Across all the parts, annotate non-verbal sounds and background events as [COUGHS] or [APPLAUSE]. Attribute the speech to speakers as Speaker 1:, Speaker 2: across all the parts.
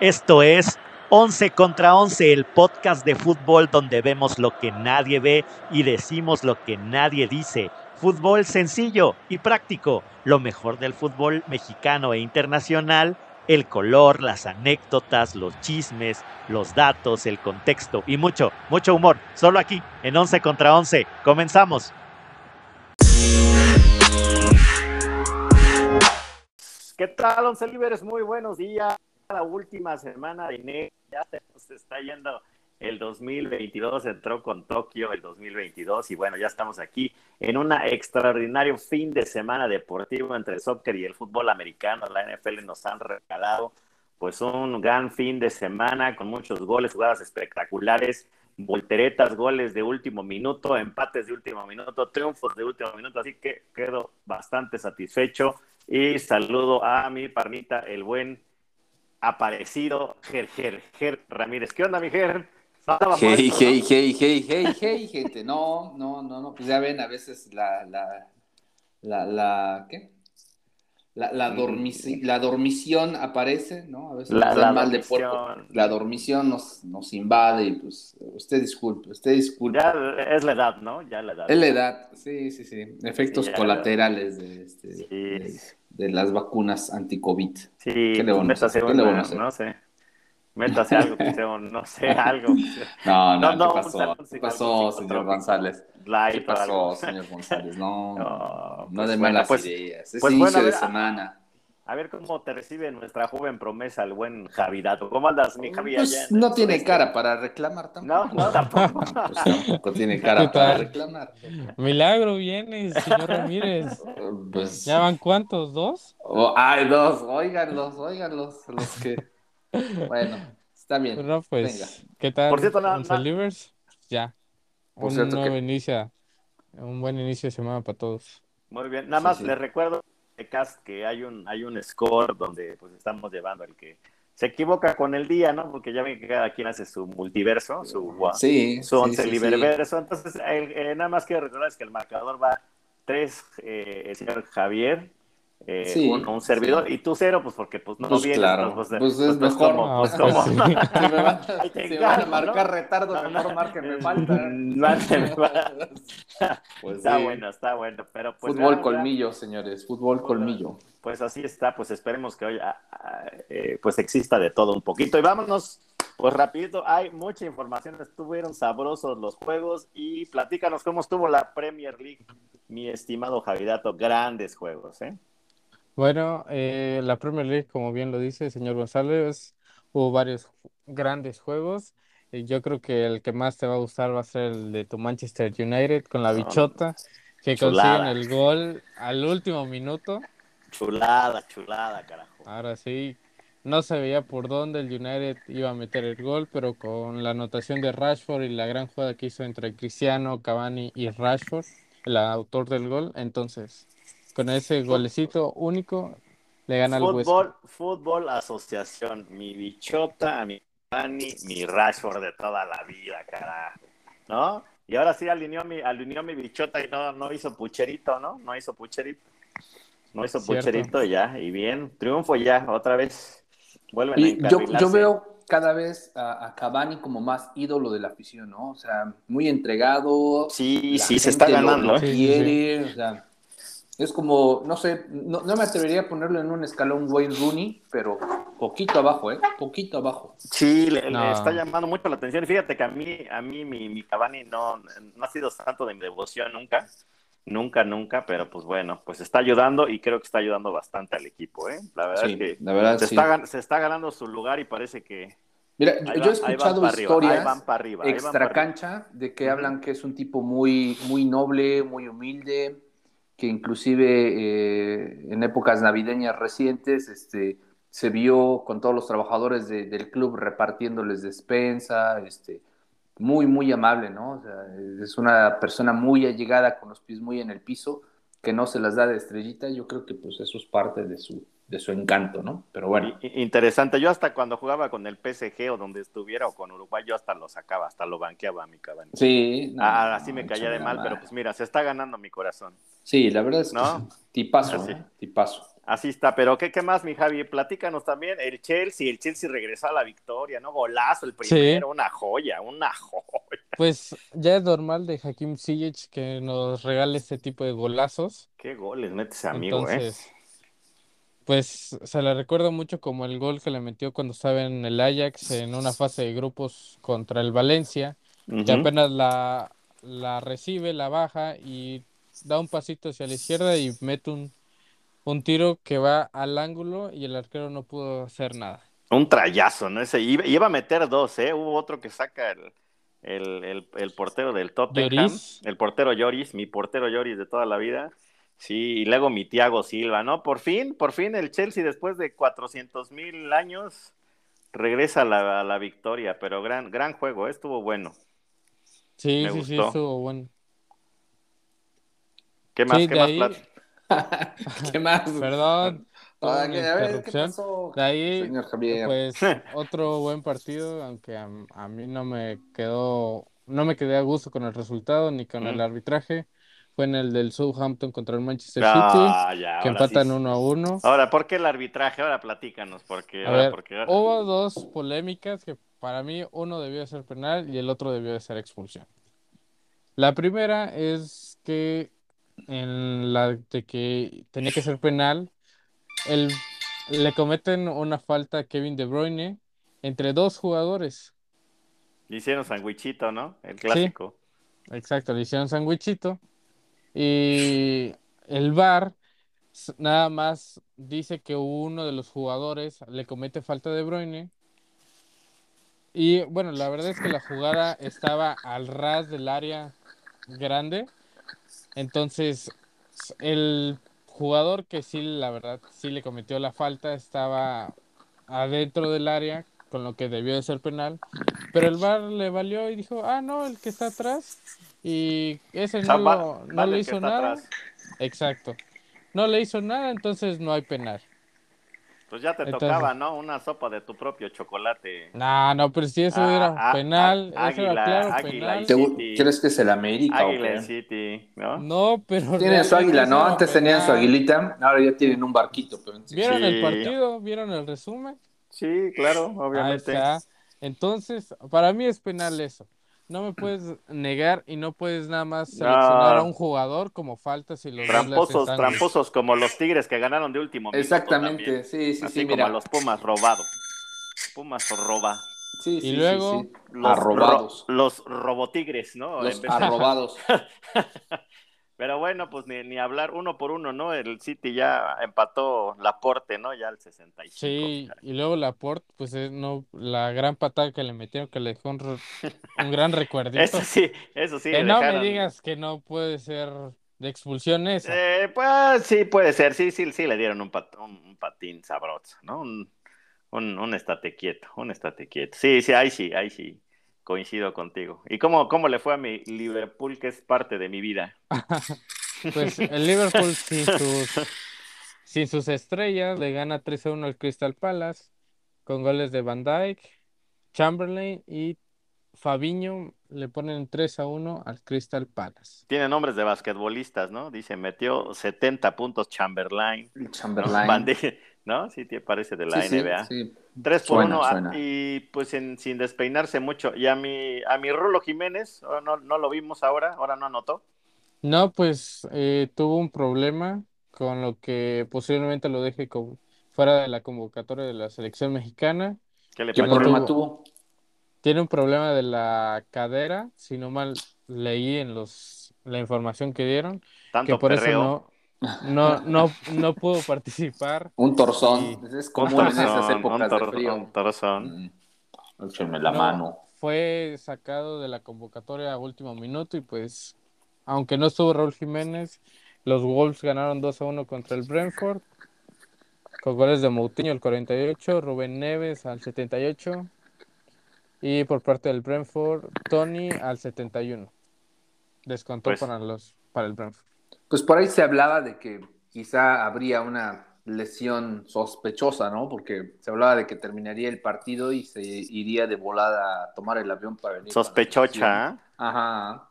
Speaker 1: Esto es 11 contra 11, el podcast de fútbol donde vemos lo que nadie ve y decimos lo que nadie dice. Fútbol sencillo y práctico, lo mejor del fútbol mexicano e internacional, el color, las anécdotas, los chismes, los datos, el contexto y mucho, mucho humor. Solo aquí, en 11 contra 11. Comenzamos. ¿Qué tal, Once Líderes? Muy buenos días. La última semana de enero ya se está yendo el 2022, entró con Tokio el 2022 y bueno, ya estamos aquí en un extraordinario fin de semana deportivo entre el soccer y el fútbol americano. La NFL nos han regalado pues un gran fin de semana con muchos goles, jugadas espectaculares, volteretas, goles de último minuto, empates de último minuto, triunfos de último minuto, así que quedo bastante satisfecho y saludo a mi parnita, el buen aparecido Ger, Ger, Ger Ramírez. ¿Qué onda, mi Ger?
Speaker 2: Hey, hey, hey, hey, hey, hey, gente. No, no, no, no. Pues ya ven, a veces la, la, la, la, ¿qué? La, la, la dormición aparece, ¿no? A veces
Speaker 1: la, la
Speaker 2: mal de puerco. La dormición nos, nos invade y pues usted disculpe, usted disculpe.
Speaker 1: Ya es la edad, ¿no? Ya la edad.
Speaker 2: Es la edad, sí, sí, sí. Efectos sí, colaterales de, este, sí. de, de, las vacunas anti-COVID.
Speaker 1: Sí, ¿Qué le
Speaker 2: vamos a hacer?
Speaker 1: ¿Qué le vamos a hacer? No sé. Métase algo, que sea un, no sé, [LAUGHS] algo.
Speaker 2: No, no, no, ¿qué pasó? ¿Qué pasó, señor González? ¿Qué pasó, [LAUGHS] señor González? No, no, no de malas
Speaker 1: pues,
Speaker 2: ideas. Es
Speaker 1: pues
Speaker 2: inicio
Speaker 1: bueno,
Speaker 2: de semana.
Speaker 1: A ver cómo te recibe nuestra joven promesa, el buen Javidato. ¿Cómo andas, mi Javi?
Speaker 2: Pues no tiene cara para reclamar tampoco.
Speaker 1: No, no, tampoco. [LAUGHS]
Speaker 2: Pues tampoco tiene [LAUGHS]
Speaker 3: ¿Qué
Speaker 2: cara para reclamar.
Speaker 3: Milagro vienes, señor Ramírez. [LAUGHS]
Speaker 2: Pues,
Speaker 3: ¿Ya van cuántos? ¿Dos?
Speaker 2: oh, hay dos, óiganlos, óiganlos, los que. Bueno, está bien.
Speaker 3: No, pues,
Speaker 2: Venga.
Speaker 3: ¿qué tal?
Speaker 1: Por cierto, na-
Speaker 3: Once
Speaker 1: na-
Speaker 3: Livers? Ya.
Speaker 2: Por
Speaker 3: Un
Speaker 2: cierto
Speaker 3: nuevo
Speaker 2: que-
Speaker 3: inicio, un buen inicio de semana para todos.
Speaker 1: Muy bien. Nada
Speaker 2: Sí,
Speaker 1: más
Speaker 2: sí.
Speaker 1: les recuerdo cast que hay un, hay un score donde pues estamos llevando el que se equivoca con el día, ¿no? Porque ya ven que cada quien hace su multiverso, su,
Speaker 2: Sí,
Speaker 1: su once
Speaker 2: sí, sí.
Speaker 1: Entonces, el- eh, nada más quiero recordarles que el marcador va 3, el señor Javier, eh,
Speaker 2: Sí,
Speaker 1: un, un servidor, y tú cero, pues porque pues no
Speaker 2: Pues
Speaker 1: vienes.
Speaker 2: claro,
Speaker 1: pues,
Speaker 2: pues es
Speaker 1: pues,
Speaker 2: mejor.
Speaker 1: como- pues,
Speaker 3: Ah,
Speaker 1: como-
Speaker 3: pues sí. [LAUGHS]
Speaker 2: Si me van, si van a marcar
Speaker 1: ¿no?
Speaker 2: retardo,
Speaker 1: No,
Speaker 2: mejor [LAUGHS]
Speaker 1: no.
Speaker 2: márquenme falta. Pues
Speaker 1: está
Speaker 2: sí.
Speaker 1: bueno, está bueno, pero pues
Speaker 2: Fútbol colmillo, señores, fútbol colmillo.
Speaker 1: Pues así está, pues esperemos que hoy ah, ah, eh, pues exista de todo un poquito. Y vámonos, pues rapidito, hay mucha información, estuvieron sabrosos los juegos y platícanos cómo estuvo la Premier League, mi estimado Javidato, grandes juegos, ¿eh?
Speaker 3: Bueno, eh, la Premier League, como bien lo dice el señor González, hubo varios ju- grandes juegos. Y yo creo que el que más te va a gustar va a ser el de tu Manchester United con la
Speaker 1: No,
Speaker 3: bichota, que
Speaker 1: chulada.
Speaker 3: consiguen el gol al último minuto.
Speaker 1: Chulada, chulada, carajo.
Speaker 3: Ahora sí, no se veía por dónde el United iba a meter el gol, pero con la anotación de Rashford y la gran jugada que hizo entre Cristiano, Cavani y Rashford, el autor del gol, entonces con ese golecito único le gana el West Ham.
Speaker 1: Fútbol, fútbol asociación, mi bichota, mi Cavani, mi Rashford de toda la vida, carajo, ¿no? Y ahora sí alineó mi, alineó mi bichota y no, no hizo pucherito, ¿no? No hizo pucherito. No hizo
Speaker 3: Cierto.
Speaker 1: pucherito ya, y bien, triunfo ya, otra vez. Vuelven a
Speaker 2: yo, yo veo cada vez a, a Cavani como más ídolo de la afición, ¿no? O sea, muy entregado.
Speaker 1: Sí, sí, se está
Speaker 2: lo-
Speaker 1: ganando.
Speaker 2: Lo,
Speaker 1: ¿eh?
Speaker 3: Sí, sí,
Speaker 2: quiere, o sea, es como, no sé, no, no me atrevería a ponerlo en un escalón Wayne Rooney, pero poquito abajo, ¿eh? Poquito abajo.
Speaker 1: Sí, le, está llamando mucho la atención. Y Fíjate que a mí, a mí mi, mi Cavani no, no ha sido santo de mi devoción nunca. Nunca, nunca, pero pues bueno, pues está ayudando y creo que está ayudando bastante al equipo, ¿eh? La verdad
Speaker 2: Sí,
Speaker 1: es que
Speaker 2: la verdad,
Speaker 1: se,
Speaker 2: sí.
Speaker 1: está, gan- se está ganando su lugar y parece que
Speaker 2: Mira,
Speaker 1: ahí
Speaker 2: yo, he escuchado
Speaker 1: arriba,
Speaker 2: historias
Speaker 1: arriba,
Speaker 2: extra cancha de que hablan que es un tipo muy, muy noble, muy humilde, que inclusive eh, en épocas navideñas recientes este, se vio con todos los trabajadores de- del club repartiéndoles despensa, este, muy, muy amable, ¿no? O sea, es una persona muy allegada, con los pies muy en el piso, que no se las da de estrellita. Yo creo que pues eso es parte de su, de su encanto, ¿no? Pero bueno.
Speaker 1: Interesante. Yo hasta cuando jugaba con el PSG o donde estuviera o con Uruguay, yo hasta lo sacaba, hasta lo banqueaba a mi Cavani.
Speaker 2: Sí. no,
Speaker 1: Ah, así me caía de mal, pero pues mira, se está ganando mi corazón.
Speaker 2: Sí, la verdad es que
Speaker 1: ¿No?
Speaker 2: tipazo,
Speaker 1: Así.
Speaker 2: ¿eh? tipazo.
Speaker 1: Así está, pero ¿qué, ¿qué más, mi Javi? Platícanos también, el Chelsea, el Chelsea regresó a la victoria, ¿no? Golazo el primero, una joya, una joya.
Speaker 3: Pues ya es normal de Hakim Ziyech que nos regale este tipo de golazos.
Speaker 1: Qué goles mete ese amigo, ¿eh?
Speaker 3: Pues se le recuerda mucho como el gol que le metió cuando estaba en el Ajax en una fase de grupos contra el Valencia, que apenas la, la recibe, la baja y da un pasito hacia la izquierda y mete un, un tiro que va al ángulo y el arquero no pudo hacer nada.
Speaker 1: Un trayazo, ¿no? Ese iba, iba a meter dos, ¿eh? Hubo otro que saca el, el, el, el portero del Tottenham,
Speaker 3: Lloris.
Speaker 1: el portero Lloris, mi portero Lloris de toda la vida. Sí, y luego mi Thiago Silva, ¿no? Por fin, por fin el Chelsea después de 400 mil años regresa a la, a la victoria, pero gran, gran juego, ¿eh? estuvo bueno.
Speaker 3: Sí,
Speaker 1: Me
Speaker 3: sí, sí, estuvo bueno.
Speaker 1: ¿Qué más?
Speaker 3: Sí,
Speaker 1: ¿Qué más?
Speaker 3: ahí-
Speaker 1: Plat- [LAUGHS]
Speaker 2: ¿Qué más? [LAUGHS]
Speaker 3: Perdón,
Speaker 2: Ah, ¿qué- a ver, ¿qué
Speaker 3: interrupción.
Speaker 2: pasó?
Speaker 3: De ahí,
Speaker 2: Señor Javier.
Speaker 3: Pues [LAUGHS] otro buen partido, aunque a, a mí no me quedó, no me quedé a gusto con el resultado ni con el
Speaker 1: Mm.
Speaker 3: arbitraje. Fue en el del Southampton contra el Manchester
Speaker 1: Ah, ya,
Speaker 3: City, que
Speaker 1: sí.
Speaker 3: empatan uno a uno.
Speaker 1: Ahora, ¿por qué el arbitraje? Ahora platícanos, porque... Ahora,
Speaker 3: ver,
Speaker 1: porque-
Speaker 3: hubo dos polémicas que para mí uno debió de ser penal y el otro debió de ser expulsión. La primera es que en la de que tenía que ser penal, el, le cometen una falta a Kevin De Bruyne entre dos jugadores.
Speaker 1: Hicieron sandwichito, ¿no? El clásico.
Speaker 3: Exacto, le hicieron sandwichito. Y el VAR nada más dice que uno de los jugadores le comete falta de Bruyne. Y bueno, la verdad es que la jugada estaba al ras del área grande. Entonces, el jugador que sí, la verdad, sí le cometió la falta estaba adentro del área, con lo que debió de ser penal. Pero el VAR le valió y dijo, ah, no, el que está atrás. Y ese
Speaker 1: O sea,
Speaker 3: no,
Speaker 1: va-
Speaker 3: lo- no
Speaker 1: vale
Speaker 3: le hizo nada.
Speaker 1: atrás.
Speaker 3: Exacto. No le hizo nada, entonces no hay penal.
Speaker 1: Pues ya te
Speaker 3: Entonces-
Speaker 1: tocaba, ¿no? Una sopa de tu propio chocolate.
Speaker 3: No, no, pero si eso
Speaker 1: Ah,
Speaker 3: era
Speaker 1: ah,
Speaker 3: penal,
Speaker 1: ah,
Speaker 3: eso era
Speaker 1: águila,
Speaker 3: claro
Speaker 1: águila
Speaker 3: penal.
Speaker 1: y
Speaker 2: ¿Te-
Speaker 1: City.
Speaker 2: ¿Crees que es el América o qué?
Speaker 1: City, ¿no?
Speaker 3: No, pero
Speaker 2: Tienen su águila,
Speaker 3: eso
Speaker 2: ¿no?
Speaker 3: era
Speaker 2: Antes tenían su
Speaker 3: penal.
Speaker 2: aguilita, ahora ya tienen un barquito. Pero
Speaker 3: ¿Vieron el partido? ¿Vieron el resumen?
Speaker 1: Sí, claro,
Speaker 3: Ahí
Speaker 1: obviamente.
Speaker 3: está. Entonces, para mí es penal eso. No me puedes negar y no puedes nada más seleccionar a un jugador como falta si los
Speaker 1: Tramposos, tramposos como los Tigres que ganaron de último minuto
Speaker 2: Exactamente,
Speaker 1: también.
Speaker 2: sí, sí,
Speaker 1: Así
Speaker 2: sí,
Speaker 1: como
Speaker 2: mira.
Speaker 1: a los Pumas robado. Pumas roba.
Speaker 2: Sí,
Speaker 3: Y
Speaker 2: sí, sí,
Speaker 3: luego,
Speaker 2: sí.
Speaker 1: Los,
Speaker 2: Arrobados.
Speaker 1: ro- los robotigres, ¿no?
Speaker 2: Los arrobados. [LAUGHS]
Speaker 1: Pero bueno, pues ni, ni hablar uno por uno, ¿no? El City ya empató Laporte, ¿no? Ya al 65.
Speaker 3: Sí, y luego Laporte, pues eh, no, la gran patada que le metieron que le dejó un, gran [LAUGHS] recuerdito.
Speaker 1: Eso sí, eso sí.
Speaker 3: Que no me digas que no puede ser de expulsión esa.
Speaker 1: Eh, pues sí, puede ser. Sí, sí, sí, le dieron un, pat- un, un patín sabroso, ¿no? Un, un, un estate quieto, un estate quieto. Sí, sí, ahí sí, ahí sí. Coincido contigo. ¿Y cómo, cómo le fue a mi Liverpool, que es parte de mi vida? [LAUGHS]
Speaker 3: Pues el Liverpool sin [LAUGHS] sus, sin sus estrellas le gana 3-1 al Crystal Palace con goles de Van Dijk, Chamberlain y Fabiño le ponen 3-1 al Crystal Palace.
Speaker 1: Tiene nombres de basquetbolistas, ¿no? Dice, metió 70 puntos Chamberlain.
Speaker 2: Chamberlain.
Speaker 1: Van Dijk, ¿no? Sí, te parece de la
Speaker 2: Sí, sí,
Speaker 1: NBA.
Speaker 2: sí.
Speaker 1: 3 por
Speaker 2: Suena,
Speaker 1: 1
Speaker 2: suena.
Speaker 1: y pues en- sin despeinarse mucho. Y a mi, a mi Rulo Jiménez, oh, no, no lo vimos ahora, ahora no anotó.
Speaker 3: No, pues eh, tuvo un problema con lo que posiblemente lo deje fuera de la convocatoria de la selección mexicana.
Speaker 1: ¿Qué le
Speaker 2: ¿Qué
Speaker 1: pasó?
Speaker 2: problema
Speaker 3: tuvo.
Speaker 2: tuvo?
Speaker 3: Tiene un problema de la cadera, si no mal leí en los la información que dieron,
Speaker 1: Tanto
Speaker 3: que por
Speaker 1: perreo.
Speaker 3: eso no, no, no, no pudo participar.
Speaker 2: Un torzón.
Speaker 3: Sí.
Speaker 2: Es común en esas
Speaker 1: torzón, un
Speaker 2: épocas de frío.
Speaker 1: un torzón.
Speaker 2: Mm. Échenme la
Speaker 3: No,
Speaker 2: mano.
Speaker 3: Fue sacado de la convocatoria a último minuto y pues, aunque no estuvo Raúl Jiménez, los Wolves ganaron 2 a 1 contra el Brentford, con goles de Moutinho al 48, Rubén Neves al 78 y por parte del Brentford, Tony al 71. Descontó
Speaker 1: Pues-
Speaker 3: para los para el Brentford.
Speaker 2: Pues por ahí se hablaba de que quizá habría una lesión sospechosa, ¿no? Porque se hablaba de que terminaría el partido y se iría de volada a tomar el avión para venir.
Speaker 1: Sospechocha. ¿eh?
Speaker 2: Ajá.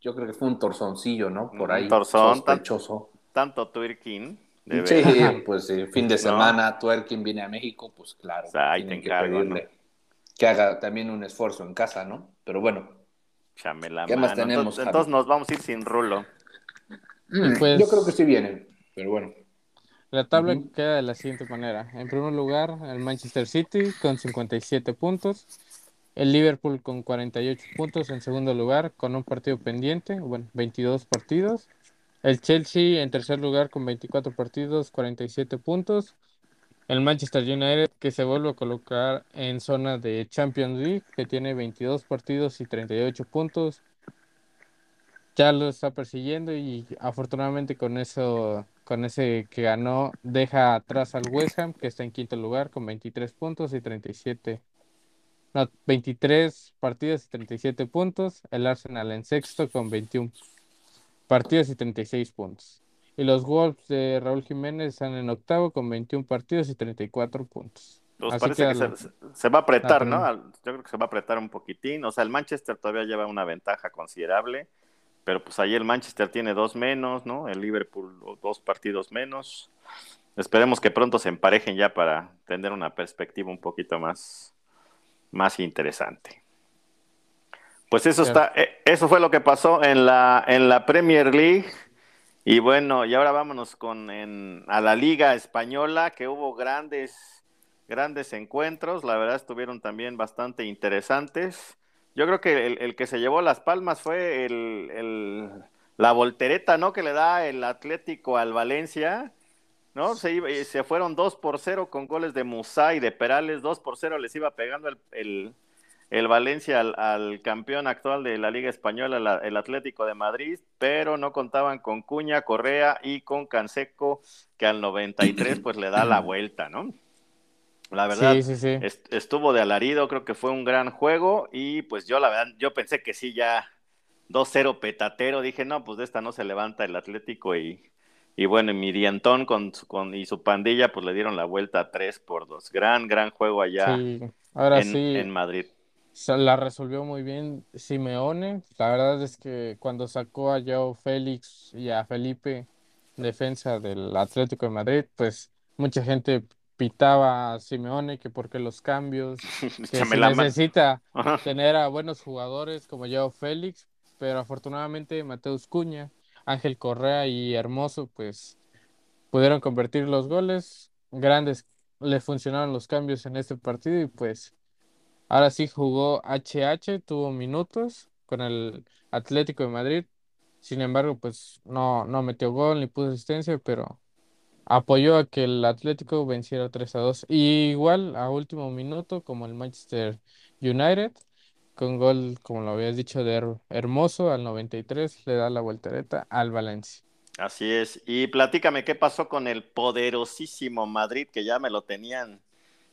Speaker 2: Yo creo que fue un torzoncillo, ¿no? Por
Speaker 1: Un
Speaker 2: ahí.
Speaker 1: torzón,
Speaker 2: Sospechoso.
Speaker 1: tanto twerking
Speaker 2: sí, [LAUGHS] pues fin de [LAUGHS] semana, Twerking viene a México, pues claro, tienen que pedirle que haga también un esfuerzo en casa, ¿no? Pero bueno.
Speaker 1: ¿Qué más tenemos? Entonces, nos vamos a ir sin rulo.
Speaker 2: Mm, pues yo creo que sí vienen, pero bueno.
Speaker 3: La tabla queda de la siguiente manera. En primer lugar, el Manchester City con 57 puntos. El Liverpool con 48 puntos en segundo lugar, con un partido pendiente, bueno, 22 partidos. El Chelsea en tercer lugar con 24 partidos, 47 puntos el Manchester United que se vuelve a colocar en zona de Champions League, que tiene 22 partidos y 38 puntos. Ya lo está persiguiendo y afortunadamente con eso, con ese que ganó, deja atrás al West Ham, que está en quinto lugar con 23 puntos y 37. No, 23 partidos y 37 puntos. El Arsenal en sexto con 21 partidos y 36 puntos. Y los Wolves de Raúl Jiménez están en octavo con 21 partidos y 34 puntos.
Speaker 1: Pues parece que, se, va a apretar, ¿no? Yo creo que se va a apretar un poquitín. O sea, el Manchester todavía lleva una ventaja considerable, pero pues ahí el Manchester tiene dos menos, ¿no? El Liverpool dos partidos menos. Esperemos que pronto se emparejen ya para tener una perspectiva un poquito más, más interesante. Pues eso está, eh, eso fue lo que pasó en la, en la Premier League. Y bueno, y ahora vámonos con a la Liga Española, que hubo grandes, grandes encuentros, la verdad estuvieron también bastante interesantes. Yo creo que el, que se llevó las palmas fue el, la voltereta, ¿no? Que le da el Atlético al Valencia, ¿no? Se, se fueron 2 por 0 con goles de Musa y de Perales, 2 por 0 les iba pegando el, el Valencia al, campeón actual de la Liga Española, el Atlético de Madrid, pero no contaban con Cuña, Correa y con Canseco, que al 93 pues le da la vuelta, ¿no? La verdad, estuvo de alarido, creo que fue un gran juego y pues yo la verdad, yo pensé que sí, ya 2-0 petatero, dije, no, pues de esta no se levanta el Atlético y, y bueno, mi Diantón con, con, y su pandilla pues le dieron la vuelta 3 por 2. Gran, gran juego allá
Speaker 3: Ahora
Speaker 1: en,
Speaker 3: sí.
Speaker 1: en Madrid
Speaker 3: la resolvió muy bien Simeone. La verdad es que cuando sacó a Joe Félix y a Felipe, defensa del Atlético de Madrid, pues mucha gente pitaba a Simeone que porque los cambios, [LAUGHS] que necesita tener a buenos jugadores como Joe Félix, pero afortunadamente Mateus Cuña, Ángel Correa y Hermoso, pues pudieron convertir los goles. Grandes le funcionaron los cambios en este partido y pues Ahora sí jugó HH, tuvo minutos con el Atlético de Madrid. Sin embargo, pues no, no metió gol ni puso asistencia, pero apoyó a que el Atlético venciera 3 a 2. Y igual a último minuto, como el Manchester United, con gol, como lo habías dicho, de Hermoso al 93, le da la voltereta al Valencia.
Speaker 1: Así es. Y platícame qué pasó con el poderosísimo Madrid, que ya me lo tenían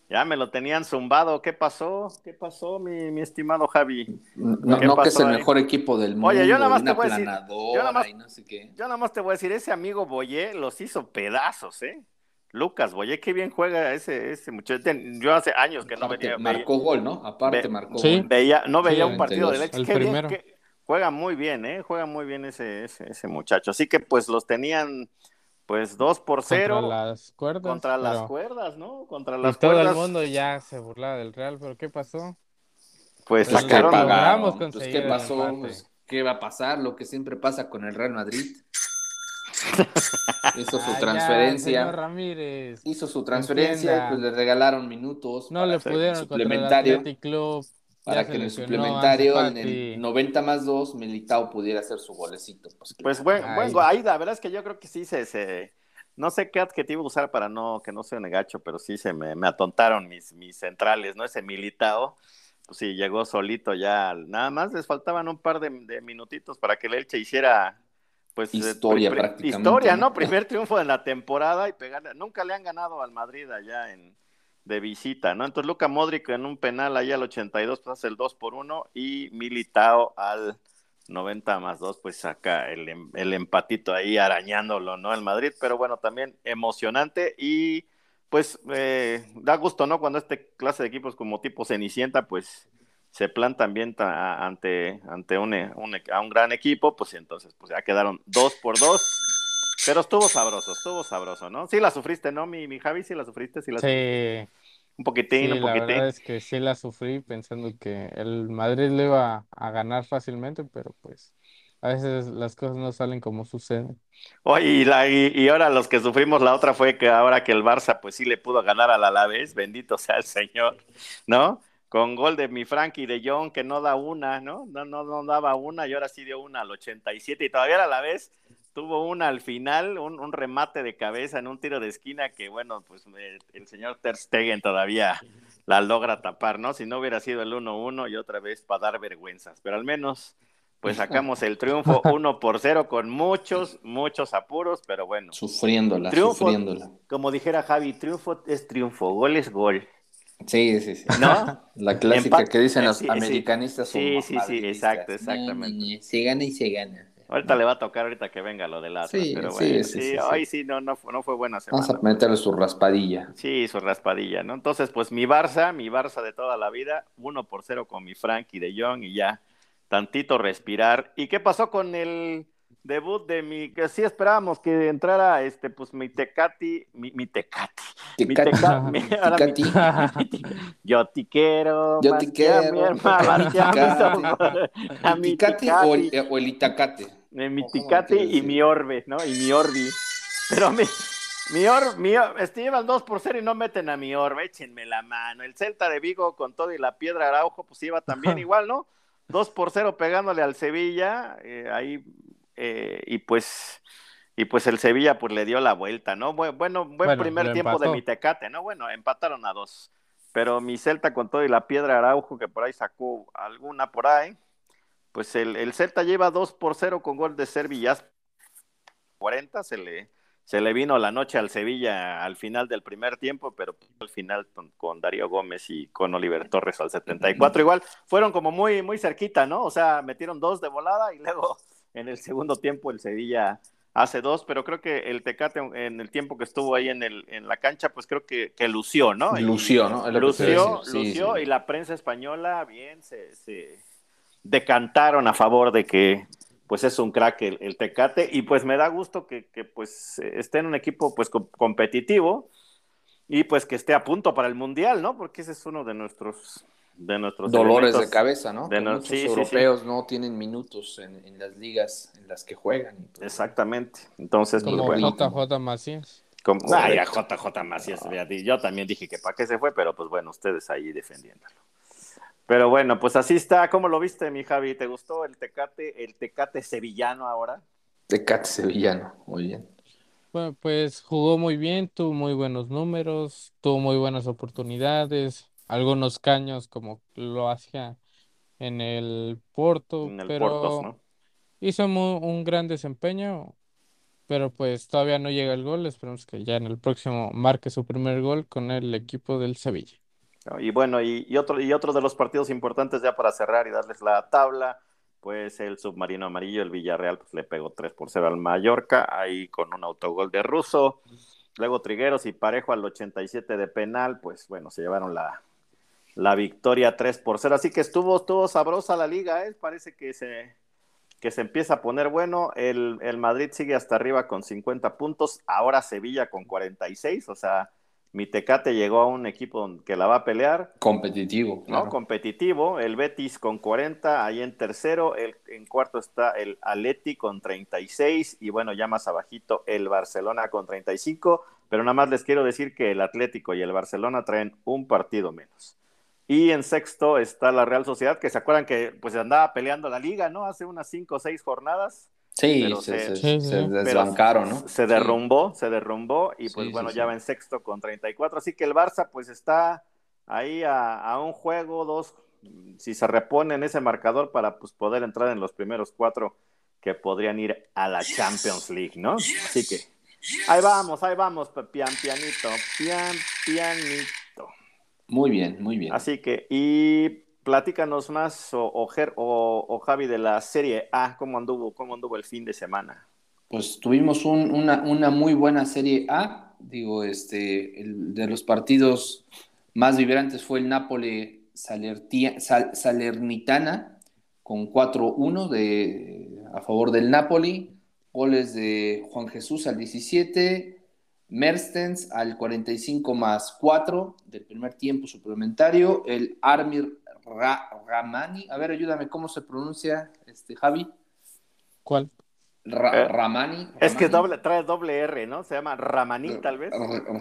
Speaker 1: ya me lo tenían zumbado. ¿Qué pasó? ¿Qué pasó, mi, mi estimado Javi?
Speaker 2: No, que es el mejor equipo del mundo.
Speaker 1: Oye, yo nada más te voy a decir. Yo nada más, no sé qué. yo nada más te voy a decir, ese amigo Boyé los hizo pedazos, ¿eh? Lucas Boyé, qué bien juega ese, ese muchacho. Yo hace años que no venía.
Speaker 2: Marcó gol, ¿no? Aparte marcó gol.
Speaker 1: Veía, no veía un partido de leche. Qué bien, juega muy bien, ¿eh? Juega muy bien ese, ese, ese muchacho. Así que pues los tenían pues dos por cero.
Speaker 3: Contra las cuerdas.
Speaker 1: Contra las cuerdas, ¿no? Contra
Speaker 3: las
Speaker 1: todo
Speaker 3: el mundo ya se burlaba del Real, pero ¿qué pasó?
Speaker 2: Pues, pues sacaron. Pues, ¿Qué pasó? Pues, ¿Qué va a pasar? Lo que siempre pasa con el Real Madrid. [LAUGHS] hizo su transferencia.
Speaker 3: Ramírez,
Speaker 2: hizo su transferencia, pues le regalaron minutos.
Speaker 3: No le pudieron suplementario. Contra el Club
Speaker 2: para que en el suplementario, en el 90 más 2, Militao pudiera hacer su golecito.
Speaker 1: Pues, pues bueno, ahí la verdad es que yo creo que sí se, se, no sé qué adjetivo usar para no que no sea negacho, pero sí se me, atontaron mis, mis centrales, ¿no? Ese Militao, pues sí, llegó solito ya, nada más les faltaban un par de, minutitos para que el Elche hiciera pues
Speaker 2: eh, historia prácticamente.
Speaker 1: Historia, ¿no? Primer triunfo de la temporada y pegarle, nunca le han ganado al Madrid allá en de visita, ¿no? Entonces Luca Modric en un penal ahí al 82 pues hace el 2 por 1 y Militao al 90 más 2 pues saca el, em, el, empatito ahí arañándolo, ¿no? El Madrid, pero bueno, también emocionante y pues eh, da gusto, ¿no? Cuando este clase de equipos como tipo Cenicienta pues se plantan bien ante, ante un, un, a un gran equipo, pues entonces pues ya quedaron 2 por 2 Pero estuvo sabroso, estuvo sabroso, ¿no? Sí la sufriste, ¿no, mi, mi Javi? Sí la sufriste, sí la
Speaker 3: Sí,
Speaker 1: Un poquitín,
Speaker 3: sí,
Speaker 1: un
Speaker 3: la
Speaker 1: poquitín.
Speaker 3: verdad es que sí la sufrí pensando que el Madrid le iba a ganar fácilmente, pero pues a veces las cosas no salen como suceden.
Speaker 1: Oye, y, la, y, y ahora los que sufrimos la otra fue que ahora que el Barça pues sí le pudo ganar al Alavés, bendito sea el Señor, ¿no? Con gol de mi Frankie de Jong que no da una, ¿no? No, no, no daba una y ahora sí dio una al 87 y todavía a la vez tuvo una al final, un, un remate de cabeza en un tiro de esquina que bueno, pues eh, el señor Ter Stegen todavía la logra tapar, ¿no? Si no hubiera sido el 1-1 y otra vez para dar vergüenzas, pero al menos pues sacamos el triunfo [LAUGHS] 1 por 0 con muchos, muchos apuros, pero bueno.
Speaker 2: Sufriéndola,
Speaker 1: Triunfo.
Speaker 2: sufriéndola.
Speaker 1: Como dijera Javi, triunfo es triunfo, gol es gol,
Speaker 2: Sí, sí, sí.
Speaker 1: ¿no? [LAUGHS]
Speaker 2: La clásica que dicen los
Speaker 1: sí,
Speaker 2: americanistas.
Speaker 1: Sí, sí, sí, exacto, exactamente.
Speaker 2: Se gana y se gana.
Speaker 1: Ahorita le va a tocar ahorita que venga lo del Atlas,
Speaker 2: Sí,
Speaker 1: pero
Speaker 2: sí,
Speaker 1: bueno,
Speaker 2: sí,
Speaker 1: sí,
Speaker 2: sí, sí.
Speaker 1: hoy sí no, no, fue, no fue buena semana.
Speaker 2: Vamos a meterle su raspadilla.
Speaker 1: Sí, su raspadilla, ¿no? Entonces, pues mi Barça, mi Barça de toda la vida, 1 por 0 con mi Frankie de Jong y ya tantito respirar. ¿Y qué pasó con el debut de mi, que sí esperábamos que entrara, este, pues mi Tecati, mi, mi Tecati, mi
Speaker 2: Tecati. [LAUGHS] Tecati. [LAUGHS]
Speaker 1: yo te quiero,
Speaker 2: Yo
Speaker 1: que [LAUGHS] a
Speaker 2: quiero.
Speaker 1: mi hermana, a mis
Speaker 2: Tecati.
Speaker 1: ojos. a
Speaker 2: ¿El
Speaker 1: mi
Speaker 2: Ticate o el,
Speaker 1: Tecati.
Speaker 2: o el Itacate?
Speaker 1: Mi
Speaker 2: ¿Cómo
Speaker 1: Ticate y mi Orbe, ¿no? Y mi Orbi. Pero mi, mi Or, mi Or- este, llevan 2 por 0 y no meten a mi Orbe, échenme la mano. El Celta de Vigo con todo y la piedra Araujo, pues iba también [LAUGHS] igual, ¿no? 2 por 0 pegándole al Sevilla, eh, ahí, eh, y pues, y pues el Sevilla pues le dio la vuelta, ¿no? Bu- Bueno, buen
Speaker 3: Bueno,
Speaker 1: primer tiempo de mi Tecate, ¿no? Bueno, empataron a dos. Pero mi Celta con todo y la piedra Araujo, que por ahí sacó alguna por ahí, pues el, el Celta lleva 2 por 0 con gol de Servillas 40, se le, se le vino la noche al Sevilla al final del primer tiempo, pero al final con, con Darío Gómez y con Oliver Torres al 74. Igual fueron como muy, muy cerquita, ¿no? O sea, metieron dos de volada y luego en el segundo tiempo el Sevilla hace dos, pero creo que el Tecate en el tiempo que estuvo ahí en, el, en la cancha, pues creo que, que lució, ¿no?
Speaker 2: Lució, ¿no? Sí,
Speaker 1: lució
Speaker 2: sí.
Speaker 1: y la prensa española bien se, se decantaron a favor de que pues es un crack el, el Tecate y pues me da gusto que, que, pues esté en un equipo pues co- competitivo y pues que esté a punto para el mundial, ¿no? Porque ese es uno de nuestros de nuestros
Speaker 2: Dolores de cabeza, ¿no?
Speaker 1: de no-
Speaker 2: muchos
Speaker 1: sí, sí, sí.
Speaker 2: europeos no tienen minutos en, en las ligas en las que juegan.
Speaker 1: Exactamente. Entonces, pues
Speaker 3: Como
Speaker 1: bueno.
Speaker 3: JJ Macías.
Speaker 1: Como,
Speaker 2: Correcto.
Speaker 1: Ay, a JJ Macías, yo también dije que para qué se fue, pero pues bueno, ustedes ahí defendiéndolo. Pero bueno, pues así está. ¿Cómo lo viste, mi Javi? ¿Te gustó el Tecate, el Tecate sevillano ahora?
Speaker 2: Tecate sevillano, muy bien.
Speaker 3: Bueno, pues jugó muy bien, tuvo muy buenos números, tuvo muy buenas oportunidades, algunos caños como lo hacía en el Porto,
Speaker 1: En el
Speaker 3: pero
Speaker 1: Portos, ¿no?
Speaker 3: hizo un gran desempeño, pero pues todavía no llega el gol, esperemos que ya en el próximo marque su primer gol con el equipo del Sevilla.
Speaker 1: Y bueno, y, y otro, y otro de los partidos importantes ya para cerrar y darles la tabla, pues el submarino amarillo, el Villarreal, pues le pegó 3 por 0 al Mallorca, ahí con un autogol de Russo. Luego Trigueros y Parejo al 87 de penal, pues bueno, se llevaron la, la victoria 3 por 0. Así que estuvo, estuvo sabrosa la liga, ¿eh? parece que se, que se empieza a poner bueno. El, el Madrid sigue hasta arriba con 50 puntos, ahora Sevilla con 46, o sea, mi Tecate llegó a un equipo que la va a pelear.
Speaker 2: Competitivo,
Speaker 1: ¿no? Competitivo, el Betis con 40, ahí en tercero, el, en cuarto está el Atleti con 36 y bueno, ya más abajito el Barcelona con 35, pero nada más les quiero decir que el Atlético y el Barcelona traen un partido menos. Y en sexto está la Real Sociedad, que se acuerdan que pues andaba peleando la liga, ¿no? Hace unas cinco o seis jornadas.
Speaker 2: Sí,
Speaker 1: Pero
Speaker 2: se,
Speaker 1: se-
Speaker 2: desbancaron, ¿no?
Speaker 1: Se derrumbó, se derrumbó y pues
Speaker 2: Sí,
Speaker 1: bueno,
Speaker 2: sí,
Speaker 1: ya
Speaker 2: sí.
Speaker 1: va en sexto con 34. Así que el Barça pues está ahí a, a un juego, dos, si se repone en ese marcador para pues poder entrar en los primeros cuatro que podrían ir a la Champions League, ¿no? Así que ahí vamos, ahí vamos, pian pianito, pian pianito.
Speaker 2: Muy bien, muy bien.
Speaker 1: Así que, y platícanos más, o, o, Javi, de la Serie A, ¿cómo anduvo, cómo anduvo el fin de semana?
Speaker 2: Pues tuvimos un- una, muy buena Serie A. Digo, este, de los partidos más vibrantes fue el Napoli Salernitana con 4-1 de, a favor del Napoli. goles de Juan Jesús al 17, Merstens al 45 más 4 del primer tiempo suplementario, el Armir Ramani, a ver, ayúdame, ¿cómo se pronuncia este Javi?
Speaker 3: ¿Cuál?
Speaker 2: Eh, Ramani,
Speaker 1: Es que doble, trae doble R, ¿no? Se llama Ramani, tal vez.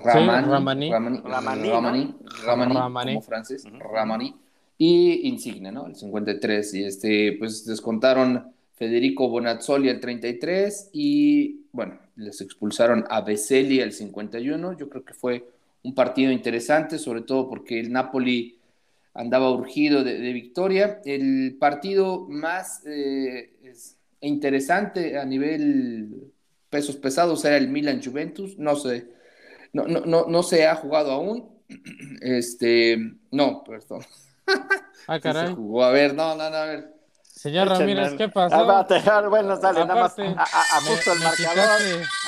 Speaker 2: Ramani. Ramani. Ramani. Ramani, como francés. Ramani. Y Insigne, ¿no? El 53. Y este, pues descontaron Federico Bonazzoli al 33 y, bueno, les expulsaron a Veseli al 51. Yo creo que fue un partido interesante, sobre todo porque el Napoli andaba urgido de, victoria. El partido más eh, interesante a nivel pesos pesados era el Milan Juventus. No sé, no, no, no, no se ha jugado aún. [CLEARS THROAT] Este, no, perdón. [LAUGHS]
Speaker 3: Ah, caray.
Speaker 2: jugó. A ver, no, no, no, a ver.
Speaker 3: Señor Ramírez, ¿qué pasó?
Speaker 1: Ah, bueno, dale, nada más ajusto el marcador.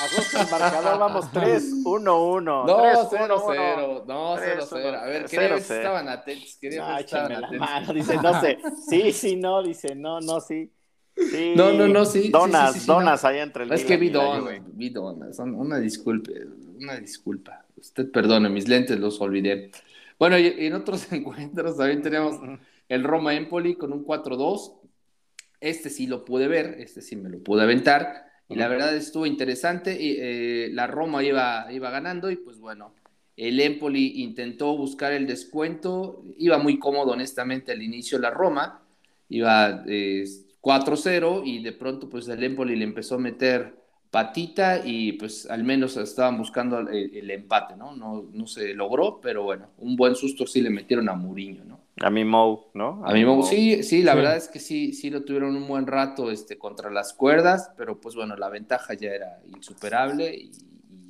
Speaker 1: Ajusto [LAUGHS] el marcador, vamos 3, 1, 1.
Speaker 2: No, 0, 0. No, 0, 0. A ver, ver si estaban atentos. Quería ver si estaban atentos.
Speaker 1: Dice, no sé. [LAUGHS] Sí, sí, no. Dice, no, no, sí. Sí.
Speaker 2: No, no, no, sí.
Speaker 1: Donas,
Speaker 2: sí, sí,
Speaker 1: donas no. ahí entre el
Speaker 2: Es que vi donas, vi donas. Una disculpa, una disculpa. Usted perdone, mis lentes los olvidé. Bueno, y en otros [LAUGHS] encuentros también tenemos el Roma Empoli con un 4-2. Este sí lo pude ver, este sí me lo pude aventar. Y la verdad estuvo interesante. Y, eh, la Roma iba, iba ganando y pues bueno, el Empoli intentó buscar el descuento. Iba muy cómodo, honestamente, al inicio la Roma. Iba eh, 4-0 y de pronto pues el Empoli le empezó a meter patita y pues al menos estaban buscando el, empate, ¿no? ¿no? No se logró, pero bueno, un buen susto sí le metieron a Muriño, ¿no?
Speaker 1: A mi Mou, ¿no?
Speaker 2: A, mi Mou, sí, sí, la verdad es que sí, sí lo tuvieron un buen rato este, contra las cuerdas, pero pues bueno, la ventaja ya era insuperable y,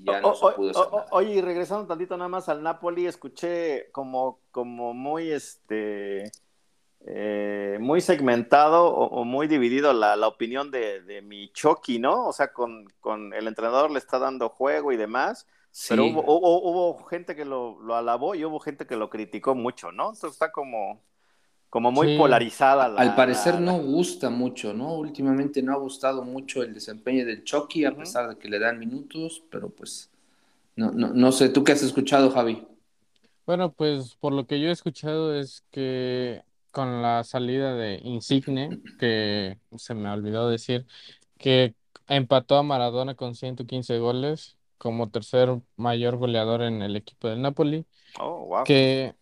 Speaker 2: ya no se pudo
Speaker 1: Oye, regresando tantito nada más al Napoli, escuché como, como muy este eh, muy segmentado o, muy dividido la, opinión de, mi Chucky, ¿no? O sea, con, el entrenador le está dando juego y demás, pero hubo, gente que lo, alabó y hubo gente que lo criticó mucho, ¿no? Entonces está como, como muy polarizada.
Speaker 2: Al parecer no gusta mucho, ¿no? Últimamente no ha gustado mucho el desempeño del Chucky, a pesar de que le dan minutos, pero pues no, no, no sé, ¿tú qué has escuchado, Javi?
Speaker 3: Bueno, pues por lo que yo he escuchado es que con la salida de Insigne, que se me olvidó decir, que empató a Maradona con 115 goles como tercer mayor goleador en el equipo del Napoli.
Speaker 1: Oh, wow.
Speaker 3: Que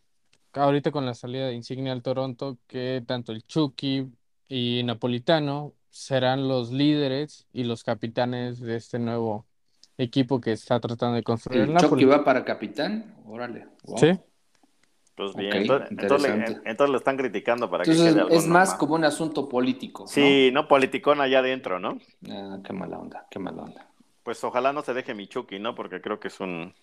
Speaker 3: ahorita con la salida de Insigne al Toronto, que tanto el Chucky y Napolitano serán los líderes y los capitanes de este nuevo equipo que está tratando de construir
Speaker 2: el, el Chucky va para capitán, órale.
Speaker 3: Sí.
Speaker 1: Pues bien, entonces, le, están criticando para que quede algo
Speaker 2: Es más como un asunto político.
Speaker 1: Sí, no politicón allá adentro, ¿no?
Speaker 2: Ah, qué mala onda, qué mala onda.
Speaker 1: Pues ojalá no se deje Michuki, ¿no? Porque creo que es un.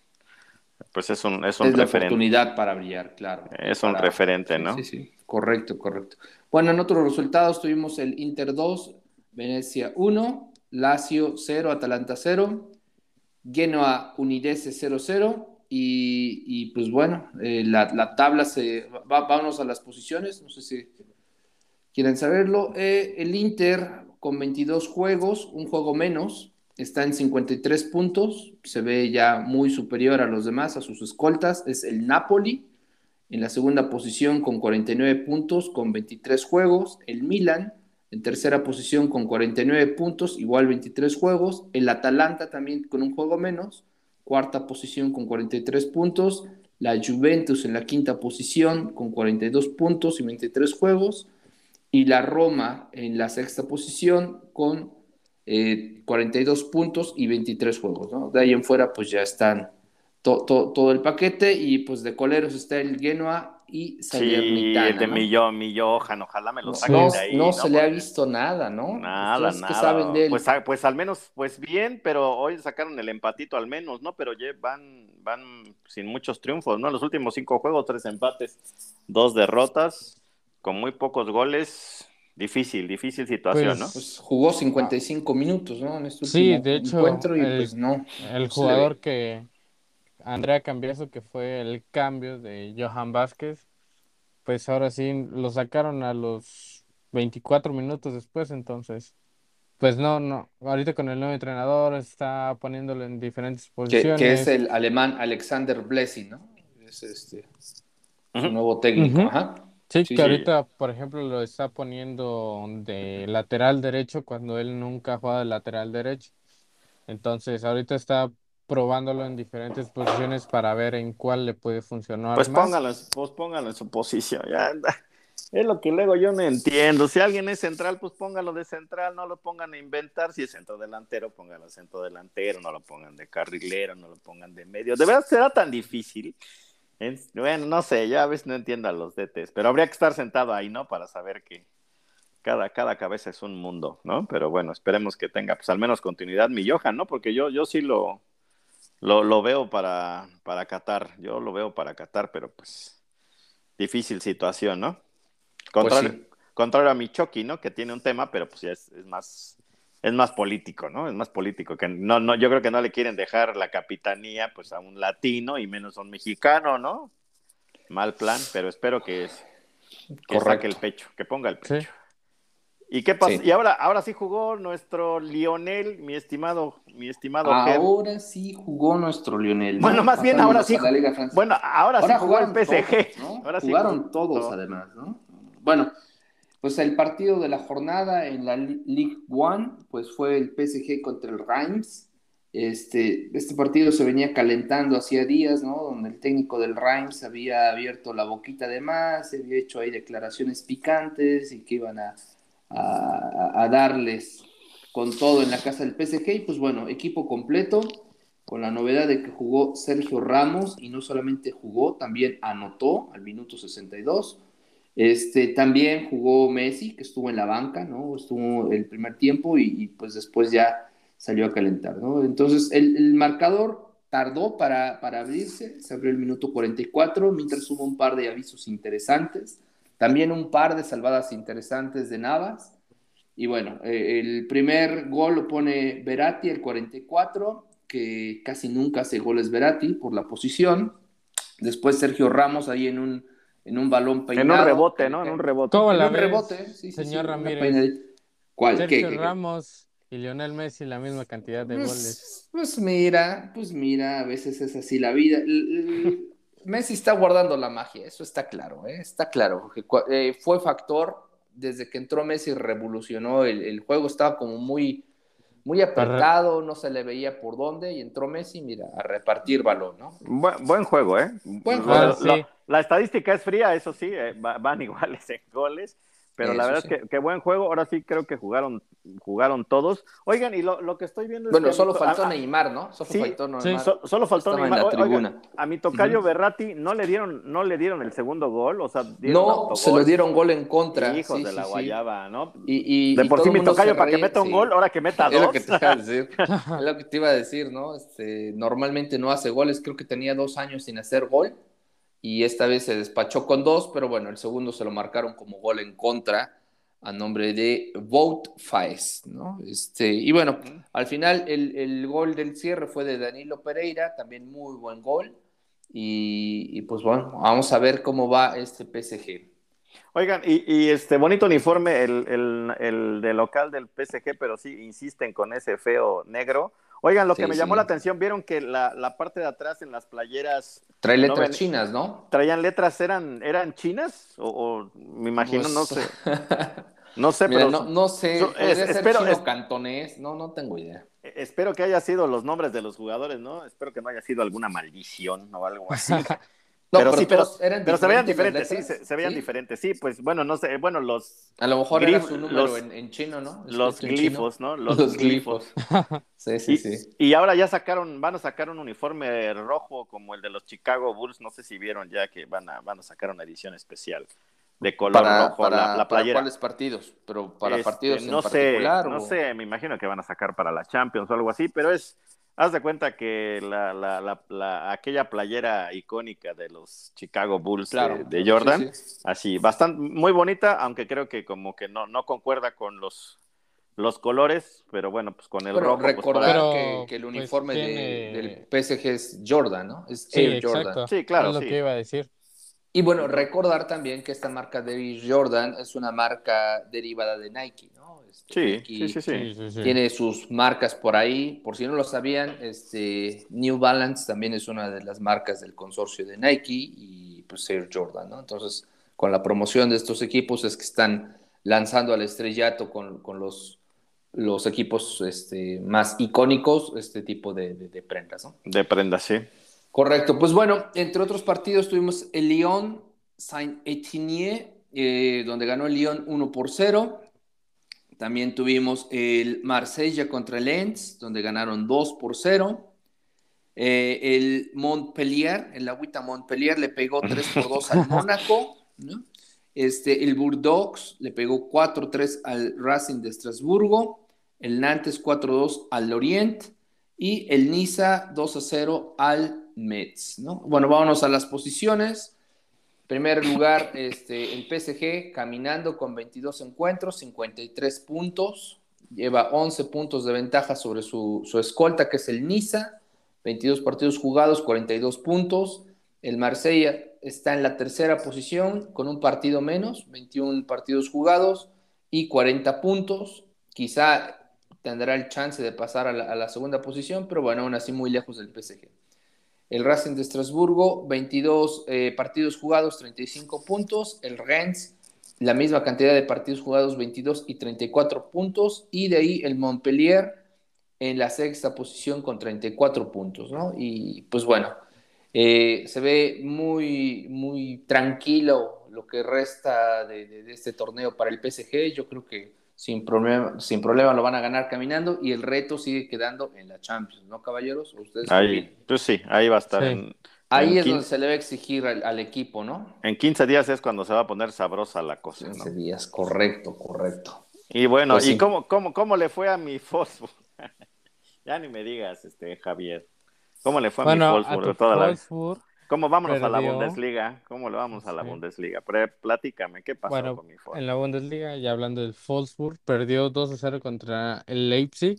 Speaker 1: Pues es un, es un
Speaker 2: es referente. oportunidad para brillar, claro.
Speaker 1: Es un referente, ¿no?
Speaker 2: Sí, sí, correcto, correcto. Bueno, en otros resultados tuvimos el Inter 2, Venecia 1, Lazio 0, Atalanta 0, Genoa Unidese 0-0 y, pues bueno, eh, la, tabla se. Va, vámonos a las posiciones, no sé si quieren saberlo. Eh, el Inter con 22 juegos, un juego menos, está en 53 puntos, se ve ya muy superior a los demás, a sus escoltas. Es el Napoli en la segunda posición con 49 puntos, con 23 juegos. El Milan en tercera posición con 49 puntos, igual 23 juegos. El Atalanta también con un juego menos cuarta posición con 43 puntos, la Juventus en la quinta posición con 42 puntos y 23 juegos, y la Roma en la sexta posición con 42 eh, puntos y 23 juegos. De ahí en fuera pues ya están todo el paquete y pues de coleros está el Genoa y
Speaker 1: Salernitana. Sí, de ¿no? mi, Johan, ojalá me lo saquen
Speaker 2: no,
Speaker 1: de ahí.
Speaker 2: No, se le ha visto nada, ¿no?
Speaker 1: Nada, nada. saben de él? Pues, ah, pues al menos, pues bien, pero hoy sacaron el empatito al menos, ¿no? Pero van, van sin muchos triunfos, ¿no? Los últimos cinco juegos, tres empates, dos derrotas, con muy pocos goles. Difícil, difícil situación,
Speaker 2: pues,
Speaker 1: ¿no?
Speaker 2: Pues jugó 55 minutos, ¿no? En este
Speaker 3: sí, de hecho,
Speaker 2: encuentro y pues no.
Speaker 3: El jugador que Andrea Cambiaso, que fue el cambio de Johan Vázquez, pues ahora sí lo sacaron a los 24 minutos después, entonces, pues no, no. Ahorita con el nuevo entrenador está poniéndolo en diferentes posiciones.
Speaker 2: que es el alemán Alexander Blessing, ¿no? Es este, su nuevo técnico. Ajá.
Speaker 3: Sí,
Speaker 2: Sí,
Speaker 3: que
Speaker 2: sí.
Speaker 3: ahorita, por ejemplo, lo está poniendo de lateral derecho cuando él nunca ha jugado de lateral derecho. Entonces, ahorita está probándolo en diferentes posiciones para ver en cuál le puede funcionar
Speaker 1: Pues póngalo, pues póngalo en su posición. Ya, es lo que luego yo no entiendo. Si alguien es central, pues póngalo de central, no lo pongan a inventar. Si es centro delantero, póngalo centro delantero, no lo pongan de carrilero, no lo pongan de medio. ¿De verdad será tan difícil? Bueno, no sé, ya a veces no entiendo a los DTs, pero habría que estar sentado ahí, ¿no? Para saber que cada, cada cabeza es un mundo, ¿no? Pero bueno, esperemos que tenga pues al menos continuidad mi Johan, ¿no? Porque yo, yo sí lo, lo, lo veo para, para Qatar, yo lo veo para Qatar, pero pues difícil situación, ¿no? Contrario,
Speaker 2: Pues sí.
Speaker 1: contrario a mi Chucky, ¿no? Que tiene un tema, pero pues ya es, es más es más político, ¿no? Es más político que no, no, yo creo que no le quieren dejar la capitanía pues a un latino y menos a un mexicano, ¿no? Mal plan, pero espero que, que
Speaker 2: Correcto.
Speaker 1: saque el pecho, que ponga el pecho.
Speaker 3: Sí.
Speaker 1: ¿Y qué pasa?
Speaker 2: Sí.
Speaker 1: Y ahora, ahora sí jugó nuestro Lionel, mi estimado, mi estimado Ger.
Speaker 2: Ahora sí jugó nuestro Lionel. ¿no?
Speaker 1: Bueno, más bien ahora sí. Bueno, ahora, sí jugó el PSG.
Speaker 2: todos, ¿no?
Speaker 1: Ahora sí
Speaker 2: jugaron
Speaker 1: jugó
Speaker 2: todos,
Speaker 1: todo.
Speaker 2: además, ¿no? Bueno, pues el partido de la jornada en la League One, pues fue el PSG contra el Reims. Este, este partido se venía calentando hacía días, ¿no? Donde el técnico del Reims había abierto la boquita de más, había hecho ahí declaraciones picantes y que iban a, a- a darles con todo en la casa del PSG. Y pues bueno, equipo completo, con la novedad de que jugó Sergio Ramos y no solamente jugó, también anotó al minuto 62. Este, también jugó Messi, que estuvo en la banca, ¿no? Estuvo el primer tiempo y, pues después ya salió a calentar, ¿no? Entonces el, el marcador tardó para, para abrirse, se abrió el minuto 44, mientras hubo un par de avisos interesantes, también un par de salvadas interesantes de Navas. Y bueno, eh, el primer gol lo pone Verati, el 44, que casi nunca hace goles Verati por la posición. Después Sergio Ramos ahí en un, en un balón
Speaker 1: En
Speaker 2: peinado.
Speaker 1: un rebote, ¿no? En un rebote.
Speaker 3: ¿Cómo
Speaker 2: En un
Speaker 3: ves,
Speaker 2: rebote, sí, sí,
Speaker 3: señor
Speaker 2: sí,
Speaker 3: Ramírez?
Speaker 2: ¿Cuál? ¿Qué,
Speaker 3: Sergio
Speaker 2: qué, qué?
Speaker 3: Ramos y Lionel Messi la misma cantidad de goles.
Speaker 2: Pues, pues mira, pues mira, a veces es así la vida. [LAUGHS] Messi está guardando la magia, eso está claro, ¿eh? está claro. eh, fue factor desde que entró Messi, revolucionó el, el juego, estaba como muy, muy apretado, no se le veía por dónde, y entró Messi, mira, a repartir balón, ¿no?
Speaker 1: Buen, buen juego, ¿eh?
Speaker 2: Buen juego.
Speaker 3: Ah, sí.
Speaker 1: la estadística es fría, eso sí, eh, va- van [LAUGHS] iguales en goles, pero la verdad
Speaker 2: sí.
Speaker 1: es que, que buen juego. Ahora sí creo que jugaron, jugaron todos. Oigan, y lo, lo que estoy viendo es
Speaker 2: Bueno,
Speaker 1: que
Speaker 2: solo faltó Neymar, ¿no? Solo
Speaker 1: sí,
Speaker 2: faltó
Speaker 3: sí,
Speaker 2: Neymar.
Speaker 1: so- solo faltó
Speaker 2: Estaba en
Speaker 1: Neymar.
Speaker 2: la
Speaker 1: Oigan,
Speaker 2: tribuna.
Speaker 1: a mi tocayo
Speaker 2: Ujú.
Speaker 1: Berratti no le dieron, no le dieron el segundo gol, o sea, dieron
Speaker 2: No, se lo dieron gol en contra.
Speaker 1: Hijos
Speaker 2: sí,
Speaker 1: de
Speaker 2: sí,
Speaker 1: la
Speaker 2: sí.
Speaker 1: guayaba, ¿no?
Speaker 2: Y, y-
Speaker 1: de por sí
Speaker 2: el
Speaker 1: mi tocayo
Speaker 2: se
Speaker 1: para que meta un
Speaker 2: sí.
Speaker 1: gol, ahora que meta [LAUGHS]
Speaker 2: Es lo
Speaker 1: dos.
Speaker 2: que te iba a decir. [LAUGHS] Es lo que te iba a decir, ¿no? Este, normalmente no hace goles, creo que tenía dos años sin hacer gol y esta vez se despachó con dos, pero bueno, el segundo se lo marcaron como gol en contra a nombre de Vote Faes, ¿no? Este, y bueno, al final el, el gol del cierre fue de Danilo Pereira, también muy buen gol. Y, y pues bueno, vamos a ver cómo va este PSG.
Speaker 1: Oigan, y, y este bonito uniforme, el, el, el de local del PSG, pero sí insisten con ese feo negro. Oigan, lo que me llamó
Speaker 2: sí.
Speaker 1: la atención, vieron que la, la parte de atrás en las playeras
Speaker 2: Trae
Speaker 1: No
Speaker 2: letras
Speaker 1: ven-
Speaker 2: chinas, ¿no?
Speaker 1: traían letras, ¿eran, eran chinas? O, o me imagino,
Speaker 2: Pues-
Speaker 1: no sé. [LAUGHS] No sé,
Speaker 2: Mira,
Speaker 1: pero
Speaker 2: no, no sé,
Speaker 1: so- es-
Speaker 2: ser
Speaker 1: espero-
Speaker 2: chino
Speaker 1: es-
Speaker 2: cantonés, no, no tengo idea.
Speaker 1: espero que haya sido los nombres de los jugadores, ¿no? Espero que no haya sido alguna maldición o algo así. [LAUGHS]
Speaker 2: No,
Speaker 1: Pero sí, pero-
Speaker 2: eran
Speaker 1: Pero se veían
Speaker 2: diferentes
Speaker 1: sí, se, se veían diferentes, sí, pues bueno, no sé, bueno, los,
Speaker 2: A lo mejor
Speaker 1: Glif-
Speaker 2: era su número
Speaker 1: los-
Speaker 2: en, en chino, ¿no?
Speaker 1: los
Speaker 2: chino.
Speaker 1: glifos, ¿no? [LAUGHS] Los,
Speaker 2: Los,
Speaker 1: glifos.
Speaker 2: glifos. [LAUGHS] Sí, sí,
Speaker 1: Y,
Speaker 2: sí.
Speaker 1: y ahora ya sacaron, van a sacar un uniforme rojo como el de los Chicago Bulls, no sé si vieron ya que van a, van a sacar una edición especial de color
Speaker 2: Para,
Speaker 1: rojo,
Speaker 2: para,
Speaker 1: la, la
Speaker 2: para
Speaker 1: playera.
Speaker 2: cuáles partidos, pero para
Speaker 1: Este,
Speaker 2: partidos en
Speaker 1: no sé,
Speaker 2: particular.
Speaker 1: no
Speaker 2: o-
Speaker 1: sé, me imagino que van a sacar para la Champions o algo así, pero es, haz de cuenta que la, la, la, la- aquella playera icónica de los Chicago Bulls de-
Speaker 2: Claro.
Speaker 1: de, Jordan,
Speaker 2: Sí, sí.
Speaker 1: así, bastante, muy bonita, aunque creo que como que no, no concuerda con los, los colores, pero bueno, pues con el
Speaker 2: Pero
Speaker 1: rojo. pues,
Speaker 2: recordar
Speaker 3: Pero,
Speaker 2: que, que el
Speaker 3: pues,
Speaker 2: uniforme de- del PSG es Jordan, ¿no? Es
Speaker 3: Sí,
Speaker 2: Air Jordan.
Speaker 3: exacto.
Speaker 1: Sí, claro,
Speaker 3: Es lo
Speaker 1: sí.
Speaker 3: que iba a decir.
Speaker 2: Y bueno, recordar también que esta marca de Jordan es una marca derivada de Nike, ¿no?
Speaker 1: Este, sí, sí, sí,
Speaker 2: sí, Tiene sus marcas por ahí. Por si no lo sabían, este, New Balance también es una de las marcas del consorcio de Nike y pues Air Jordan, ¿no? Entonces, con la promoción de estos equipos es que están lanzando al estrellato con, con los, los equipos este, más icónicos este tipo de, de, de prendas, ¿no?
Speaker 1: De prendas, sí.
Speaker 2: Correcto. Pues bueno, entre otros partidos tuvimos el Lyon Saint-Etienne, eh, donde ganó el Lyon 1 por 0. También tuvimos el Marsella contra el Lens, donde ganaron 2 por 0. Eh, el Montpellier, el Agüita Montpellier le pegó 3 por 2 al [LAUGHS] Mónaco. Este, el Bordeaux le pegó 4-3 al Racing de Estrasburgo. El Nantes 4-2 al Lorient. Y el Niza 2-0 al Mets, ¿no? Bueno, vámonos a las posiciones. Primer lugar, [LAUGHS] este, el PSG caminando con 22 encuentros, 53 puntos, lleva 11 puntos de ventaja sobre su, su escolta, que es el Niza, 22 partidos jugados, 42 puntos. El Marsella está en la tercera posición con un partido menos, 21 partidos jugados y 40 puntos. Quizá tendrá el chance de pasar a la, a la segunda posición, pero bueno, aún así muy lejos del PSG. El Racing de Estrasburgo, 22 eh, partidos jugados, 35 puntos. El Rennes, la misma cantidad de partidos jugados, 22 y 34 puntos. Y de ahí el Montpellier en la sexta posición con 34 puntos, ¿no? Y pues bueno, eh, se ve muy, muy tranquilo lo que resta de, de, de este torneo para el PSG. Yo creo que sin problema, sin problema lo van a ganar caminando y el reto sigue quedando en la Champions, ¿no, caballeros? ¿Ustedes
Speaker 1: ahí, pues sí, ahí va a estar. Sí. En,
Speaker 2: ahí en es 15, donde se le va a exigir al, al, equipo, ¿no?
Speaker 1: En 15 días es cuando se va a poner sabrosa la cosa.
Speaker 2: 15 ¿no? días, correcto, correcto.
Speaker 1: Y bueno, pues ¿y sí. cómo, cómo, cómo le fue a mi Fosfo? [LAUGHS] ya ni me digas, este Javier. ¿Cómo le fue a mi Fosfo?
Speaker 3: A toda la...
Speaker 1: ¿Cómo vámonos Perdió. a la Bundesliga? ¿Cómo le vamos a la sí. Bundesliga? Pero platícame, ¿qué pasó
Speaker 3: bueno,
Speaker 1: con mi Wolfsburg?
Speaker 3: En la Bundesliga, ya hablando del Wolfsburg, perdió 2 a 0 contra el Leipzig.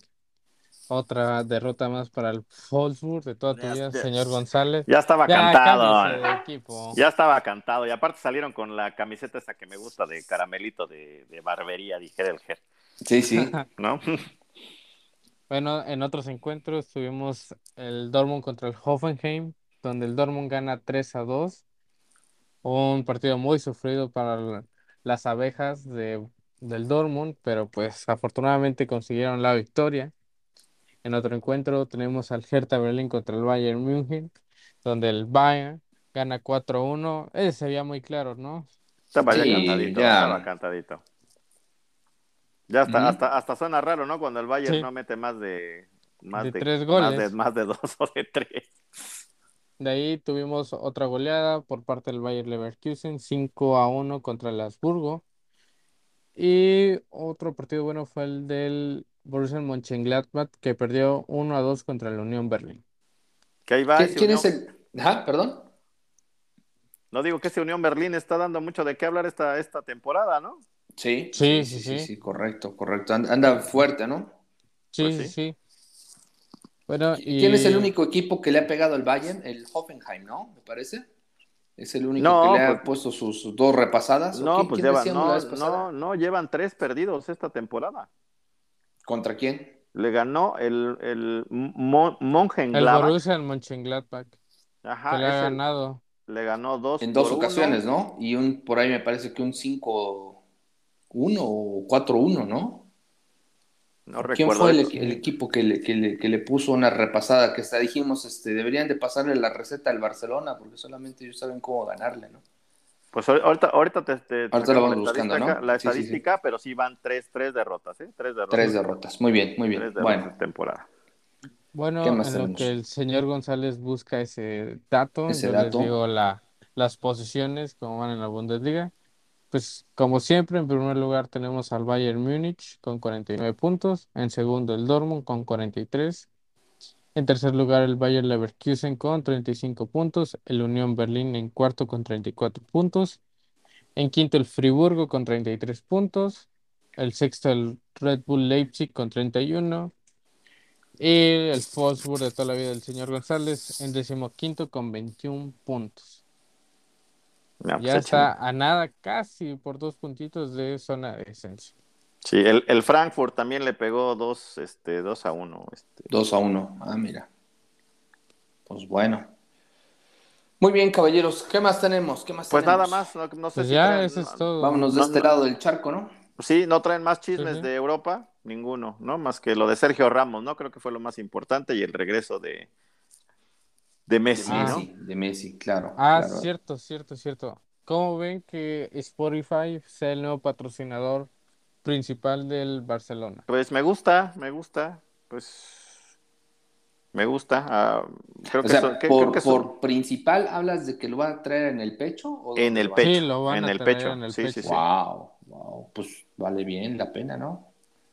Speaker 3: Otra derrota más para el Wolfsburg de toda tu ya, vida, ya, señor González.
Speaker 1: Ya estaba ya, cantado. Ya estaba cantado. Y aparte salieron con la camiseta esa que me gusta de caramelito de, de barbería, dijera el Ger.
Speaker 2: Sí, sí. [LAUGHS]
Speaker 1: ¿No? [LAUGHS]
Speaker 3: bueno, en otros encuentros tuvimos el Dortmund contra el Hoffenheim donde el Dortmund gana 3 a 2. Un partido muy sufrido para las abejas de, del Dortmund, pero pues afortunadamente consiguieron la victoria. En otro encuentro tenemos al Hertha Berlín contra el Bayern München, donde el Bayern gana 4 a 1. Ese se veía muy claro, ¿no?
Speaker 1: Estaba sí, ya cantadito, ya. estaba cantadito. Ya hasta, mm. hasta, hasta suena raro, ¿no? Cuando el Bayern sí. no mete más de, más
Speaker 3: de, de tres goles.
Speaker 1: Más de, más de dos [LAUGHS] o de tres.
Speaker 3: De ahí tuvimos otra goleada por parte del Bayer Leverkusen, 5 a 1 contra el Habsburgo. Y otro partido bueno fue el del Borussia Mönchengladbach, que perdió 1 a 2 contra la Unión Berlín.
Speaker 1: ¿Qué ahí va
Speaker 2: ¿Quién es el...? Ajá, perdón.
Speaker 1: No digo que ese Unión Berlín está dando mucho de qué hablar esta, esta temporada, ¿no?
Speaker 2: Sí
Speaker 3: sí sí, sí, sí,
Speaker 2: sí, correcto, correcto. Anda fuerte, ¿no?
Speaker 3: Sí, pues sí, sí. Bueno, y...
Speaker 2: ¿Quién es el único equipo que le ha pegado al Bayern? El Hoffenheim, ¿no? Me parece. Es el único no, que le pues... ha puesto sus, dos repasadas.
Speaker 1: No, ¿Quién, pues quién llevan, no, no, no, llevan tres perdidos esta temporada.
Speaker 2: ¿Contra quién?
Speaker 1: Le ganó el, el Mon Mönchengladbach.
Speaker 3: El Borussia Mönchengladbach.
Speaker 1: Ajá.
Speaker 3: Que le ha ganado.
Speaker 1: Le ganó dos.
Speaker 2: En dos ocasiones, uno. ¿no? Y un por ahí me parece que un 5-1 o 4-1, ¿no?
Speaker 1: No
Speaker 2: ¿Quién fue el, el, equipo que le, que, le, que le, puso una repasada? Que hasta dijimos, este, deberían de pasarle la receta al Barcelona, porque solamente ellos saben cómo ganarle, ¿no?
Speaker 1: Pues ahorita, ahorita te, te
Speaker 2: ahorita lo vamos buscando, ¿no?
Speaker 1: La estadística, sí, sí, sí. pero sí van tres, tres derrotas, ¿eh? Tres derrotas.
Speaker 2: Tres derrotas, muy bien, muy bien. bueno.
Speaker 1: temporada.
Speaker 3: Bueno, en tenemos? lo que el señor González busca ese dato, ¿Ese yo dato? les digo la, las posiciones, como van en la Bundesliga. Pues como siempre, en primer lugar tenemos al Bayern Múnich con 49 puntos, en segundo el Dortmund con 43, en tercer lugar el Bayern Leverkusen con 35 puntos, el Unión Berlín en cuarto con 34 puntos, en quinto el Friburgo con 33 puntos, el sexto el Red Bull Leipzig con 31 y el Wolfsburg de toda la vida del señor González en decimoquinto con 21 puntos. Ya pues está a nada, casi por dos puntitos de zona de descenso.
Speaker 1: Sí, el, Frankfurt también le pegó dos, este, dos a uno. Este.
Speaker 2: Dos a uno, ah, mira. Pues bueno. Muy bien, caballeros. ¿Qué más tenemos? ¿Qué más
Speaker 1: pues nada más, no, sé
Speaker 3: pues ya, eso es todo.
Speaker 2: Vámonos de este lado del charco, ¿no?
Speaker 1: Sí, no traen más chismes de Europa, ninguno, ¿no? Más que lo de Sergio Ramos, ¿no? Creo que fue lo más importante y el regreso de, de Messi, ¿no?
Speaker 2: De Messi, claro.
Speaker 3: Ah, cierto, cierto, cierto. ¿Cómo ven que Spotify sea el nuevo patrocinador principal del Barcelona?
Speaker 1: Pues me gusta, me gusta, pues me gusta. Ah, creo
Speaker 2: que, por, principal hablas de que lo va a traer en el pecho. ¿o
Speaker 1: en el pecho. Sí, lo van en, a el pecho. en el sí, pecho. Sí,
Speaker 2: wow, wow, pues vale bien la pena, ¿no?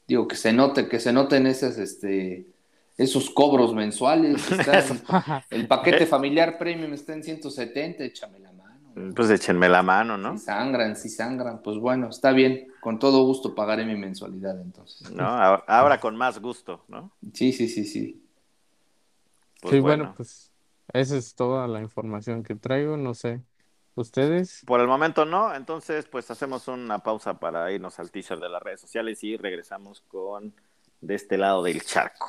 Speaker 2: Digo que se note, que se noten esas, este, esos cobros mensuales. [LAUGHS] el paquete familiar premium está en 170, échame la mano.
Speaker 1: Pues échenme la mano, ¿no?
Speaker 2: Si sangran, si sangran, pues bueno, está bien, con todo gusto pagaré mi mensualidad entonces.
Speaker 1: No, ahora, con más gusto, ¿no?
Speaker 2: Sí, sí, sí, sí.
Speaker 3: Pues sí, bueno. pues esa es toda la información que traigo, no sé. ¿Ustedes?
Speaker 1: Por el momento no, entonces pues hacemos una pausa para irnos al teaser de las redes sociales y regresamos con de este lado del charco.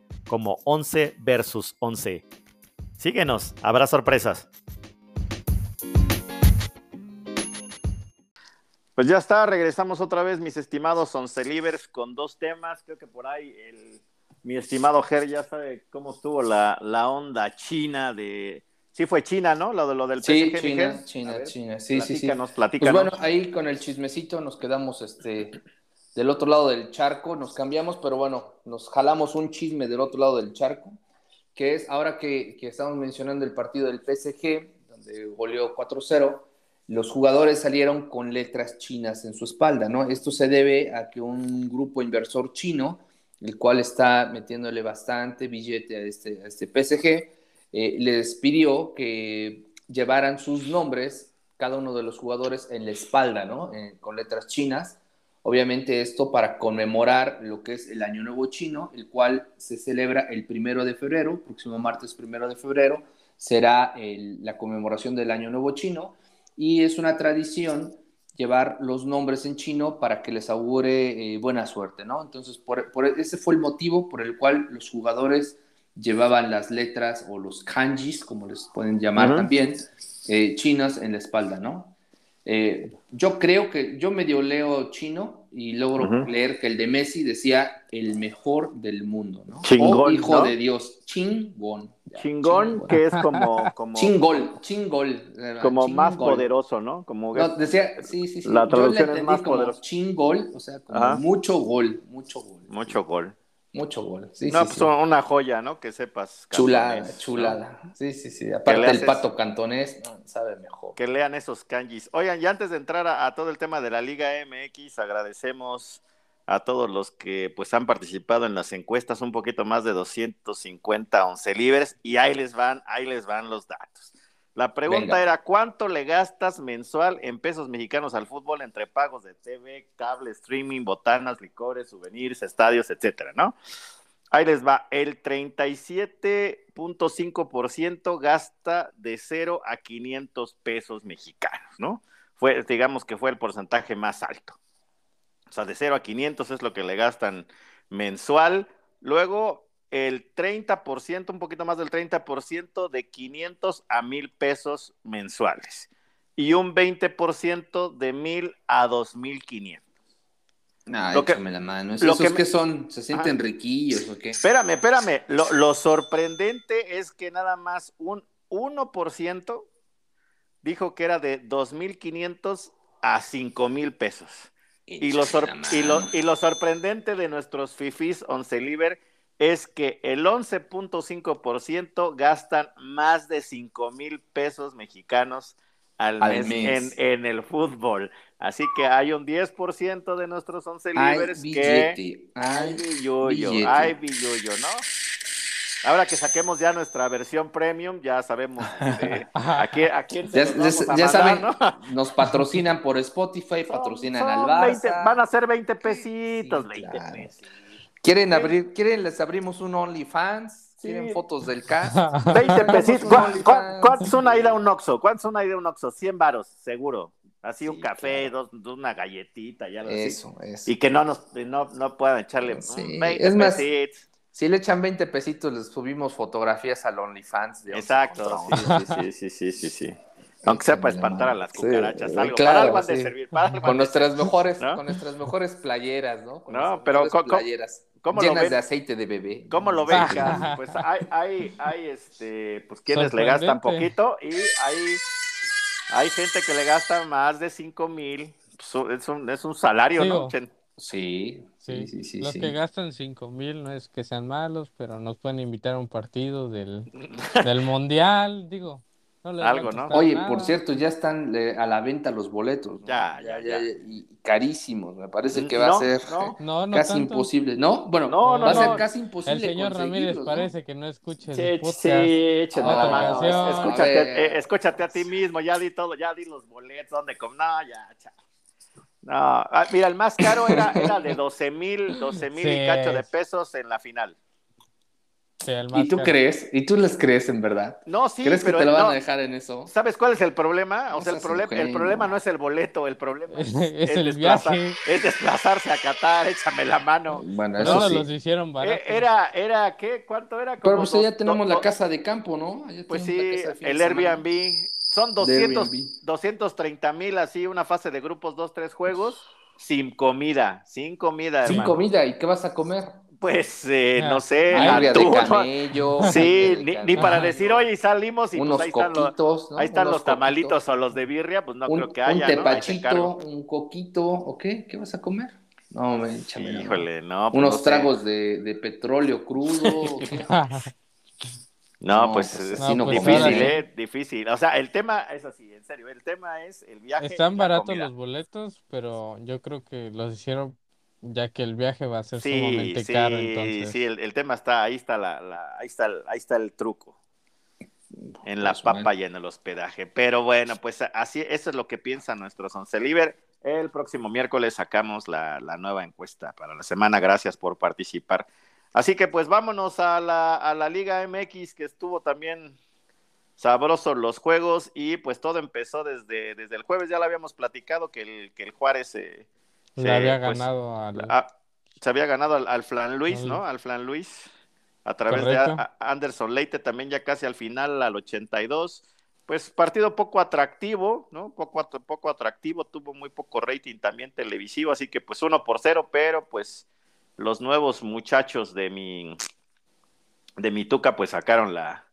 Speaker 1: como 11 versus 11. Síguenos, habrá sorpresas. Pues ya está, regresamos otra vez, mis estimados 11 livers, con dos temas. Creo que por ahí el, mi estimado Ger ya sabe cómo estuvo la, la onda china de. Sí, fue China, ¿no? Lo de lo del
Speaker 2: sí, China, China, China. Sí, sí, sí. Pues bueno, ahí con el chismecito nos quedamos este del otro lado del charco, nos cambiamos, pero bueno, nos jalamos un chisme del otro lado del charco, que es ahora que, que estamos mencionando el partido del PSG, donde goleó 4-0, los jugadores salieron con letras chinas en su espalda, ¿no? Esto se debe a que un grupo inversor chino, el cual está metiéndole bastante billete a este, a este PSG, eh, les pidió que llevaran sus nombres, cada uno de los jugadores, en la espalda, ¿no? Eh, con letras chinas Obviamente esto para conmemorar lo que es el Año Nuevo Chino, el cual se celebra el primero de febrero, próximo martes primero de febrero, será la conmemoración del Año Nuevo Chino y es una tradición llevar los nombres en chino para que les augure eh, buena suerte, ¿no? Entonces, por, ese fue el motivo por el cual los jugadores llevaban las letras o los kanjis, como les pueden llamar también, eh, chinas en la espalda, ¿no? Eh, yo creo que yo medio leo chino y logro leer que el de Messi decía el mejor del mundo, ¿no?
Speaker 1: Chingón,
Speaker 2: hijo de Dios, chingón.
Speaker 1: Chingón, que es como, [LAUGHS] como
Speaker 2: chingol, chingol,
Speaker 1: como más poderoso, ¿no? Como
Speaker 2: decía, sí, sí, sí.
Speaker 1: La traducción es más poderosa.
Speaker 2: Chingol, o sea, como mucho gol, mucho gol.
Speaker 1: Mucho gol.
Speaker 2: Mucho gol. Sí,
Speaker 1: no, pues una joya, ¿no? Que sepas.
Speaker 2: Chulada, chulada. Sí, sí, sí. Aparte el pato cantonés, sabe mejor.
Speaker 1: Que lean esos kanjis. Oigan, y antes de entrar a, todo el tema de la Liga MX, agradecemos a todos los que pues han participado en las encuestas, un poquito más de 250 once libres, y ahí les van, ahí les van los datos. La pregunta era, ¿cuánto le gastas mensual en pesos mexicanos al fútbol entre pagos de TV, cable, streaming, botanas, licores, souvenirs, estadios, etcétera, ¿no? Ahí les va, el 37.5% gasta de 0 a 500 pesos mexicanos, ¿no? Fue, digamos que fue el porcentaje más alto. O sea, de 0 a 500 es lo que le gastan mensual. Luego, el 30%, un poquito más del 30% de 500 a 1000 pesos mensuales y un 20% de 1000 a 2500.
Speaker 2: No, lo que, la mano. ¿Esos que, que, son? ¿Se sienten riquillos o qué?
Speaker 1: Espérame, espérame. Lo, lo, sorprendente es que nada más un 1% dijo que era de 2500 a 5000 pesos. Y lo, y, lo, y lo sorprendente de nuestros fifis on Celiver es que el 11.5% gastan más de 5 mil pesos mexicanos al, mes, En, el fútbol. Así que hay un 10% de nuestros 11 libres que hay billuyo, hay billuyo, ¿no? Ahora que saquemos ya nuestra versión premium, ya sabemos este, a, quién,
Speaker 2: ya, saben, nos patrocinan por Spotify, patrocinan al Barça.
Speaker 1: van a ser 20 pesitos, 20 pesitos.
Speaker 2: ¿Quieren abrir, quieren les abrimos un OnlyFans? ¿Quieren fotos del [LAUGHS] cast?
Speaker 1: 20 pesitos. ¿Cuánto es una ida a un Oxxo? ¿Cuánto es una ida a un Oxxo? 100 varos, seguro. Así un café, dos, una galletita, ya lo Eso, eso. Y que no nos no, no puedan echarle 20 es más, pesitos.
Speaker 2: Si le echan 20 pesitos, les subimos fotografías al OnlyFans.
Speaker 1: De Exacto, sí, sí, sí, sí, sí, Aunque sea para espantar a las cucarachas, algo, claro, para algo de servir.
Speaker 2: con, nuestras mejores, con nuestras mejores playeras, ¿no?
Speaker 1: no, pero
Speaker 2: playeras llenas de aceite de bebé.
Speaker 1: ¿Cómo lo ven? pues hay, hay, hay, este, pues quienes le gastan poquito y hay, hay gente que le gasta más de 5 mil. Es, un, es un salario, ¿no?
Speaker 2: Sí, sí, sí, sí.
Speaker 3: Los que gastan cinco mil no es que sean malos, pero nos pueden invitar a un partido del, del mundial, digo.
Speaker 1: Algo, ¿no?
Speaker 2: Oye, por cierto, ya están eh, a la venta los boletos.
Speaker 1: Ya, ya, ya,
Speaker 2: Y carísimos. Me parece que va a ser [LAUGHS] casi imposible. ¿No? Bueno, va a ser casi imposible.
Speaker 3: El señor Ramírez parece que no escuche
Speaker 1: sí, el. Sí, Escúchate, eh, escúchate a ti mismo. Ya di todo, ya di los boletos. ¿Dónde? No, ya, chao. No, ah, mira, el más caro era, era de 12 mil, 12 mil y cacho de pesos en la final.
Speaker 2: ¿Y tú crees? ¿Y tú les crees en verdad?
Speaker 1: No, sí.
Speaker 2: ¿Crees que te lo van a dejar en eso?
Speaker 1: ¿Sabes cuál es el problema? O sea, el, problema, el problema no es el boleto, el problema [LAUGHS] es, el viaje. es desplazarse a Qatar, échame la mano.
Speaker 3: Bueno, eso no, los hicieron eh, baratos.
Speaker 1: Era, era, ¿qué? ¿Cuánto era?
Speaker 2: Pero pues ya tenemos la casa de campo, ¿no?
Speaker 1: pues sí, el Airbnb. Son 200, 230 mil así, una fase de grupos, dos, tres juegos, sin comida, sin comida.
Speaker 2: Sin comida, ¿y qué vas a comer?
Speaker 1: Pues eh, no sé,
Speaker 2: atún, de camello,
Speaker 1: sí, ni, para decir, oye, salimos y pues ahí están los, ahí están los tamalitos o los de birria, pues no creo que haya.
Speaker 2: Un tepachito, un coquito, ¿o qué? ¿Qué vas a comer? No, me échame.
Speaker 1: Híjole, no.
Speaker 2: Pues Unos tragos de, de, petróleo crudo. [LAUGHS]
Speaker 1: No, pues, es difícil, ¿eh? Difícil. O sea, el tema es así, en serio, el tema es el viaje.
Speaker 3: Están baratos los boletos, pero yo creo que los hicieron ya que el viaje va a ser sumamente caro. Entonces...
Speaker 1: Sí, el, el, tema está, ahí está, la, la, ahí, está, ahí está el truco. En la papa y en el hospedaje. Pero bueno, pues así, eso es lo que piensa nuestro Sonceliver. El próximo miércoles sacamos la, la nueva encuesta para la semana. Gracias por participar. Así que pues vámonos a la, a la Liga MX que estuvo también sabroso los juegos y pues todo empezó desde, desde el jueves, ya lo habíamos platicado que el, que el Juárez eh,
Speaker 3: se, había pues, ganado al...
Speaker 1: se había ganado al, Flan Luis, ¿no? Al Flan Luis a través de Anderson Leite también ya casi al final al 82. Pues partido poco atractivo, ¿no? Poco, poco atractivo, tuvo muy poco rating también televisivo, así que pues uno por cero, pero pues los nuevos muchachos de mi de mi tuca pues sacaron la,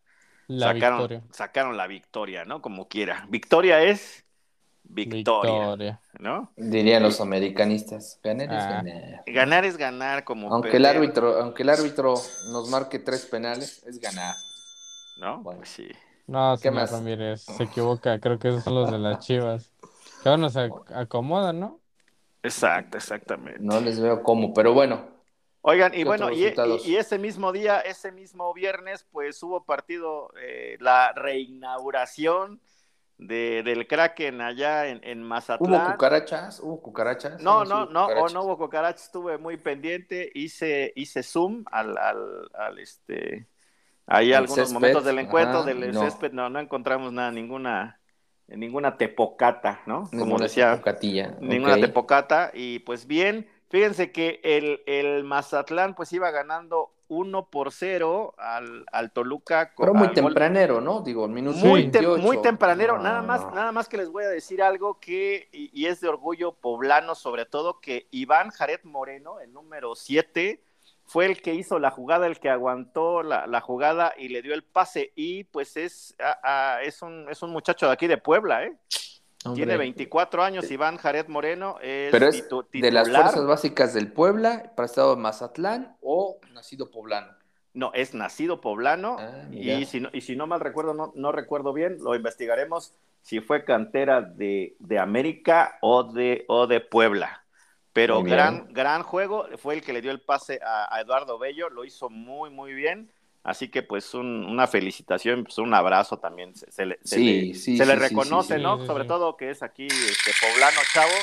Speaker 1: sacaron, victoria. sacaron la victoria, ¿no? Como quiera. Victoria es victoria, ¿no?
Speaker 2: Dirían los americanistas. Ganar es ah.
Speaker 1: ganar. Ganar es ganar como
Speaker 2: aunque el árbitro, aunque el árbitro nos marque tres penales, es ganar.
Speaker 1: ¿No? Bueno, pues sí.
Speaker 3: No, señor Ramírez, se equivoca, creo que esos son los de las Chivas. Que ahora nos acomodan, ¿no?
Speaker 1: Exacto, exactamente.
Speaker 2: No les veo cómo, pero bueno.
Speaker 1: Oigan, y bueno, y, ese mismo día, ese mismo viernes, pues hubo partido, eh, la reinauguración de, del Kraken allá en, en, Mazatlán.
Speaker 2: ¿Hubo cucarachas? ¿Hubo cucarachas?
Speaker 1: No, no, no, o no hubo cucarachas, estuve muy pendiente, hice, hice zoom al, al, al este, ahí algunos momentos del encuentro del césped, no, no encontramos nada, ninguna ninguna tepocata, ¿no?
Speaker 2: Como decía. Tepocatilla.
Speaker 1: Ninguna tepocata. Y pues bien, fíjense que el, el Mazatlán pues iba ganando 1 por 0 al, al Toluca.
Speaker 2: Pero muy tempranero, ¿no? Digo, minuto
Speaker 1: muy, muy tempranero. Nada más, nada más que les voy a decir algo que, y, y, es de orgullo poblano, sobre todo, que Iván Jared Moreno, el número 7, fue el que hizo la jugada, el que aguantó la, jugada y le dio el pase. Y pues es, es, un, es un muchacho de aquí de Puebla, ¿eh? Tiene 24 años, Iván Jared Moreno. Es
Speaker 2: Pero es de las fuerzas básicas del Puebla, para estado de Mazatlán o nacido poblano.
Speaker 1: No, es nacido poblano ah, y, si no, y si no mal recuerdo, no, no recuerdo bien, lo investigaremos. si fue cantera de, de América o de, o de Puebla. Pero gran, gran juego, fue el que le dio el pase a, Eduardo Bello, lo hizo muy, muy bien. Así que pues una felicitación, pues un abrazo también se, le, se le, reconoce, ¿no? Sobre todo que es aquí este poblano chavo.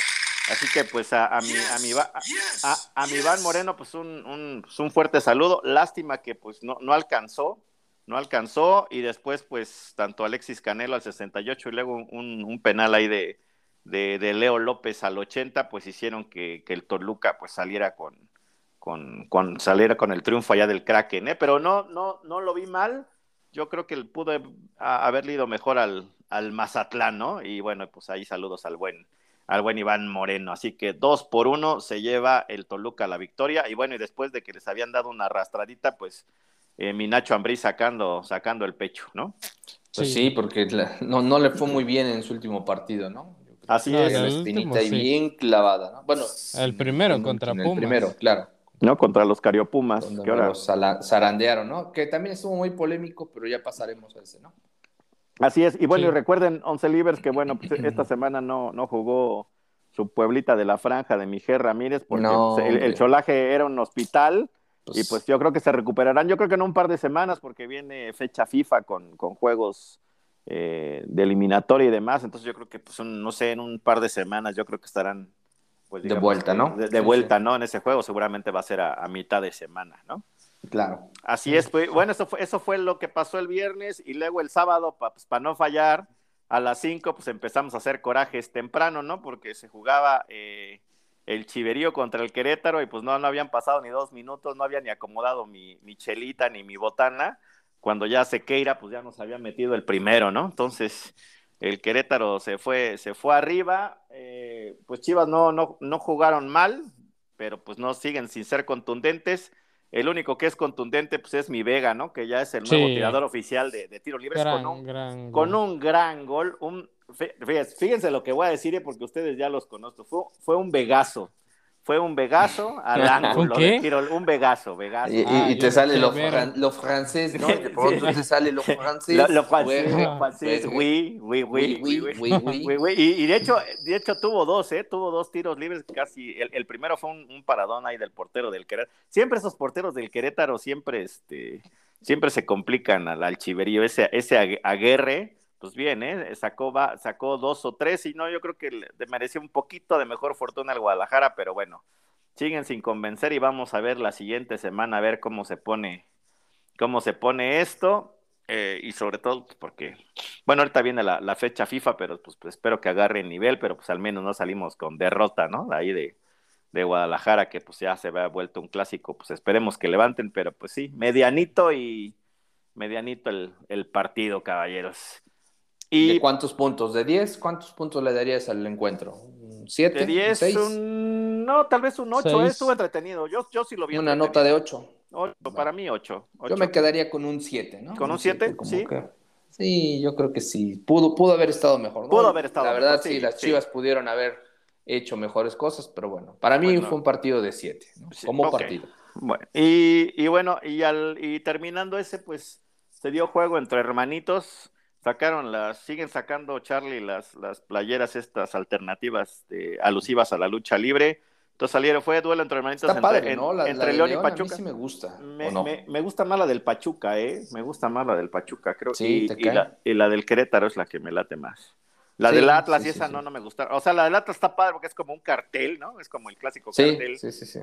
Speaker 1: Así que pues a, a mi, a mi, a, a mi Iván Moreno pues un, un, pues, un, fuerte saludo. Lástima que pues no, no alcanzó, no alcanzó y después pues tanto Alexis Canelo al 68 y luego un, un penal ahí de, de, Leo López al 80, pues hicieron que, el Toluca pues saliera con, con, saliera con el triunfo allá del Kraken, ¿eh? pero no, no, no lo vi mal. Yo creo que pudo haber ido mejor al, al Mazatlán, ¿no? Y bueno, pues ahí saludos al buen, al buen Iván Moreno. Así que dos por uno se lleva el Toluca la victoria. Y bueno, y después de que les habían dado una arrastradita, pues eh, mi Nacho Ambrí sacando, sacando el pecho, ¿no?
Speaker 2: Pues sí, porque no, no le fue muy bien en su último partido, ¿no?
Speaker 1: Así es.
Speaker 2: La espinita y bien clavada, ¿no?
Speaker 3: Bueno, el primero contra Pumas. El
Speaker 2: primero, claro.
Speaker 1: No, contra los Cariopumas.
Speaker 2: Que ahora... Los zarandearon, ¿no? Que también estuvo muy polémico, pero ya pasaremos a ese, ¿no?
Speaker 1: Así es. Y bueno, y recuerden, Once Libres, que bueno, pues esta semana no, no jugó su pueblita de la franja de Miguel Ramírez, porque pues, el, cholaje era un hospital. y pues, pues yo creo que se recuperarán, yo creo que en un par de semanas, porque viene fecha FIFA con, con juegos eh, de eliminatoria y demás. Entonces yo creo que, pues, no sé, en un par de semanas yo creo que estarán...
Speaker 2: Pues, de vuelta, ¿no?
Speaker 1: De, vuelta, ¿no? En ese juego seguramente va a ser a, mitad de semana, ¿no?
Speaker 2: Claro.
Speaker 1: Así es, pues, bueno, eso fue, eso fue lo que pasó el viernes y luego el sábado, para pues, no fallar, a las 5 pues empezamos a hacer corajes temprano, ¿no? Porque se jugaba eh, el Chiverío contra el Querétaro y pues no, no habían pasado ni dos minutos, no había ni acomodado mi, mi chelita ni mi botana cuando ya Sequeira pues ya nos había metido el primero, ¿no? Entonces el Querétaro se fue, se fue arriba, eh, pues Chivas no, no, no jugaron mal, pero pues no siguen sin ser contundentes. El único que es contundente pues es mi Vega, ¿no? Que ya es el nuevo tirador oficial de, tiro libre con, un, gran con un gran gol. Un, fíjense lo que voy a decir eh, porque ustedes ya los conozco. Fue, fue un Vegazo fue un vegazo [LAUGHS] al ángulo un vegazo, vegazo.
Speaker 2: Y,
Speaker 1: ah,
Speaker 2: te sale lo, francés, ¿no? [LAUGHS] De pronto te sale lo francés.
Speaker 1: Lo, francés, francés, oui, oui, oui, oui, Y, de hecho, de hecho tuvo dos, ¿eh? Tuvo dos tiros libres casi. El, primero fue un, paradón ahí del portero del Querétaro. Siempre esos porteros del Querétaro siempre, este, siempre se complican al, al chiverío. Ese, ese aguerre pues bien, ¿eh? sacó, va, sacó dos o tres y no, yo creo que le mereció un poquito de mejor fortuna al Guadalajara, pero bueno, siguen sin convencer y vamos a ver la siguiente semana a ver cómo se pone, cómo se pone esto eh, y sobre todo pues, porque, bueno, ahorita viene la, fecha FIFA, pero pues, pues, espero que agarre el nivel, pero pues al menos no salimos con derrota, ¿no? De ahí de, de Guadalajara, que pues ya se ha vuelto un clásico, pues esperemos que levanten, pero pues sí, medianito y medianito el, el partido, caballeros.
Speaker 2: ¿De cuántos puntos? ¿De 10? ¿Cuántos puntos le darías al encuentro? ¿Siete?
Speaker 1: ¿De 10? Un... No, tal vez un 8. ¿eh? Estuvo entretenido. Yo, yo sí lo vi.
Speaker 2: Una nota de 8.
Speaker 1: Para mí 8.
Speaker 2: Yo me quedaría con un 7, ¿no?
Speaker 1: ¿Con un 7? Sí.
Speaker 2: Sí, yo creo que sí. Pudo, pudo haber estado mejor. ¿no?
Speaker 1: Pudo haber estado
Speaker 2: La verdad, sí, las Chivas pudieron haber hecho mejores cosas, pero bueno, para mí fue un partido de 7, ¿no? como partido.
Speaker 1: Bueno, y, y bueno, y, al, y terminando ese, pues se dio juego entre hermanitos sacaron las, siguen sacando Charlie las, las playeras estas alternativas de, alusivas a la lucha libre. Entonces salieron, fue duelo entre hermanitos entre, León, y Pachuca.
Speaker 2: A mí sí me gusta.
Speaker 1: Me, gusta más la del Pachuca, ¿eh? Me gusta más la del Pachuca, creo. Sí, y, la, y, la, del Querétaro es la que me late más. La del Atlas y esa no, no me gusta. O sea, la del Atlas está padre porque es como un cartel, ¿no? Es como el clásico cartel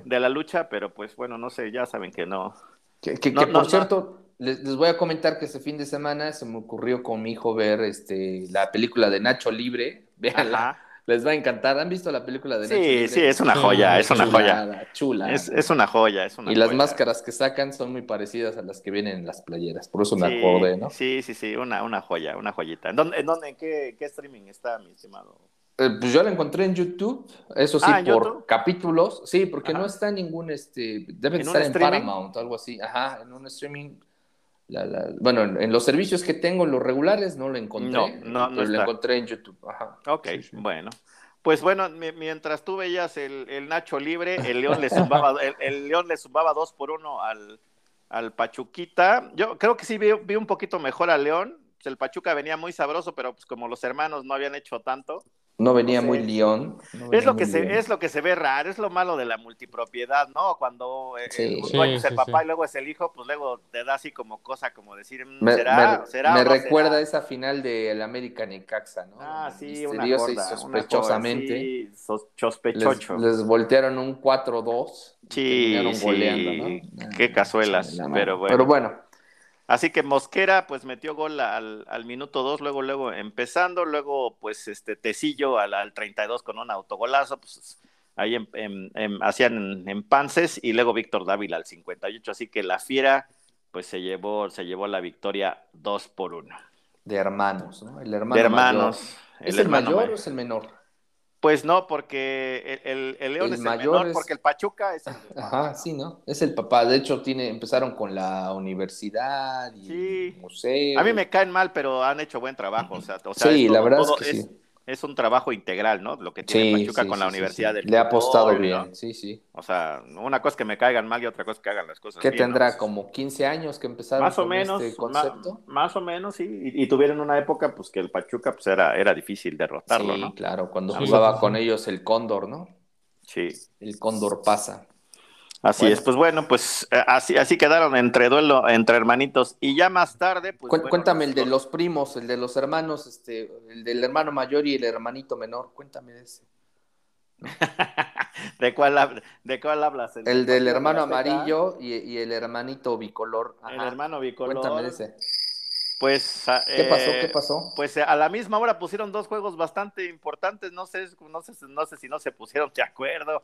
Speaker 1: de la lucha, pero pues bueno, no sé, ya saben que no.
Speaker 2: Que, que, por cierto, les, voy a comentar que este fin de semana se me ocurrió con mi hijo ver este, la película de Nacho Libre. [LAUGHS] Véanla. Les va a encantar. ¿Han visto la película de Nacho
Speaker 1: Libre? Sí, sí, es una joya, es una joya.
Speaker 2: Chula.
Speaker 1: Es, es, una joya, es una
Speaker 2: Y las máscaras que sacan son muy parecidas a las que vienen en las playeras. Por eso me acordé, ¿no?
Speaker 1: Sí, sí, sí, una, una joya, una joyita. ¿En dónde, en, dónde, en qué, qué streaming está, mi estimado?
Speaker 2: Eh, pues yo la encontré en YouTube, eso sí, ah, por capítulos. Sí, porque no está en ningún, este, debe estar en Paramount, algo así. Ajá, en un streaming bueno, en, los servicios que tengo, los regulares, no lo encontré. No, no, no lo encontré en YouTube. Ajá.
Speaker 1: Ok, bueno. Pues bueno, mientras tú veías el, Nacho libre, el León le sumaba, [LAUGHS] el, León le sumaba dos por uno al, al Pachuquita. Yo creo que sí vi, un poquito mejor al León. pues, el Pachuca venía muy sabroso, pero pues como los hermanos no habían hecho tanto,
Speaker 2: No venía
Speaker 1: sé.
Speaker 2: muy León. no
Speaker 1: es lo que se
Speaker 2: León.
Speaker 1: es lo que se ve raro, es lo malo de la multipropiedad, ¿no? Cuando eh,
Speaker 2: Sí.
Speaker 1: un
Speaker 3: Sí,
Speaker 1: dueño es el
Speaker 3: sí,
Speaker 1: papá
Speaker 3: sí.
Speaker 1: y luego es el hijo, pues luego te da así como cosa como decir, mm,
Speaker 2: Me,
Speaker 1: ¿será?
Speaker 2: me-
Speaker 1: ¿será
Speaker 2: me
Speaker 1: o no
Speaker 2: recuerda
Speaker 1: será?
Speaker 2: esa final del América Necaxa, ¿no?
Speaker 1: Ah, sí, una
Speaker 2: y
Speaker 1: gorda, una
Speaker 2: sospechosamente les,
Speaker 1: sospechocho.
Speaker 2: les voltearon un 4-2 y
Speaker 1: Sí,
Speaker 2: goleando, ¿no?
Speaker 1: qué cazuelas, pero bueno.
Speaker 2: Pero bueno,
Speaker 1: Así que Mosquera pues metió gol al, al minuto 2, luego luego empezando, luego pues este Tecillo al, al 32 con un autogolazo, pues ahí en, en- en- hacían empances y luego Víctor Dávila al 58, así que la Fiera pues se llevó se llevó la victoria 2 por 1.
Speaker 2: de hermanos, ¿no? El hermano
Speaker 1: De hermanos.
Speaker 2: mayor. ¿Es el mayor
Speaker 1: mayor.
Speaker 2: o es el menor?
Speaker 1: Pues no, porque el, el- el León
Speaker 2: El
Speaker 1: es el
Speaker 2: mayor
Speaker 1: menor,
Speaker 2: es-
Speaker 1: porque el Pachuca es el
Speaker 2: Ajá,
Speaker 1: papá.
Speaker 2: sí, ¿no? Es el papá. De hecho, tiene, empezaron con la universidad y
Speaker 1: Sí.
Speaker 2: museo.
Speaker 1: A mí me caen mal, pero han hecho buen trabajo. O sea, o sea,
Speaker 2: Sí, la verdad es que sí.
Speaker 1: Es un trabajo integral, ¿no? Lo que tiene
Speaker 2: Sí,
Speaker 1: Pachuca
Speaker 2: sí,
Speaker 1: con la
Speaker 2: sí,
Speaker 1: Universidad del
Speaker 2: Le ha apostado
Speaker 1: Fútbol,
Speaker 2: bien,
Speaker 1: ¿no?
Speaker 2: sí, sí.
Speaker 1: O sea, una cosa es que me caigan mal y otra cosa es que hagan las cosas
Speaker 2: ¿Qué
Speaker 1: bien, ¿no?
Speaker 2: tendrá? ¿Como 15 años que empezaron
Speaker 1: Más o
Speaker 2: con
Speaker 1: menos,
Speaker 2: este
Speaker 1: ma-
Speaker 2: concepto?
Speaker 1: más o menos, sí. Y, y tuvieron una época, pues, que el Pachuca, pues, era, era difícil derrotarlo,
Speaker 2: sí,
Speaker 1: ¿no?
Speaker 2: claro, cuando
Speaker 3: Sí,
Speaker 2: jugaba
Speaker 3: sí,
Speaker 2: con ellos el Cóndor, ¿no?
Speaker 1: Sí.
Speaker 2: El Cóndor pasa.
Speaker 1: Así
Speaker 2: Bueno.
Speaker 1: es, pues bueno, pues eh, así, así quedaron entre duelo, entre hermanitos. Y ya más tarde, pues. Bueno,
Speaker 2: cuéntame el de
Speaker 1: los-
Speaker 2: primos, el de los hermanos, este, el del hermano mayor y el hermanito menor. Cuéntame de ese. [LAUGHS]
Speaker 1: ¿De cuál, de cuál hablas?
Speaker 2: El
Speaker 1: del
Speaker 2: hermano
Speaker 1: de
Speaker 2: amarillo y, y el hermanito bicolor.
Speaker 1: El hermano bicolor.
Speaker 2: Cuéntame de ese.
Speaker 1: Pues. ah,
Speaker 2: ¿Qué pasó?
Speaker 1: eh,
Speaker 2: ¿Qué pasó?
Speaker 1: Pues eh, a la misma hora pusieron dos juegos bastante importantes. No sé, no sé, no sé si no se pusieron de acuerdo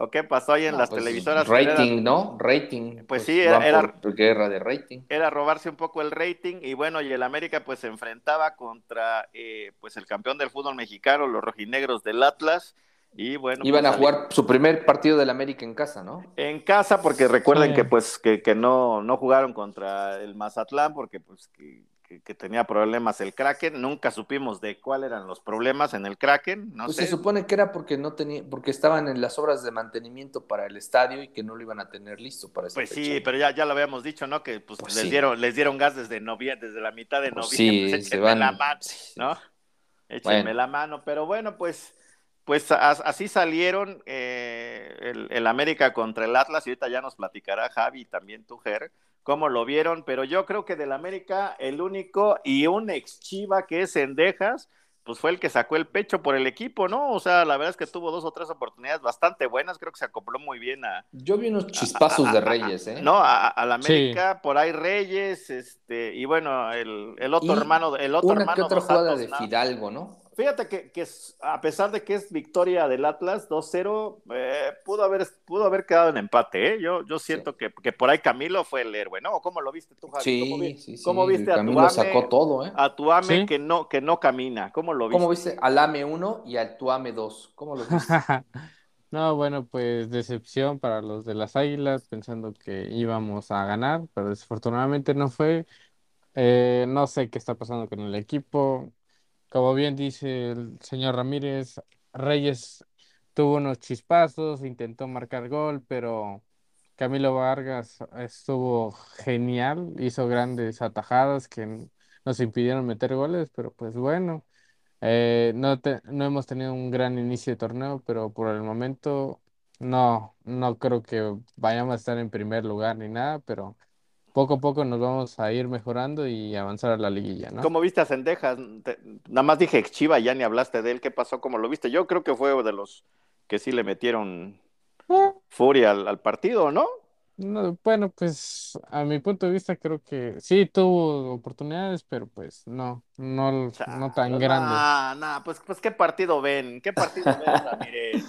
Speaker 1: o qué pasó ahí en
Speaker 2: No,
Speaker 1: las
Speaker 2: pues,
Speaker 1: televisoras.
Speaker 2: Rating,
Speaker 1: Era,
Speaker 2: ¿no? Rating.
Speaker 1: Pues sí, era-
Speaker 2: van
Speaker 1: era-
Speaker 2: por guerra de rating.
Speaker 1: era robarse un poco el rating y bueno, y el América pues se enfrentaba contra eh, pues el campeón del fútbol mexicano, los rojinegros del Atlas. Y bueno,
Speaker 2: Iban
Speaker 1: pues,
Speaker 2: a jugar su primer partido del América en casa, ¿no?
Speaker 1: en casa porque recuerden
Speaker 3: Sí.
Speaker 1: que pues que, que no, no jugaron contra el Mazatlán porque pues que, que- que tenía problemas el Kraken, nunca supimos de cuáles eran los problemas en el Kraken, no
Speaker 2: pues
Speaker 1: sé.
Speaker 2: se supone que era porque no tenía, porque estaban en las obras de mantenimiento para el estadio y que no lo iban a tener listo para esa
Speaker 1: Pues
Speaker 2: fecha.
Speaker 1: sí, pero ya, ya lo habíamos dicho, ¿no? Que pues,
Speaker 2: Pues
Speaker 1: les
Speaker 2: sí.
Speaker 1: dieron, les dieron gas desde noviembre, desde la mitad de
Speaker 2: Pues
Speaker 1: noviembre.
Speaker 2: sí, se
Speaker 1: échenme
Speaker 2: van.
Speaker 1: la mano, ¿no? Échenme
Speaker 2: Bueno.
Speaker 1: la mano. Pero bueno, pues, pues así salieron eh, el, el América contra el Atlas, y ahorita ya nos platicará Javi y también tú, Ger, cómo lo vieron, pero yo creo que del América, el único y un ex chiva que es Endejas, pues fue el que sacó el pecho por el equipo, ¿no? O sea, la verdad es que tuvo dos o tres oportunidades bastante buenas, creo que se acopló muy bien a,
Speaker 2: Yo vi unos chispazos de Reyes, ¿eh?
Speaker 1: no, a, a la América, por ahí Reyes, este, y bueno, el, el otro
Speaker 2: Y
Speaker 1: hermano, el otro
Speaker 2: Una
Speaker 1: hermano
Speaker 2: que otra jugada
Speaker 1: Santos,
Speaker 2: de. Fidalgo, ¿no?
Speaker 1: Fíjate que, a pesar de que es victoria del Atlas 2-0, eh, pudo haber pudo haber quedado en empate, ¿eh? Yo, yo siento que, que por ahí Camilo fue el héroe, ¿no? ¿Cómo lo viste tú, Javi? ¿Cómo, vi-
Speaker 2: Sí, sí, sí.
Speaker 1: cómo viste a tu
Speaker 2: Camilo
Speaker 1: ame,
Speaker 2: sacó todo, ¿eh?
Speaker 1: a tu ame
Speaker 3: Sí.
Speaker 1: que no que no camina? ¿Cómo lo viste?
Speaker 2: ¿Cómo viste al AME 1 y al Tuame 2? ¿Cómo lo viste? [LAUGHS]
Speaker 3: No, bueno, pues decepción para los de las Águilas, pensando que íbamos a ganar, pero desafortunadamente no fue. Eh, no sé qué está pasando con el equipo. Como bien dice el señor Ramírez, Reyes tuvo unos chispazos, intentó marcar gol, pero Camilo Vargas estuvo genial, hizo grandes atajadas que nos impidieron meter goles, pero pues bueno. Eh, no, no hemos tenido un gran inicio de torneo, pero por el momento no, no creo que vayamos a estar en primer lugar ni nada, pero poco a poco nos vamos a ir mejorando y avanzar a la liguilla, ¿no?
Speaker 1: ¿Cómo viste a Cendejas? Te- nada más dije Chiva, ya ni hablaste de él. ¿Qué pasó? ¿Cómo lo viste? Yo creo que fue de los que sí le metieron
Speaker 3: Eh,
Speaker 1: furia al, al partido, ¿no?
Speaker 3: no, bueno, pues a mi punto de vista creo que sí tuvo oportunidades, pero pues no, no, no tan grandes.
Speaker 1: No, no, pues, pues qué partido ven, qué partido ven, Ramírez.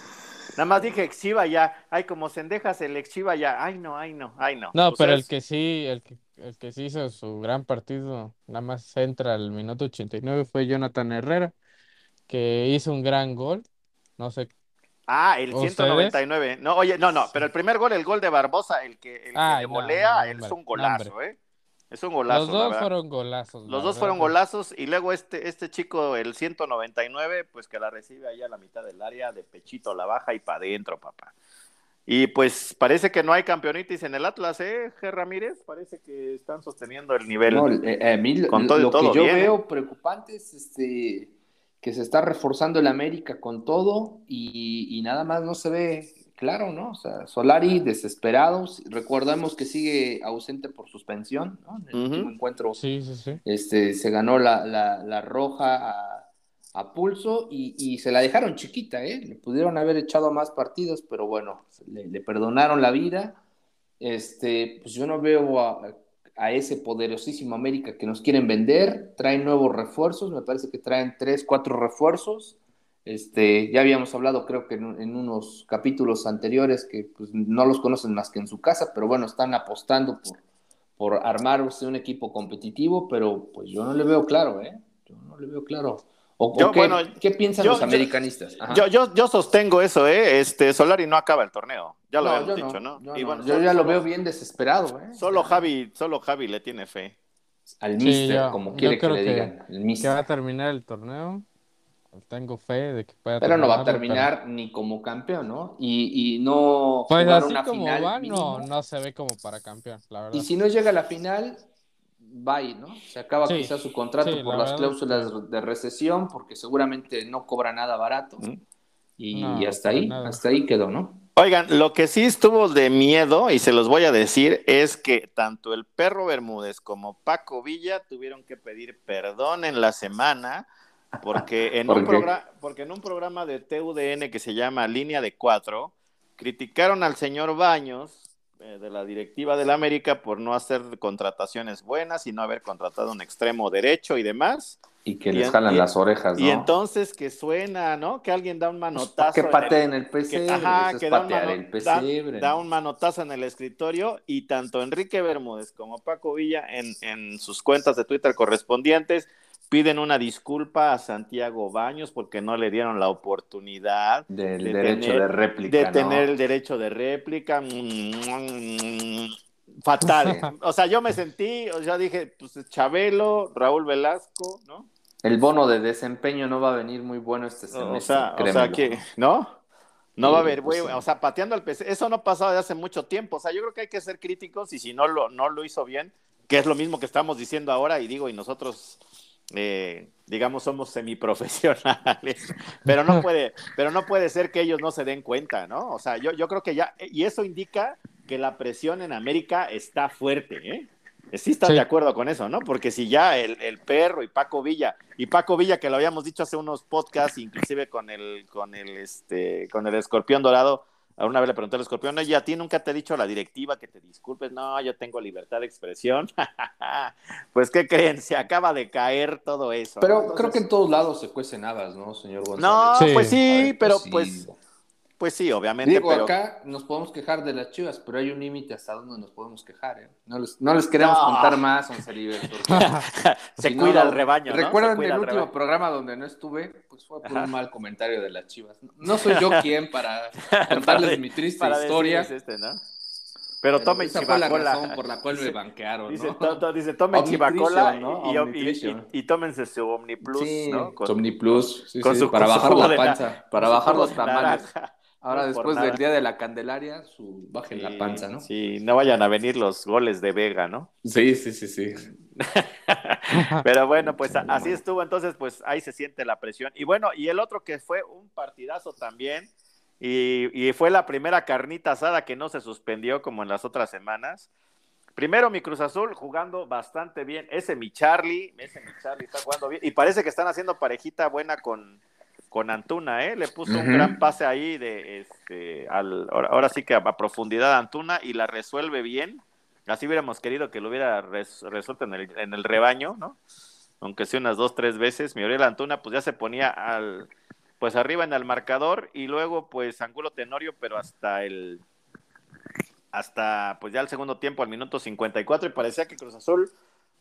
Speaker 1: Nada más dije Exhiba ya, ay, como Cendejas el Exhiba ya, ay no, ay no, ay no.
Speaker 3: No, pero el que sí, el que, el que sí hizo su gran partido, nada más entra al minuto 89, fue Jonathan Herrera, que hizo un gran gol. No sé.
Speaker 1: Ah, el
Speaker 3: ¿Ustedes?
Speaker 1: 199. No, oye, no, no, pero el primer gol, el gol de Barbosa, el que, el que
Speaker 3: Ay,
Speaker 1: le
Speaker 3: no,
Speaker 1: volea,
Speaker 3: no,
Speaker 1: él es un golazo, ¿eh? Es un golazo.
Speaker 3: Los dos fueron golazos.
Speaker 1: Los dos fueron golazos y luego este, este chico, el 199, pues que la recibe allá a la mitad del área, de pechito la baja y para adentro, papá. Y pues parece que no hay campeonitis en el Atlas, ¿eh, G. Ramírez? Parece que están sosteniendo el nivel.
Speaker 2: No, eh, a mí con todo, lo que yo veo preocupante es este, que se está reforzando el América con todo y, y, nada más no se ve claro, ¿no? O sea, Solari desesperados. Recordemos que sigue ausente por suspensión, ¿no? En el último encuentro
Speaker 3: sí, sí, sí.
Speaker 2: Este, se ganó la, la, la roja a a pulso y, se la dejaron chiquita, ¿eh? Le pudieron haber echado más partidos, pero bueno, le, perdonaron la vida. Este, pues yo no veo a, ese poderosísimo América que nos quieren vender, traen nuevos refuerzos, me parece que traen tres, cuatro refuerzos. Este, ya habíamos hablado, creo que en, unos capítulos anteriores, que pues, no los conocen más que en su casa, pero bueno, están apostando por, por armarse un equipo competitivo, pero pues yo no le veo claro, ¿eh? Yo no le veo claro qué, piensan los americanistas?
Speaker 1: Yo, yo, yo, sostengo eso, ¿eh? Este, Solari no acaba el torneo. Ya lo habíamos dicho, ¿no?
Speaker 2: Yo, ya lo veo bien desesperado, ¿eh?
Speaker 1: Solo Javi, solo Javi le tiene fe.
Speaker 2: Al mister, como quiere que le digan.
Speaker 3: Que va a terminar el torneo. Tengo fe de que pueda
Speaker 2: Pero no va a terminar ni como campeón, ¿no? Y, y no
Speaker 3: pues así como Va, no, no se ve como para campeón, la verdad.
Speaker 2: Y si no llega a la final, bye, ¿no? Se acaba quizás su contrato por las cláusulas de recesión, porque seguramente no cobra nada barato. Y, hasta ahí, hasta ahí quedó, ¿no?
Speaker 1: Oigan, lo que sí estuvo de miedo, y se los voy a decir, es que tanto el perro Bermúdez como Paco Villa tuvieron que pedir perdón en la semana, porque en, un, porque en un programa de TUDN que se llama Línea de Cuatro, criticaron al señor Baños eh, de la directiva del América por no hacer contrataciones buenas y no haber contratado un extremo derecho y demás.
Speaker 2: Y que les jalan las orejas, ¿no?
Speaker 1: Y entonces que suena, ¿no? Que alguien da un pues, manotazo.
Speaker 2: que pateen el, el que,
Speaker 1: ajá, que da un, da, un manotazo en el escritorio y tanto Enrique Bermúdez como Paco Villa en, en sus cuentas de Twitter correspondientes piden una disculpa a Santiago Baños porque no le dieron la oportunidad
Speaker 2: del derecho de réplica.
Speaker 1: De tener el derecho de réplica. Fatal. o sea, yo me sentí, o sea, dije, pues Chabelo, Raúl Velasco, ¿no?
Speaker 2: El bono de desempeño no va a venir muy bueno este semestre.
Speaker 1: O sea, que, ¿no? No va a haber, güey, o sea, pateando al PC. Eso no pasaba de hace mucho tiempo. O sea, yo creo que hay que ser críticos y si no lo, no lo hizo bien, que es lo mismo que estamos diciendo ahora, y digo, y nosotros eh, digamos, somos semiprofesionales, [LAUGHS] pero no puede, pero no puede ser que ellos no se den cuenta, ¿no? O sea, yo, yo creo que ya, y eso indica que la presión en América está fuerte, ¿eh? Sí estás de acuerdo con eso, ¿no? Porque si ya el, el, perro y Paco Villa, y Paco Villa, que lo habíamos dicho hace unos podcasts, inclusive con el, con el, este, con el escorpión dorado, una vez le pregunté al escorpión, oye, ¿a ti nunca te ha dicho la directiva que te disculpes? No, yo tengo libertad de expresión. [LAUGHS] pues, ¿qué creen? Se acaba de caer todo eso.
Speaker 2: Pero creo que en todos lados se cuecen habas, ¿no, señor
Speaker 1: González? No, pues sí, pero pues... Pues sí, obviamente.
Speaker 2: Digo, acá nos podemos quejar de las chivas, pero hay un límite hasta donde nos podemos quejar. ¿eh? No, les, no les queremos contar más, Once [LAUGHS]
Speaker 1: Se cuida el rebaño.
Speaker 2: ¿no? ¿Recuerdan el último programa donde no estuve? Pues fue por un mal comentario de las chivas. No soy yo [LAUGHS] quien para contarles mi triste historia.
Speaker 1: Este, ¿no? Pero, tomen esa
Speaker 2: fue la razón por la cual me banquearon.
Speaker 1: Dice, ¿no? dice tomen chivacola y, y, tómense su Omniplus.
Speaker 2: Sí, ¿no? Con, Omniplus, sí, sí, para bajar la panza, para bajar los tamales. Ahora, después del día de la Candelaria, su bajen la panza, ¿no?
Speaker 1: Sí, no vayan a venir los goles de Vega, ¿no?
Speaker 2: Sí, sí, sí, sí. [LAUGHS]
Speaker 1: Pero bueno, pues así estuvo. Entonces, pues ahí se siente la presión. Y bueno, y el otro que fue un partidazo también, y, y fue la primera carnita asada que no se suspendió como en las otras semanas. Primero mi Cruz Azul jugando bastante bien. Ese mi Charlie, ese mi Charlie está jugando bien. Y parece que están haciendo parejita buena con, con Antuna, ¿eh? Le puso un gran pase ahí de, este, al, ahora, sí que a, profundidad Antuna y la resuelve bien. Así hubiéramos querido que lo hubiera resuelto en el, en el rebaño, ¿no? Aunque sea unas dos, tres veces. Mi Antuna, pues ya se ponía al, pues arriba en el marcador y luego, pues Angulo Tenorio, pero hasta el, hasta, pues ya el segundo tiempo, al minuto 54, y parecía que Cruz Azul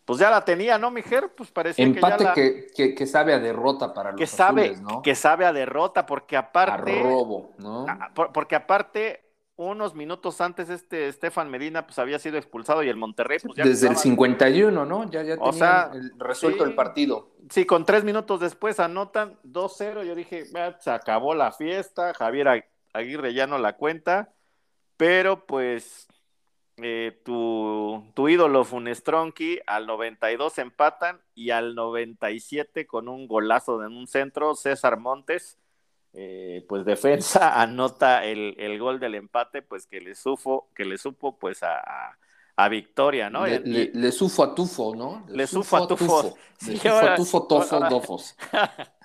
Speaker 1: pues ya la tenía, ¿no, Mijer? Pues parece
Speaker 2: que
Speaker 1: ya
Speaker 2: la... que, que, que, sabe a derrota para los
Speaker 1: que sabe, ¿no? Que sabe a derrota, porque aparte...
Speaker 2: A robo, ¿no?
Speaker 1: porque aparte, unos minutos antes este Estefan Medina pues había sido expulsado y el Monterrey pues ya
Speaker 2: Desde el 51, ¿no? Ya, ya tenía resuelto el partido.
Speaker 1: Sí, con tres minutos después anotan 2-0, yo dije, se acabó la fiesta, Javier Aguirre ya no la cuenta, pero pues eh, tu, tu, ídolo Funestronki al 92 empatan y al 97 con un golazo en un centro, César Montes, eh, pues defensa [LAUGHS] anota el, el, gol del empate, pues que le supo, que le supo pues a, a, victoria, ¿no?
Speaker 2: Le, le, le, sufo a tufo, ¿no?
Speaker 1: Le, sufo a tufo. [LAUGHS]
Speaker 2: Le sufo a tufo, tofo, dofos.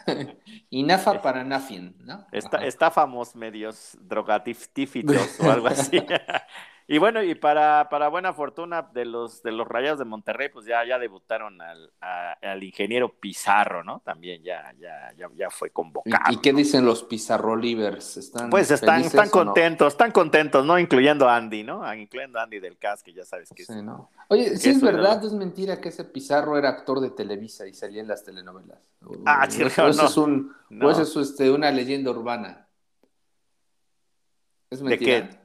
Speaker 2: [LAUGHS] y nafa para nafien, ¿no?
Speaker 1: Está, estáfamos medios drogatífitos o algo así. Y bueno, y para, para buena fortuna de los de los Rayados de Monterrey, pues ya, ya debutaron al, al ingeniero Pizarro, ¿no? También ya, ya, ya, ya fue convocado.
Speaker 2: ¿Y, qué dicen los Pizarro Livers? ¿Están
Speaker 1: pues están, están contentos, no? están contentos, ¿no? Incluyendo a Andy, ¿no? Ah, incluyendo a Andy del CAS, que ya sabes que
Speaker 2: sí,
Speaker 1: es.
Speaker 2: ¿no? Oye, si es verdad, es mentira que ese Pizarro era actor de Televisa y salía en las telenovelas.
Speaker 1: Ah, chico,
Speaker 2: o, eso es un, no. o eso es este, una leyenda urbana. ¿Es mentira?
Speaker 1: ¿De qué?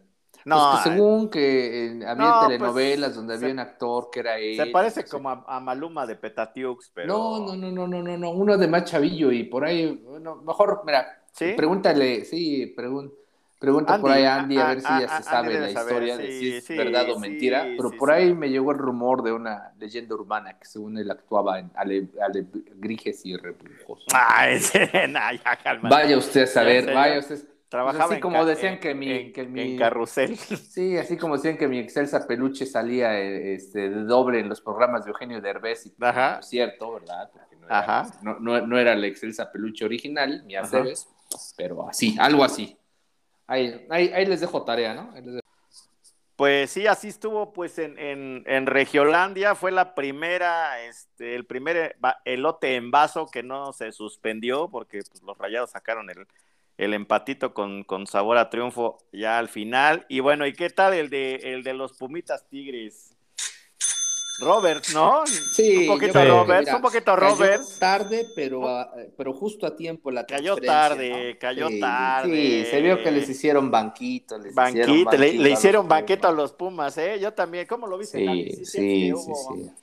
Speaker 1: No,
Speaker 2: pues que según que eh, había no, telenovelas pues, donde había se, un actor que era él.
Speaker 1: Se parece como a, a, Maluma de Petatiux, pero.
Speaker 2: No, no, no, no, no, no, no, uno de más chavillo y por ahí, bueno, mejor, mira, ¿Sí? pregúntale, sí, pregun pregunta Andy, por ahí a Andy a, a ver si ya se sabe la historia de si es sí, verdad o mentira, pero por ahí me llegó el rumor de una leyenda urbana que según él actuaba en Ale, y Repuljoso.
Speaker 1: Ah, [LAUGHS] nah, ya.
Speaker 2: Vaya usted a saber, vaya usted
Speaker 1: Trabajaba
Speaker 2: pues así
Speaker 1: en
Speaker 2: como decían que mi,
Speaker 1: en,
Speaker 2: que mi
Speaker 1: en carrusel. [LAUGHS]
Speaker 2: Sí, así como decían que mi Excelsa Peluche salía eh, este, de doble en los programas de Eugenio Derbez, y
Speaker 1: Ajá.
Speaker 2: no es cierto, ¿verdad? Porque no era,
Speaker 1: Ajá.
Speaker 2: no, no- no era la Excelsa Peluche original, mi
Speaker 1: Ajá.
Speaker 2: Aceves, pero así, algo así. Ahí, ahí, ahí les dejo tarea, ¿no? Ahí les dejo-
Speaker 1: Pues sí, así estuvo pues en, en, en Regiolandia, fue la primera, este, el primer va- elote en vaso que no se suspendió porque pues, los rayados sacaron el, el empatito con, con sabor a triunfo ya al final. Y bueno, ¿y qué tal el de, el de los Pumitas Tigres? Robert, ¿no?
Speaker 2: Sí,
Speaker 1: un poquito Robert,
Speaker 2: mira,
Speaker 1: un poquito Robert.
Speaker 2: tarde, pero, ah, pero justo a tiempo la
Speaker 1: Cayó tarde,
Speaker 2: ¿no?
Speaker 1: cayó
Speaker 2: Sí,
Speaker 1: tarde.
Speaker 2: Sí, se vio que les hicieron banquito. Les hicieron
Speaker 1: Banquito, le,
Speaker 2: banquito
Speaker 1: le hicieron
Speaker 2: Pumas.
Speaker 1: banqueto a los Pumas, ¿eh? Yo también, ¿cómo lo viste?
Speaker 2: Sí,
Speaker 1: sí,
Speaker 2: sí,
Speaker 1: hubo-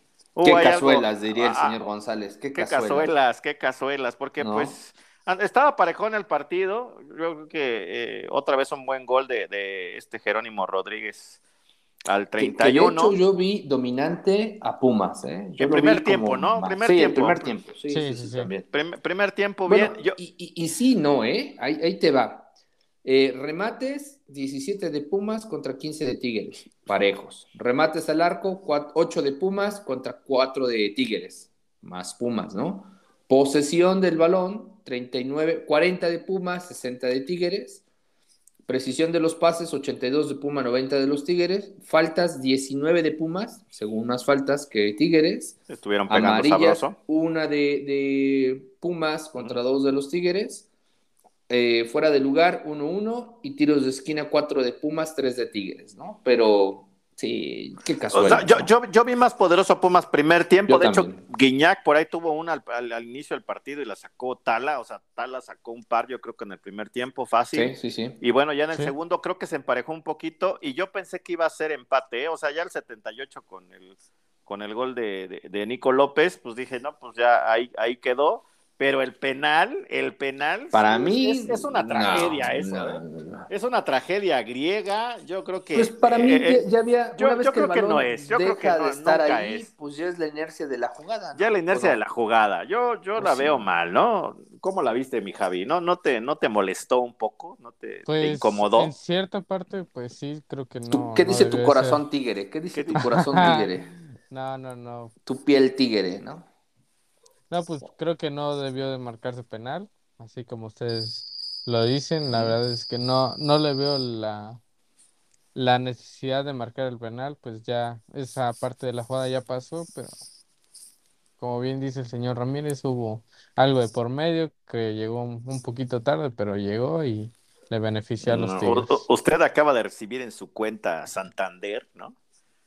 Speaker 2: Qué
Speaker 1: algo-
Speaker 2: cazuelas, diría el
Speaker 1: Ah,
Speaker 2: señor González. Qué,
Speaker 1: Qué
Speaker 2: cazuelas.
Speaker 1: cazuelas, qué cazuelas, porque
Speaker 2: ¿No?
Speaker 1: pues estaba parejón el partido. Yo creo que eh, otra vez un buen gol de, de este Jerónimo Rodríguez al
Speaker 2: Que- que de
Speaker 1: 31.
Speaker 2: hecho yo vi dominante a Pumas, ¿eh? Yo vi
Speaker 1: primer tiempo, ¿no?
Speaker 2: más-
Speaker 1: Primer
Speaker 2: sí,
Speaker 1: tiempo.
Speaker 2: en primer tiempo. Sí,
Speaker 3: Sí,
Speaker 2: sí,
Speaker 3: sí,
Speaker 2: también.
Speaker 1: Prim- primer tiempo,
Speaker 2: Bueno,
Speaker 1: bien. Yo,
Speaker 2: y, y- y sí, no, ¿eh? Ahí, ahí te va. Eh, remates, 17 de Pumas contra 15 de Tigres, parejos. Remates al arco, 8 de Pumas contra 4 de Tigres, más Pumas, ¿no? Posesión del balón, 39, 40 de Pumas, 60 de Tigres. Precisión de los pases, 82 de Puma, 90 de los Tigres. Faltas, 19 de Pumas, según más faltas que Tigres
Speaker 1: estuvieron pegando
Speaker 2: amarillas,
Speaker 1: sabroso.
Speaker 2: una de, de Pumas contra dos de los Tigres, eh, fuera de lugar 1-1 y tiros de esquina 4 de Pumas, 3 de Tigres, ¿no? Pero sí, qué
Speaker 1: O
Speaker 2: casual.
Speaker 1: sea, yo, yo, yo vi más poderoso a Pumas primer tiempo.
Speaker 2: Yo
Speaker 1: de
Speaker 2: también.
Speaker 1: hecho, Guiñac por ahí tuvo una al, al- al inicio del partido y la sacó Tala. O sea, Tala sacó un par, yo creo que en el primer tiempo, fácil.
Speaker 2: Sí, sí, sí.
Speaker 1: Y bueno, ya en el
Speaker 3: Sí.
Speaker 1: segundo creo que se emparejó un poquito y yo pensé que iba a ser empate, ¿eh? o sea, ya el 78 con el, con el gol de, de, de Nico López, pues dije, no, pues ya ahí, ahí quedó, pero el penal, el penal...
Speaker 2: Para
Speaker 1: sí,
Speaker 2: mí
Speaker 1: Es, es una
Speaker 2: no,
Speaker 1: tragedia eso,
Speaker 2: no,
Speaker 1: ¿eh?
Speaker 2: no, no.
Speaker 1: Es una tragedia griega, yo creo que...
Speaker 2: Pues para mí
Speaker 1: eh, eh,
Speaker 2: ya, ya había,
Speaker 1: yo-
Speaker 2: una vez
Speaker 1: yo
Speaker 2: que el
Speaker 1: creo que no es, yo creo que no,
Speaker 2: de estar
Speaker 1: nunca
Speaker 2: ahí,
Speaker 1: es.
Speaker 2: pues ya es la inercia de la jugada. ¿no?
Speaker 1: ya la inercia
Speaker 2: ¿O
Speaker 1: de la jugada, yo, yo
Speaker 2: Pues
Speaker 1: la
Speaker 2: sí.
Speaker 1: veo mal, ¿no? ¿Cómo la viste, mi Javi? ¿No, no, te, no te molestó un poco? ¿No te, te
Speaker 3: Pues
Speaker 1: incomodó?
Speaker 3: en cierta parte, pues sí, creo que
Speaker 2: ¿Tú-
Speaker 3: no.
Speaker 2: ¿Qué
Speaker 3: no
Speaker 2: dice tu corazón tigre? ¿Qué dice
Speaker 1: ¿Qué
Speaker 2: tu corazón [LAUGHS] tigre?
Speaker 3: ser. No, no, no.
Speaker 2: Tu piel tigre, ¿no?
Speaker 3: No, pues creo que no debió de marcarse penal, así como ustedes lo dicen. La verdad es que no, no le veo la, la necesidad de marcar el penal, pues ya esa parte de la jugada ya pasó, pero como bien dice el señor Ramírez, hubo algo de por medio que llegó un, poquito tarde, pero llegó y le benefició a los
Speaker 1: No,
Speaker 3: Tigres.
Speaker 1: usted acaba de recibir en su cuenta Santander, ¿no?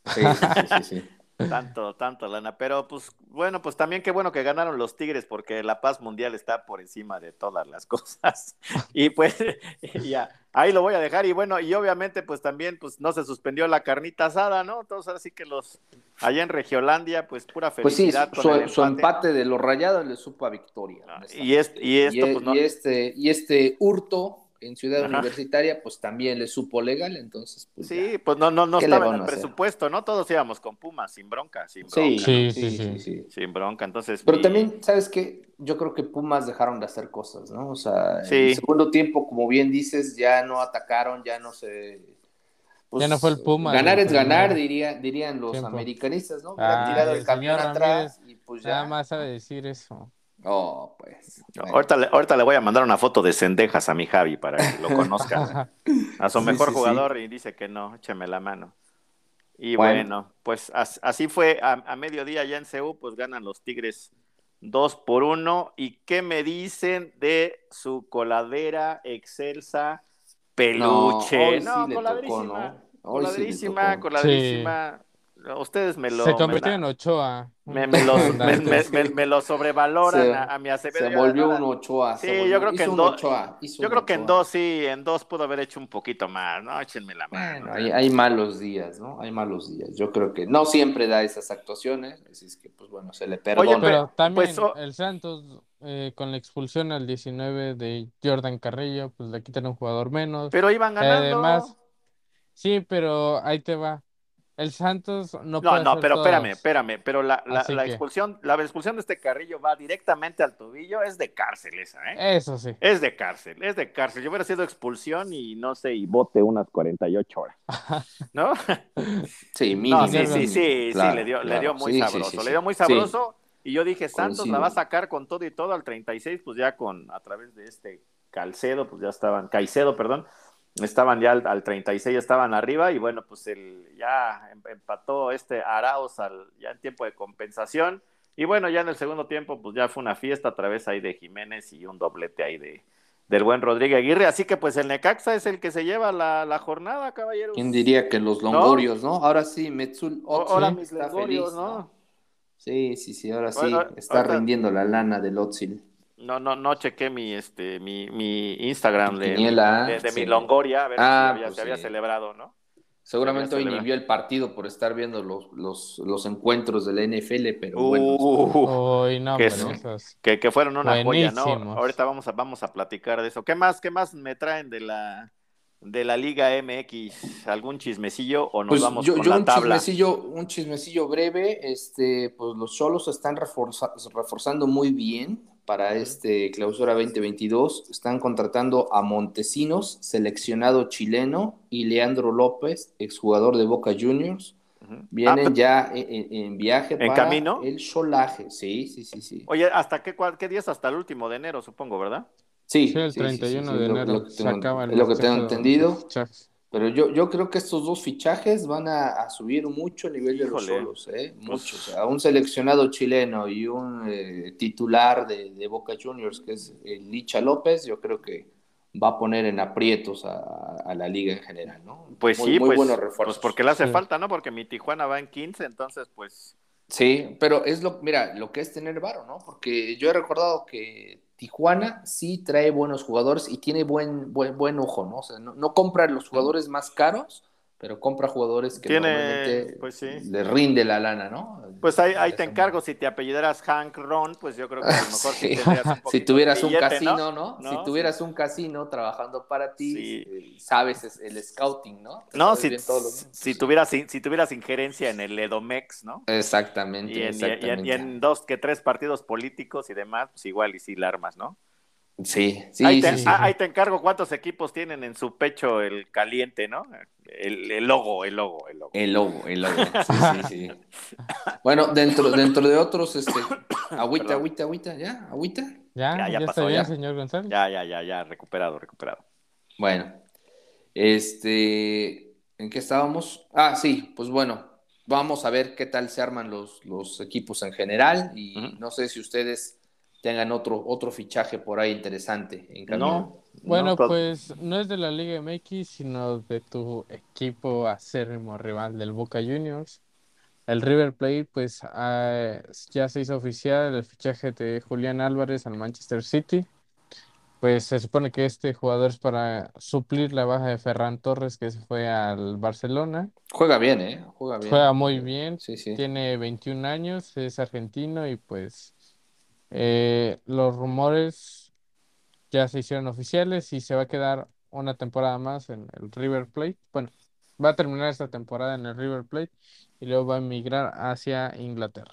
Speaker 1: [LAUGHS]
Speaker 2: Sí, sí, sí.
Speaker 1: Tanto, tanto, lana. Pero pues bueno, pues también qué bueno que ganaron los Tigres porque la paz mundial está por encima de todas las cosas. [LAUGHS] Y pues [LAUGHS] ya, ahí lo voy a dejar. Y bueno, y obviamente pues también pues no se suspendió la carnita asada, ¿no? Entonces así que los allá en Regiolandia pues pura
Speaker 2: Pues sí,
Speaker 1: felicidad
Speaker 2: su,
Speaker 1: con el
Speaker 2: su
Speaker 1: empate.
Speaker 2: empate de los rayados le supo a victoria.
Speaker 1: Ah, y, este, y esto
Speaker 2: y,
Speaker 1: pues no,
Speaker 2: y este, y este hurto en Ciudad
Speaker 1: Ajá.
Speaker 2: Universitaria, pues también le supo legal, entonces, pues
Speaker 1: Sí,
Speaker 2: ya.
Speaker 1: pues no, no, no
Speaker 2: ¿Qué le
Speaker 1: estaba en el
Speaker 2: hacer?
Speaker 1: presupuesto, ¿no? Todos íbamos con Pumas, sin bronca, sin
Speaker 2: Sí,
Speaker 1: bronca.
Speaker 3: Sí,
Speaker 2: sí,
Speaker 3: sí,
Speaker 2: sí,
Speaker 3: sí.
Speaker 2: sí.
Speaker 1: Sin bronca, entonces.
Speaker 2: Pero
Speaker 1: mi-
Speaker 2: también, ¿sabes qué? Yo creo que Pumas dejaron de hacer cosas, ¿no? O sea, en el segundo tiempo, como bien dices, ya no atacaron, ya no se... pues,
Speaker 3: Ya no fue el Pumas
Speaker 2: Ganar es ganar, diría, dirían los
Speaker 3: tiempo.
Speaker 2: americanistas, ¿no?
Speaker 3: Ah,
Speaker 2: tirado
Speaker 3: el
Speaker 2: el camión atrás y pues ya...
Speaker 3: Nada más sabe decir eso.
Speaker 2: Oh, pues.
Speaker 1: Ahorita, le, ahorita le voy a mandar una foto de Cendejas a mi Javi para que lo conozca. [LAUGHS] a su
Speaker 2: Sí,
Speaker 1: mejor
Speaker 2: sí, sí.
Speaker 1: jugador y dice que no, écheme la mano. Y
Speaker 2: Bueno.
Speaker 1: bueno, pues as- así fue a, a mediodía ya en CEU, pues ganan los Tigres 2 por 1. ¿Y qué me dicen de su coladera excelsa peluche?
Speaker 2: hoy
Speaker 1: No,
Speaker 2: le
Speaker 1: coladerísima,
Speaker 2: tocó, ¿no? Hoy
Speaker 1: coladerísima. Ustedes me lo...
Speaker 3: Se
Speaker 1: me
Speaker 3: convirtió en Ochoa.
Speaker 1: me, me lo, [LAUGHS] me, me-
Speaker 3: Antes.
Speaker 1: me- me lo sobrevaloran
Speaker 2: Se-
Speaker 1: a, a mi Acevedo.
Speaker 2: Se volvió un Ochoa.
Speaker 1: Sí,
Speaker 2: volvió-
Speaker 1: yo creo que en dos-
Speaker 2: Ochoa,
Speaker 1: Yo creo que en dos sí, en dos pudo haber hecho un poquito más, ¿no? Échenme la mano.
Speaker 2: Bueno, hay, hay malos días, ¿no? Hay malos días. Yo creo que no siempre da esas actuaciones, así es que, pues bueno, se le perdona.
Speaker 1: Oye,
Speaker 3: Pero también
Speaker 1: pues, oh.
Speaker 3: el Santos, eh, con la expulsión al 19 de Jordan Carrillo, pues le quitan un jugador menos.
Speaker 1: Pero iban ganando.
Speaker 3: Además, sí, pero ahí te va. El Santos no
Speaker 1: no,
Speaker 3: puede
Speaker 1: no,
Speaker 3: hacer
Speaker 1: pero
Speaker 3: todo.
Speaker 1: espérame, espérame, pero la, la, la
Speaker 3: que-
Speaker 1: expulsión, la expulsión de este Carrillo va directamente al tobillo, es de cárcel esa, ¿eh?
Speaker 3: Eso sí.
Speaker 1: Es de cárcel, es de cárcel. Yo hubiera sido expulsión y no sé, y bote unas 48 horas. [LAUGHS] ¿No?
Speaker 2: Sí, mínimo.
Speaker 1: No, sí, sí, sí,
Speaker 2: Claro,
Speaker 1: sí, le dio, le
Speaker 2: claro.
Speaker 1: dio muy
Speaker 2: Sí,
Speaker 1: sabroso,
Speaker 2: sí,
Speaker 1: le dio muy sabroso. Y yo dije, Santos
Speaker 2: Coincido.
Speaker 1: la va a sacar con todo y todo al 36, pues ya con, a través de este Calcedo, pues ya estaban, Caicedo, perdón, estaban ya al, al 36, ya estaban arriba y bueno, pues el, ya em- empató este Arauz al, ya en tiempo de compensación. Y bueno, ya en el segundo tiempo, pues ya fue una fiesta a través ahí de Jiménez y un doblete ahí de del buen Rodríguez Aguirre. Así que pues el Necaxa es el que se lleva la, la jornada, caballeros.
Speaker 2: ¿Quién diría que los longorios, no? Ahora sí, Metzul
Speaker 1: O-
Speaker 2: Özil
Speaker 1: Ahora mis
Speaker 2: está
Speaker 1: Longorios,
Speaker 2: feliz,
Speaker 1: ¿no?
Speaker 2: Sí, sí, sí, ahora sí, está rindiendo la lana del Otzil.
Speaker 1: No, no, no chequé mi, este, mi, mi Instagram de,
Speaker 2: Quiniela,
Speaker 1: de, de mi. Longoria, a ver
Speaker 2: Ah,
Speaker 1: si había,
Speaker 2: pues
Speaker 1: se había
Speaker 2: sí.
Speaker 1: celebrado, ¿no?
Speaker 2: Seguramente hoy ni vio el partido por estar viendo los, los, los encuentros de la NFL, pero
Speaker 1: Uh,
Speaker 2: bueno.
Speaker 3: Uy, no,
Speaker 1: Que
Speaker 3: pero
Speaker 1: sí.
Speaker 3: esos-
Speaker 1: que, que fueron una joya, ¿no?
Speaker 3: Buenísimos.
Speaker 1: Ahorita vamos a, vamos a platicar de eso. ¿Qué más, qué más me traen de la, de la Liga MX? ¿Algún chismecillo o nos
Speaker 2: Pues
Speaker 1: vamos
Speaker 2: yo,
Speaker 1: con
Speaker 2: yo
Speaker 1: la
Speaker 2: un
Speaker 1: tabla?
Speaker 2: chismecillo, un chismecillo breve, este, pues los Cholos se están reforza- reforzando muy bien para este clausura 2022. Están contratando a Montesinos, seleccionado chileno, y Leandro López, exjugador de Boca Juniors.
Speaker 1: Ujú.
Speaker 2: Vienen
Speaker 1: Ah,
Speaker 2: ya en, viaje
Speaker 1: ¿En
Speaker 2: para
Speaker 1: camino?
Speaker 2: el Cholaje. Sí, sí, sí, sí.
Speaker 1: Oye, ¿hasta qué, cuál- qué días? Hasta el último de enero, supongo, ¿verdad?
Speaker 2: Sí,
Speaker 3: Sí, el
Speaker 2: sí, sí, sí,
Speaker 3: 31
Speaker 2: sí,
Speaker 3: de
Speaker 2: lo-
Speaker 3: enero
Speaker 2: lo que
Speaker 3: se
Speaker 2: tengo-
Speaker 3: acaba el
Speaker 2: es lo que tengo entendido.
Speaker 3: fichajes.
Speaker 2: Pero yo, yo creo que estos dos fichajes van a, a subir mucho el nivel de los solos, ¿eh?
Speaker 1: Pues-
Speaker 2: Mucho. O sea, un seleccionado chileno y un eh, titular de, de Boca Juniors, que es el Licha López, yo creo que va a poner en aprietos a, a la liga en general, ¿no?
Speaker 1: Pues
Speaker 2: Muy-
Speaker 1: sí,
Speaker 2: muy
Speaker 1: pues,
Speaker 2: buenos
Speaker 1: pues
Speaker 2: refuerzos.
Speaker 1: porque le hace
Speaker 3: Sí.
Speaker 1: falta, ¿no? Porque mi Tijuana va en 15, entonces pues...
Speaker 2: Sí, pero es lo, mira, lo que es tener varo, ¿no? Porque yo he recordado que Tijuana sí trae buenos jugadores y tiene buen, buen, buen ojo, ¿no? O sea, no, no compra los jugadores más caros, pero compra jugadores que
Speaker 1: Tiene,
Speaker 2: normalmente
Speaker 1: pues sí.
Speaker 2: le rinde la lana, ¿no?
Speaker 1: Pues ahí, ahí te encargo, si te apellidaras Hank Ron, pues yo creo que a lo [LAUGHS] mejor sí, tendrías un [LAUGHS]
Speaker 2: Si tuvieras un casino, ¿no?
Speaker 1: ¿No?
Speaker 2: Si tuvieras un casino trabajando para ti,
Speaker 1: Sí.
Speaker 2: eh, sabes es- el scouting, ¿no?
Speaker 1: No, si, si, tuvieras, si tuvieras injerencia en el Edomex, ¿no?
Speaker 2: Exactamente,
Speaker 1: Y en, y en-
Speaker 2: exactamente.
Speaker 1: y en dos que tres partidos políticos y demás, pues igual y sí la armas, ¿no?
Speaker 2: Sí, sí,
Speaker 1: ahí,
Speaker 2: sí,
Speaker 1: te,
Speaker 2: sí.
Speaker 1: ah, ahí te encargo cuántos equipos tienen en su pecho el caliente, ¿no? El, el logo, el logo, el logo.
Speaker 2: El lobo, el lobo. [LAUGHS] Sí, sí, sí. Bueno, dentro, dentro de otros, este, [COUGHS] agüita,
Speaker 1: Perdón.
Speaker 2: agüita, agüita, ¿ya? ¿Agüita?
Speaker 3: Ya,
Speaker 1: Ya, ya
Speaker 3: ya,
Speaker 1: pasó,
Speaker 3: está bien,
Speaker 1: ya.
Speaker 3: señor González.
Speaker 1: Ya, ya, ya, ya, recuperado, recuperado.
Speaker 2: Bueno, este, ¿en qué estábamos? Ah, sí, pues bueno, vamos a ver qué tal se arman los, los equipos en general y no sé si ustedes tengan otro, otro fichaje por ahí interesante en camino.
Speaker 1: No,
Speaker 3: Bueno,
Speaker 1: no,
Speaker 3: pues no es de la Liga MX, sino de tu equipo acérrimo rival del Boca Juniors. El River Plate, pues ah, ya se hizo oficial el fichaje de Julián Álvarez al Manchester City. Pues se supone que este jugador es para suplir la baja de Ferran Torres que se fue al Barcelona.
Speaker 2: Juega bien, ¿eh? Juega bien.
Speaker 3: Juega muy bien,
Speaker 2: Sí, sí.
Speaker 3: tiene 21 años, es argentino y pues eh, los rumores ya se hicieron oficiales y se va a quedar una temporada más en el River Plate. Bueno, va a terminar esta temporada en el River Plate y luego va a emigrar hacia Inglaterra.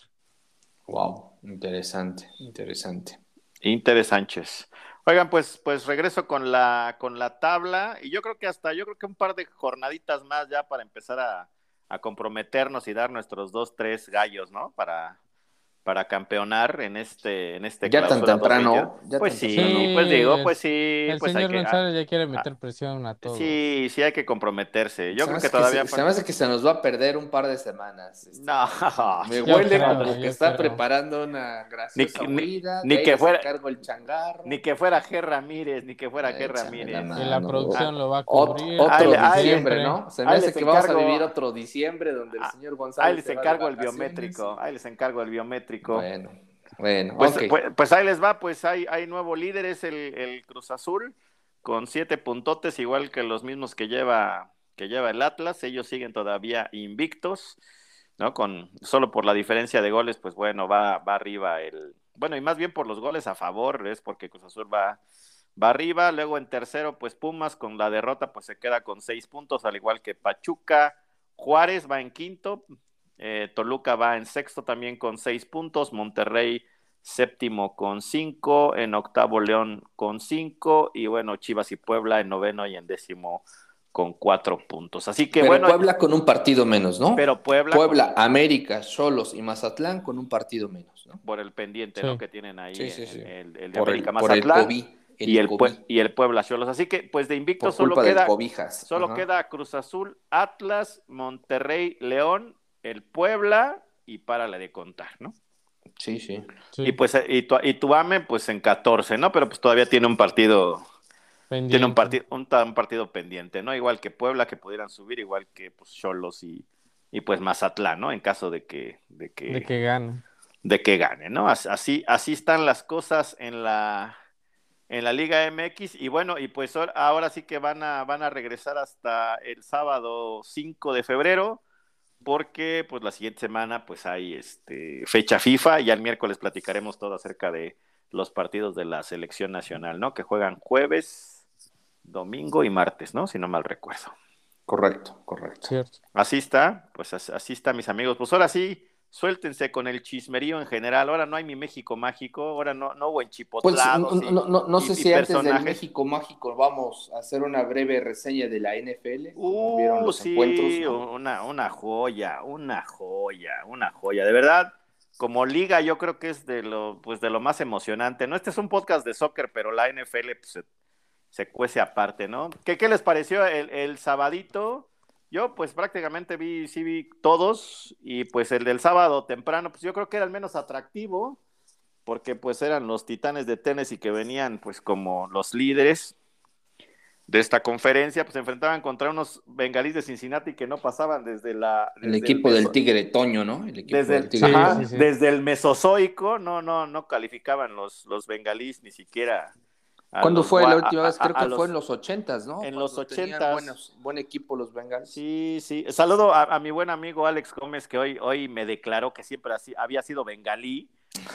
Speaker 2: Wow, interesante, interesante.
Speaker 1: Interesante. Oigan, pues, pues regreso con la, con la tabla y yo creo que hasta, yo creo que un par de jornaditas más ya para empezar a, a comprometernos y dar nuestros dos, tres gallos, ¿no? Para, para campeonar en este en este
Speaker 2: ya tan temprano
Speaker 1: pues sí, pues digo pues sí
Speaker 3: el
Speaker 1: pues
Speaker 3: señor
Speaker 1: hay que,
Speaker 3: González ya quiere meter presión a todos.
Speaker 1: sí sí hay que comprometerse. Yo
Speaker 2: se
Speaker 1: creo que todavía
Speaker 2: que se, se, me hace que se nos va a perder un par de semanas
Speaker 1: este, no. [LAUGHS]
Speaker 2: Me huele creo, como que está creo. preparando una graciosa
Speaker 1: ni,
Speaker 2: huida
Speaker 1: ni, ni que fuera
Speaker 2: el changarro.
Speaker 1: ni que fuera G Ramírez ni que fuera G Ramírez.
Speaker 3: la, y la producción ah, lo va a cubrir.
Speaker 2: otro ahí, diciembre ahí, no se me hace que encargo, vamos a vivir otro diciembre donde el señor González
Speaker 1: ahí les encargo el biométrico ahí les encargo el biométrico
Speaker 2: bueno bueno,
Speaker 1: pues,
Speaker 2: okay.
Speaker 1: pues, pues, ahí les va, pues hay, hay nuevo líder, es el, el, Cruz Azul, con siete puntotes, igual que los mismos que lleva, que lleva el Atlas, ellos siguen todavía invictos, ¿no? Con, solo por la diferencia de goles, pues bueno, va, va arriba el, bueno, y más bien por los goles a favor, es porque Cruz Azul va, va arriba, luego en tercero, pues Pumas con la derrota, pues se queda con seis puntos, al igual que Pachuca, Juárez va en quinto, eh, Toluca va en sexto también con seis puntos. Monterrey séptimo con cinco. En octavo León con cinco. Y bueno, Chivas y Puebla en noveno y en décimo con cuatro puntos. Así que
Speaker 2: pero
Speaker 1: bueno.
Speaker 2: Puebla con un partido menos, ¿no?
Speaker 1: Pero Puebla.
Speaker 2: Puebla, con... América, Solos y Mazatlán con un partido menos, ¿no?
Speaker 1: Por el pendiente,
Speaker 3: sí.
Speaker 1: ¿no? Que tienen ahí.
Speaker 2: Sí, sí, sí.
Speaker 1: El, el, de
Speaker 2: por
Speaker 1: América
Speaker 2: el,
Speaker 1: Mazatlán.
Speaker 2: Por el COVID.
Speaker 1: Y el, y el, Puebla Cholos. Así que, pues de invicto solo queda. Solo queda Cruz Azul, Atlas, Monterrey, León, el Puebla y párale de contar, ¿no?
Speaker 2: Sí, sí.
Speaker 3: Sí,
Speaker 1: Y pues y tu, y tu AME pues en 14, ¿no? Pero pues todavía tiene un partido
Speaker 3: pendiente.
Speaker 1: tiene un partido un, un, partido pendiente, ¿no? Igual que Puebla que pudieran subir, igual que pues Cholos y, y pues Mazatlán, ¿no? En caso de que de que
Speaker 3: de que gane.
Speaker 1: de que gane, ¿no? Así así están las cosas en la en la Liga MX y bueno, y pues ahora sí que van a van a regresar hasta el sábado 5 de febrero porque pues la siguiente semana pues hay este fecha FIFA y el miércoles platicaremos todo acerca de los partidos de la selección nacional, ¿no? Que juegan jueves, domingo y martes, ¿no? Si no mal recuerdo.
Speaker 2: Correcto, correcto.
Speaker 3: Cierto.
Speaker 1: Así está, pues así está mis amigos. Pues ahora sí, suéltense con el chismerío en general. Ahora no hay mi México mágico, ahora no, no hubo enchipotlados.
Speaker 2: Pues, no, no, no,
Speaker 1: y,
Speaker 2: sé
Speaker 1: y
Speaker 2: si antes del México mágico vamos a hacer una breve reseña de la NFL.
Speaker 1: Uh,
Speaker 2: vieron los
Speaker 1: sí,
Speaker 2: encuentros, ¿no?
Speaker 1: una, una joya, una joya, una joya. De verdad, como liga yo creo que es de lo, pues de lo más emocionante. No, este es un podcast de soccer, pero la NFL pues, se, se cuece aparte, ¿no? ¿Qué, qué les pareció el, el sabadito? Yo pues prácticamente vi, sí vi todos y pues el del sábado temprano, pues yo creo que era el menos atractivo porque pues eran los titanes de Tennessee que venían pues como los líderes de esta conferencia, pues se enfrentaban contra unos bengalíes de Cincinnati que no pasaban desde la... Desde
Speaker 2: el equipo
Speaker 1: el
Speaker 2: del Tigre Toño, ¿no? El equipo
Speaker 1: desde,
Speaker 2: del
Speaker 1: el,
Speaker 2: tigre.
Speaker 1: ajá,
Speaker 3: Sí, sí, sí.
Speaker 1: desde el mesozoico no, no, no calificaban los, los bengalíes ni siquiera...
Speaker 2: ¿Cuándo
Speaker 1: los
Speaker 2: fue la última vez?
Speaker 1: a-
Speaker 2: Creo
Speaker 1: a
Speaker 2: que
Speaker 1: los-
Speaker 2: fue en los ochentas, ¿no?
Speaker 1: en
Speaker 2: Cuando
Speaker 1: los
Speaker 2: tenían
Speaker 1: 80s.
Speaker 2: buenos- buen equipo los Bengals.
Speaker 1: Sí, sí. Saludo a, mi buen amigo Alex Gómez, que hoy, hoy me declaró que siempre así, había sido bengalí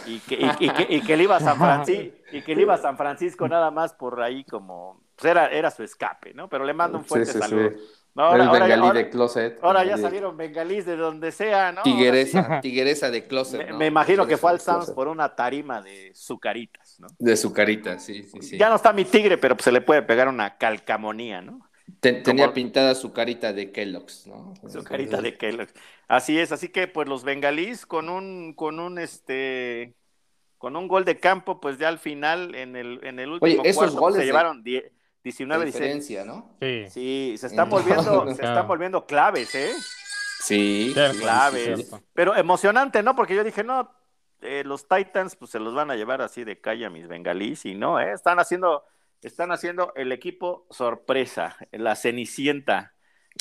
Speaker 1: y que, y, y que, y que le iba a San [LAUGHS] Francisco, y que le iba a San Francisco nada más por ahí como, pues era, era su escape, ¿no? Pero le mando un fuerte
Speaker 2: Sí, sí, sí.
Speaker 1: saludo.
Speaker 2: El
Speaker 1: ahora, ahora-
Speaker 2: bengalí
Speaker 1: ahora-
Speaker 2: de closet.
Speaker 1: ahora ya salieron bengalís de donde sea, ¿no?
Speaker 2: Tigresa, tigresa de closet.
Speaker 1: Me,
Speaker 2: ¿no?
Speaker 1: me imagino que fue al
Speaker 2: closet.
Speaker 1: por una tarima de sucaritas, ¿no?
Speaker 2: De su carita, sí, sí, sí.
Speaker 1: Ya no está mi tigre, pero pues se le puede pegar una calcamonía, ¿no?
Speaker 2: Ten- tenía
Speaker 1: como-
Speaker 2: pintada su carita de Kellogg's, ¿no?
Speaker 1: Su carita de Kellogg. Así es, así que pues los bengalís con un, con un este, con un gol de campo, pues ya al final en el, en el último
Speaker 2: Oye, esos
Speaker 1: cuarto,
Speaker 2: goles
Speaker 1: se
Speaker 2: de-
Speaker 1: llevaron die-
Speaker 2: La
Speaker 1: 19 16.
Speaker 2: diferencia, ¿no?
Speaker 3: Sí.
Speaker 1: Sí, se están
Speaker 2: No,
Speaker 1: volviendo,
Speaker 2: no. [LAUGHS]
Speaker 1: se están volviendo claves, ¿eh?
Speaker 2: Sí.
Speaker 1: Claves.
Speaker 2: sí.
Speaker 1: Pero emocionante, ¿no? Porque yo dije, no, eh, los Titans pues se los van a llevar así de calle a mis bengalís y no, ¿eh? Están haciendo, están haciendo el equipo sorpresa, la cenicienta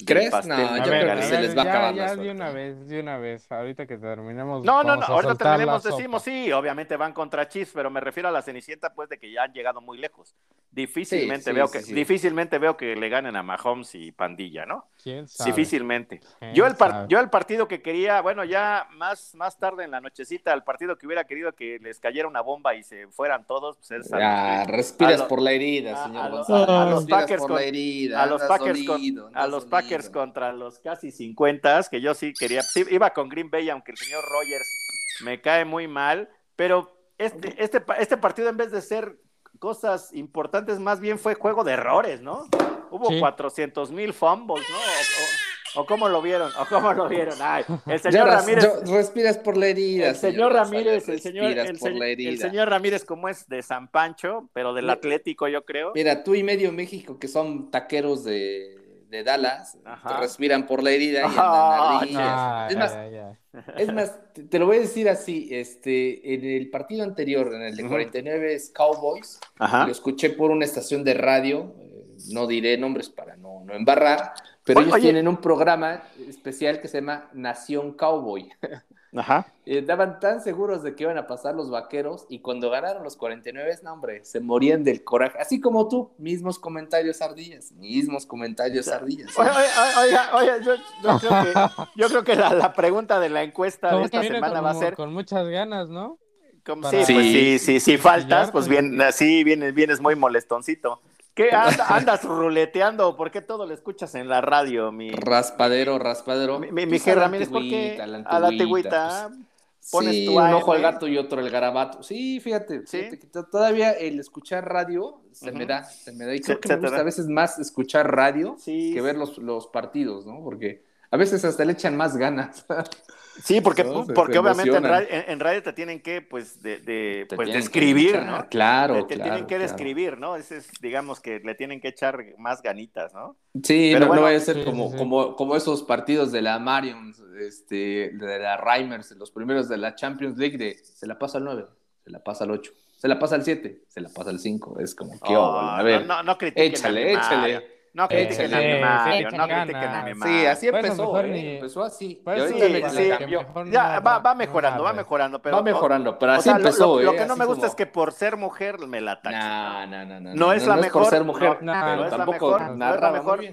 Speaker 2: ¿Crees? No, yo
Speaker 3: A
Speaker 2: creo
Speaker 3: ver,
Speaker 2: que
Speaker 3: a
Speaker 2: se
Speaker 3: ver,
Speaker 2: les va a
Speaker 3: ya,
Speaker 2: acabar
Speaker 3: ya de una vez, de una vez, ahorita que terminemos.
Speaker 1: No, no, no, ahorita terminemos, decimos sí, obviamente van contra Chiefs, pero me refiero a la Cenicienta, pues de que ya han llegado muy lejos. Difícilmente
Speaker 2: Sí, sí,
Speaker 1: veo
Speaker 2: sí,
Speaker 1: que,
Speaker 2: sí.
Speaker 1: difícilmente veo que le ganen a Mahomes y Pandilla, ¿no?
Speaker 3: ¿Quién sabe?
Speaker 1: Difícilmente.
Speaker 3: ¿Quién
Speaker 1: Yo el, par-
Speaker 3: sabe?
Speaker 1: yo el partido que quería, bueno, ya más, más tarde en la nochecita, el partido que hubiera querido que les cayera una bomba y se fueran todos, pues es a
Speaker 2: Ya,
Speaker 1: los-
Speaker 2: respiras
Speaker 1: a lo-
Speaker 2: por la herida,
Speaker 1: a-
Speaker 2: señor
Speaker 1: a
Speaker 2: González.
Speaker 3: a los
Speaker 1: Packers
Speaker 2: por
Speaker 1: con-
Speaker 2: la herida.
Speaker 1: a los Packers, con- a los Packers contra los casi 50, que yo sí quería, sí, iba con Green Bay, aunque el señor Rogers me cae muy mal, pero este, este, este partido en vez de ser cosas importantes, más bien fue juego de errores, ¿no? Hubo
Speaker 3: Sí.
Speaker 1: 400 mil fumbles, ¿no? O, o- o cómo lo vieron, o cómo lo vieron. Ay, el señor Ramírez...
Speaker 2: yo- respiras por la herida.
Speaker 1: El señor Ramírez, el señor,
Speaker 2: respiras
Speaker 1: el,
Speaker 2: por la
Speaker 1: el
Speaker 2: herida.
Speaker 1: señor Ramírez, como es de San Pancho, pero del Atlético, yo creo.
Speaker 2: Mira, tú y medio México, que son taqueros de, de Dallas, respiran por la herida y andan
Speaker 1: Ah,
Speaker 2: ardillas.
Speaker 3: Ah,
Speaker 2: es
Speaker 3: ya,
Speaker 2: más,
Speaker 3: ya, ya.
Speaker 2: Es más, te, te lo voy a decir así, este, en el partido anterior, en el de
Speaker 1: Ujú.
Speaker 2: 49 Cowboys,
Speaker 1: Ajá.
Speaker 2: lo escuché por una estación de radio, eh, no diré nombres para no, no embarrar, pero
Speaker 1: Oye,
Speaker 2: ellos
Speaker 1: oye.
Speaker 2: tienen un programa especial que se llama Nación Cowboy. [LAUGHS]
Speaker 1: Ajá.
Speaker 2: Eh, Estaban tan seguros de que iban a pasar los vaqueros y cuando ganaron los 49, no hombre, se morían del coraje, así como tú, mismos comentarios ardillas, mismos comentarios ardillas.
Speaker 1: Oiga, oiga, oiga, oiga, yo, yo creo que, yo creo que la, la pregunta de la encuesta de esta semana
Speaker 3: con,
Speaker 1: va a ser,
Speaker 3: con muchas ganas, ¿no?
Speaker 1: como,
Speaker 3: para-
Speaker 1: sí, pues
Speaker 2: Sí.
Speaker 1: sí, sí, si faltas, pues
Speaker 3: pues.
Speaker 1: bien, así vienes, vienes muy molestoncito. ¿Qué [LAUGHS] anda- andas ruleteando? ¿Por qué todo lo escuchas en la radio, mi,
Speaker 2: Raspadero, raspadero.
Speaker 1: mi, mi, mi Ramírez? ¿Por qué
Speaker 2: a la antigüita, pues.
Speaker 1: pones
Speaker 2: sí,
Speaker 1: tu
Speaker 2: un
Speaker 1: AM.
Speaker 2: ojo al gato y otro el garabato. Sí, fíjate,
Speaker 1: Sí.
Speaker 2: fíjate que to- todavía el escuchar radio se me da, se me da. Y
Speaker 1: Se-
Speaker 2: creo que
Speaker 1: se
Speaker 2: me
Speaker 1: te
Speaker 2: gusta
Speaker 1: da.
Speaker 2: a veces más escuchar radio
Speaker 1: Sí,
Speaker 2: que ver los, los partidos, ¿no? Porque a veces hasta le echan más ganas. [LAUGHS]
Speaker 1: Sí, porque,
Speaker 2: No, se-
Speaker 1: porque
Speaker 2: se
Speaker 1: obviamente en radio, en- en radio te tienen que, pues, de, de-
Speaker 2: Te
Speaker 1: pues, describir,
Speaker 2: echar,
Speaker 1: ¿no?
Speaker 2: Claro,
Speaker 1: te, te
Speaker 2: claro,
Speaker 1: tienen que
Speaker 2: claro.
Speaker 1: describir, ¿no? Ese es, digamos que le tienen que echar más ganitas, ¿no?
Speaker 2: Sí,
Speaker 1: Pero
Speaker 2: no, no
Speaker 1: bueno,
Speaker 2: vaya a ser
Speaker 3: sí,
Speaker 2: como,
Speaker 3: sí.
Speaker 2: Como, como esos partidos de la Marion, este, de la Reimers, los primeros de la Champions League, de se la pasa al 9, se la pasa al 8, se la pasa al 7, se la pasa al 5. Es como, ¿qué
Speaker 1: Oh,
Speaker 2: óvole? A ver,
Speaker 1: no, no,
Speaker 2: échale, échale.
Speaker 1: No critiquen a mi no
Speaker 3: sí,
Speaker 1: critiquen a
Speaker 2: así
Speaker 3: Bueno,
Speaker 2: empezó, ¿eh?
Speaker 3: ni-
Speaker 2: empezó así.
Speaker 3: Pues
Speaker 1: sí,
Speaker 2: le,
Speaker 1: sí.
Speaker 2: cambió.
Speaker 1: Ya,
Speaker 3: no-
Speaker 1: va, va
Speaker 3: no
Speaker 1: mejorando, va mejorando. Pero,
Speaker 2: Va mejorando, pero
Speaker 1: o
Speaker 2: así
Speaker 1: sea,
Speaker 2: empezó,
Speaker 1: lo, lo
Speaker 2: ¿eh?
Speaker 1: que no me gusta
Speaker 2: como-
Speaker 1: es que por ser mujer me la ataquen.
Speaker 2: No, no, no, no.
Speaker 1: No es la mejor,
Speaker 2: por ser mujer,
Speaker 1: no,
Speaker 3: no,
Speaker 2: pero tampoco narraba
Speaker 1: mejor,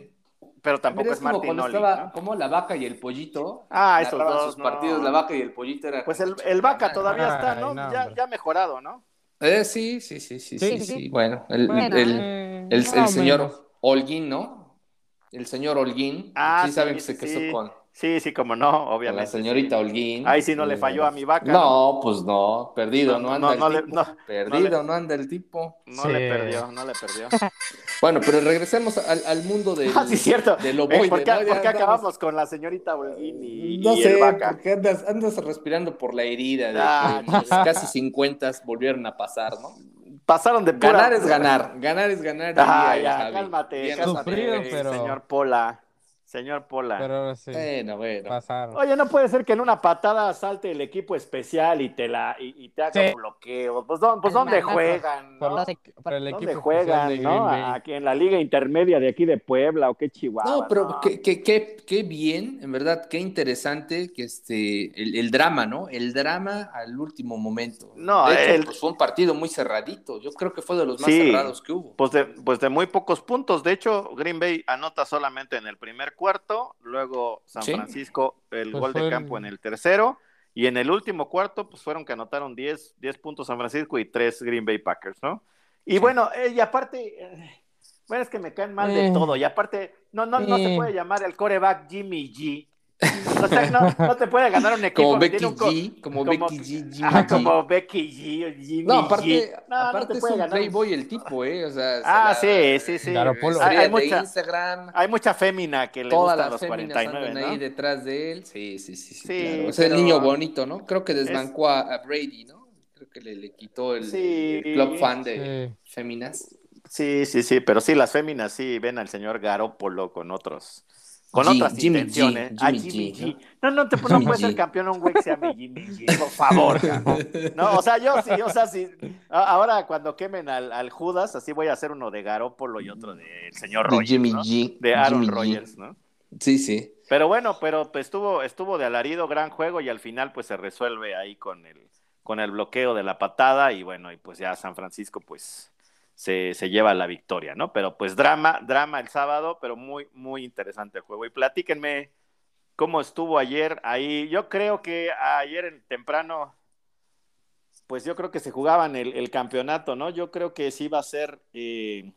Speaker 1: pero tampoco
Speaker 2: Mira,
Speaker 1: es
Speaker 2: como cuando
Speaker 1: Martinoli.
Speaker 2: como la vaca y el pollito.
Speaker 1: Ah, esos dos,
Speaker 2: sus
Speaker 1: no.
Speaker 2: partidos, la vaca y el pollito era.
Speaker 1: Pues el, el vaca todavía está, ¿no?
Speaker 3: no,
Speaker 1: ya, ha mejorado, ¿no?
Speaker 2: Eh, sí, sí, sí, sí, sí,
Speaker 3: Sí.
Speaker 2: Bueno, el,
Speaker 3: Bueno,
Speaker 2: el,
Speaker 3: eh,
Speaker 2: el, señor
Speaker 3: menos.
Speaker 2: Holguín, ¿no? El señor Holguín.
Speaker 1: Ah,
Speaker 2: sí, saben que
Speaker 1: sí,
Speaker 2: se casó
Speaker 1: sí.
Speaker 2: con,
Speaker 1: Sí, sí, como no, obviamente.
Speaker 2: la señorita
Speaker 1: sí.
Speaker 2: Holguín.
Speaker 1: Ahí sí no le falló a mi vaca.
Speaker 2: No, pues no, perdido,
Speaker 1: No,
Speaker 2: anda
Speaker 1: no,
Speaker 2: el
Speaker 1: no le-
Speaker 2: tipo.
Speaker 1: no,
Speaker 2: perdido,
Speaker 1: no
Speaker 2: no, anda el tipo.
Speaker 1: No
Speaker 3: Sí.
Speaker 1: le perdió, no le perdió. [LAUGHS]
Speaker 2: Bueno, pero regresemos al, al mundo del,
Speaker 1: Ah, sí, cierto.
Speaker 2: del
Speaker 1: Eh, ¿Por qué,
Speaker 2: ¿no? Ya
Speaker 1: por qué
Speaker 2: andamos-
Speaker 1: acabamos con la señorita Holguín y,
Speaker 2: No
Speaker 1: y
Speaker 2: sé,
Speaker 1: el vaca?
Speaker 2: porque andas, andas respirando por la herida de
Speaker 1: Ah,
Speaker 2: que casi 50 volvieron a pasar, ¿no?
Speaker 1: Pasaron de pura-
Speaker 2: Ganar es ganar, ganar es ganar.
Speaker 1: Ah,
Speaker 2: diría
Speaker 1: ya,
Speaker 2: Javi.
Speaker 1: cálmate,
Speaker 2: Bien
Speaker 1: cálmate,
Speaker 3: Sufrido, pero-
Speaker 1: señor Pola. Señor Pola.
Speaker 3: Pero ahora sí,
Speaker 2: Bueno, bueno.
Speaker 3: pasaron.
Speaker 1: Oye, no puede ser que en una patada salte el equipo especial y te la y, y te haga
Speaker 3: Sí.
Speaker 1: un bloqueo. Pues, ¿dónde, pues
Speaker 4: Es
Speaker 1: ¿dónde juegan?
Speaker 3: Por,
Speaker 1: ¿no?
Speaker 3: los- por el
Speaker 1: ¿Dónde
Speaker 3: equipo especial
Speaker 1: juegan?
Speaker 3: de
Speaker 1: ¿no? Aquí en la liga intermedia de aquí de Puebla o qué Chihuahua.
Speaker 2: No, pero
Speaker 1: ¿no?
Speaker 2: qué, qué, qué, qué bien, en verdad, qué interesante que este, el, el drama, ¿no? El drama al último momento.
Speaker 1: No,
Speaker 2: de hecho,
Speaker 1: el-
Speaker 2: pues fue un partido muy cerradito. Yo creo que fue de los más
Speaker 1: Sí.
Speaker 2: cerrados que hubo.
Speaker 1: Pues de, pues de muy pocos puntos. De hecho, Green Bay anota solamente en el primer cuarto, luego San
Speaker 2: Sí.
Speaker 1: Francisco el
Speaker 3: Pues
Speaker 1: gol de
Speaker 3: el-
Speaker 1: campo en el tercero, y en el último cuarto, pues fueron que anotaron 10, 10 puntos San Francisco y 3 Green Bay Packers, ¿no? Y
Speaker 2: Sí.
Speaker 1: bueno, eh, y aparte, eh, bueno, es que me caen mal de
Speaker 3: Eh.
Speaker 1: todo, y aparte, no, no, no se puede llamar el coreback Jimmy G. [LAUGHS] O sea, no, no te puede ganar un equipo
Speaker 2: Como Becky
Speaker 1: co-
Speaker 2: G, como,
Speaker 1: como-
Speaker 2: Becky G, Jimmy G.
Speaker 1: como Becky G, Jimmy
Speaker 2: No,
Speaker 1: G.
Speaker 2: aparte,
Speaker 1: No, no
Speaker 2: aparte
Speaker 1: te
Speaker 2: es
Speaker 1: puede
Speaker 2: un
Speaker 1: ganar.
Speaker 2: playboy el tipo, ¿eh? O sea, se
Speaker 1: Ah,
Speaker 2: la-
Speaker 1: sí, sí, sí. Hay, mucha,
Speaker 2: Instagram,
Speaker 1: hay mucha fémina que le
Speaker 2: todas
Speaker 1: gustan
Speaker 2: las
Speaker 1: los
Speaker 2: féminas
Speaker 1: 49,
Speaker 2: andan
Speaker 1: ¿no?
Speaker 2: ahí detrás de él. Sí, sí, sí, sí,
Speaker 1: Sí,
Speaker 2: claro. Es el
Speaker 1: pero-
Speaker 2: niño bonito, ¿no? Creo que desbancó a, a Brady, ¿no? Creo que le, le quitó el,
Speaker 1: Sí.
Speaker 2: el club fan de
Speaker 3: Sí.
Speaker 2: féminas.
Speaker 1: Sí, sí, sí, pero sí, las féminas sí ven al señor Garópolo con otros, con
Speaker 2: G,
Speaker 1: otras
Speaker 2: Jimmy
Speaker 1: intenciones.
Speaker 2: G,
Speaker 1: Ah,
Speaker 2: Jimmy
Speaker 1: Jimmy
Speaker 2: G,
Speaker 1: G. No, no, te, no puede
Speaker 2: G.
Speaker 1: ser campeón un güey que se llame Jimmy G, por favor. cabrón. No, o sea, yo sí, o sea, sí. a- Ahora cuando quemen al, al Judas, así voy a hacer uno de Garópolo y otro del señor
Speaker 2: De
Speaker 1: Rogers,
Speaker 2: Jimmy
Speaker 1: ¿no?
Speaker 2: G.
Speaker 1: De Aaron
Speaker 2: Jimmy G.
Speaker 1: Rodgers, ¿no?
Speaker 2: Sí, sí.
Speaker 1: Pero bueno, pero pues, estuvo, estuvo de alarido, gran juego y al final pues se resuelve ahí con el, con el bloqueo de la patada y bueno, y pues ya San Francisco pues se, se lleva la victoria, ¿no? Pero pues drama, drama el sábado, pero muy, muy interesante el juego. Y platíquenme cómo estuvo ayer ahí. Yo creo que ayer en temprano, pues yo creo que se jugaban el, el campeonato, ¿no? Yo creo que sí iba a ser... Eh,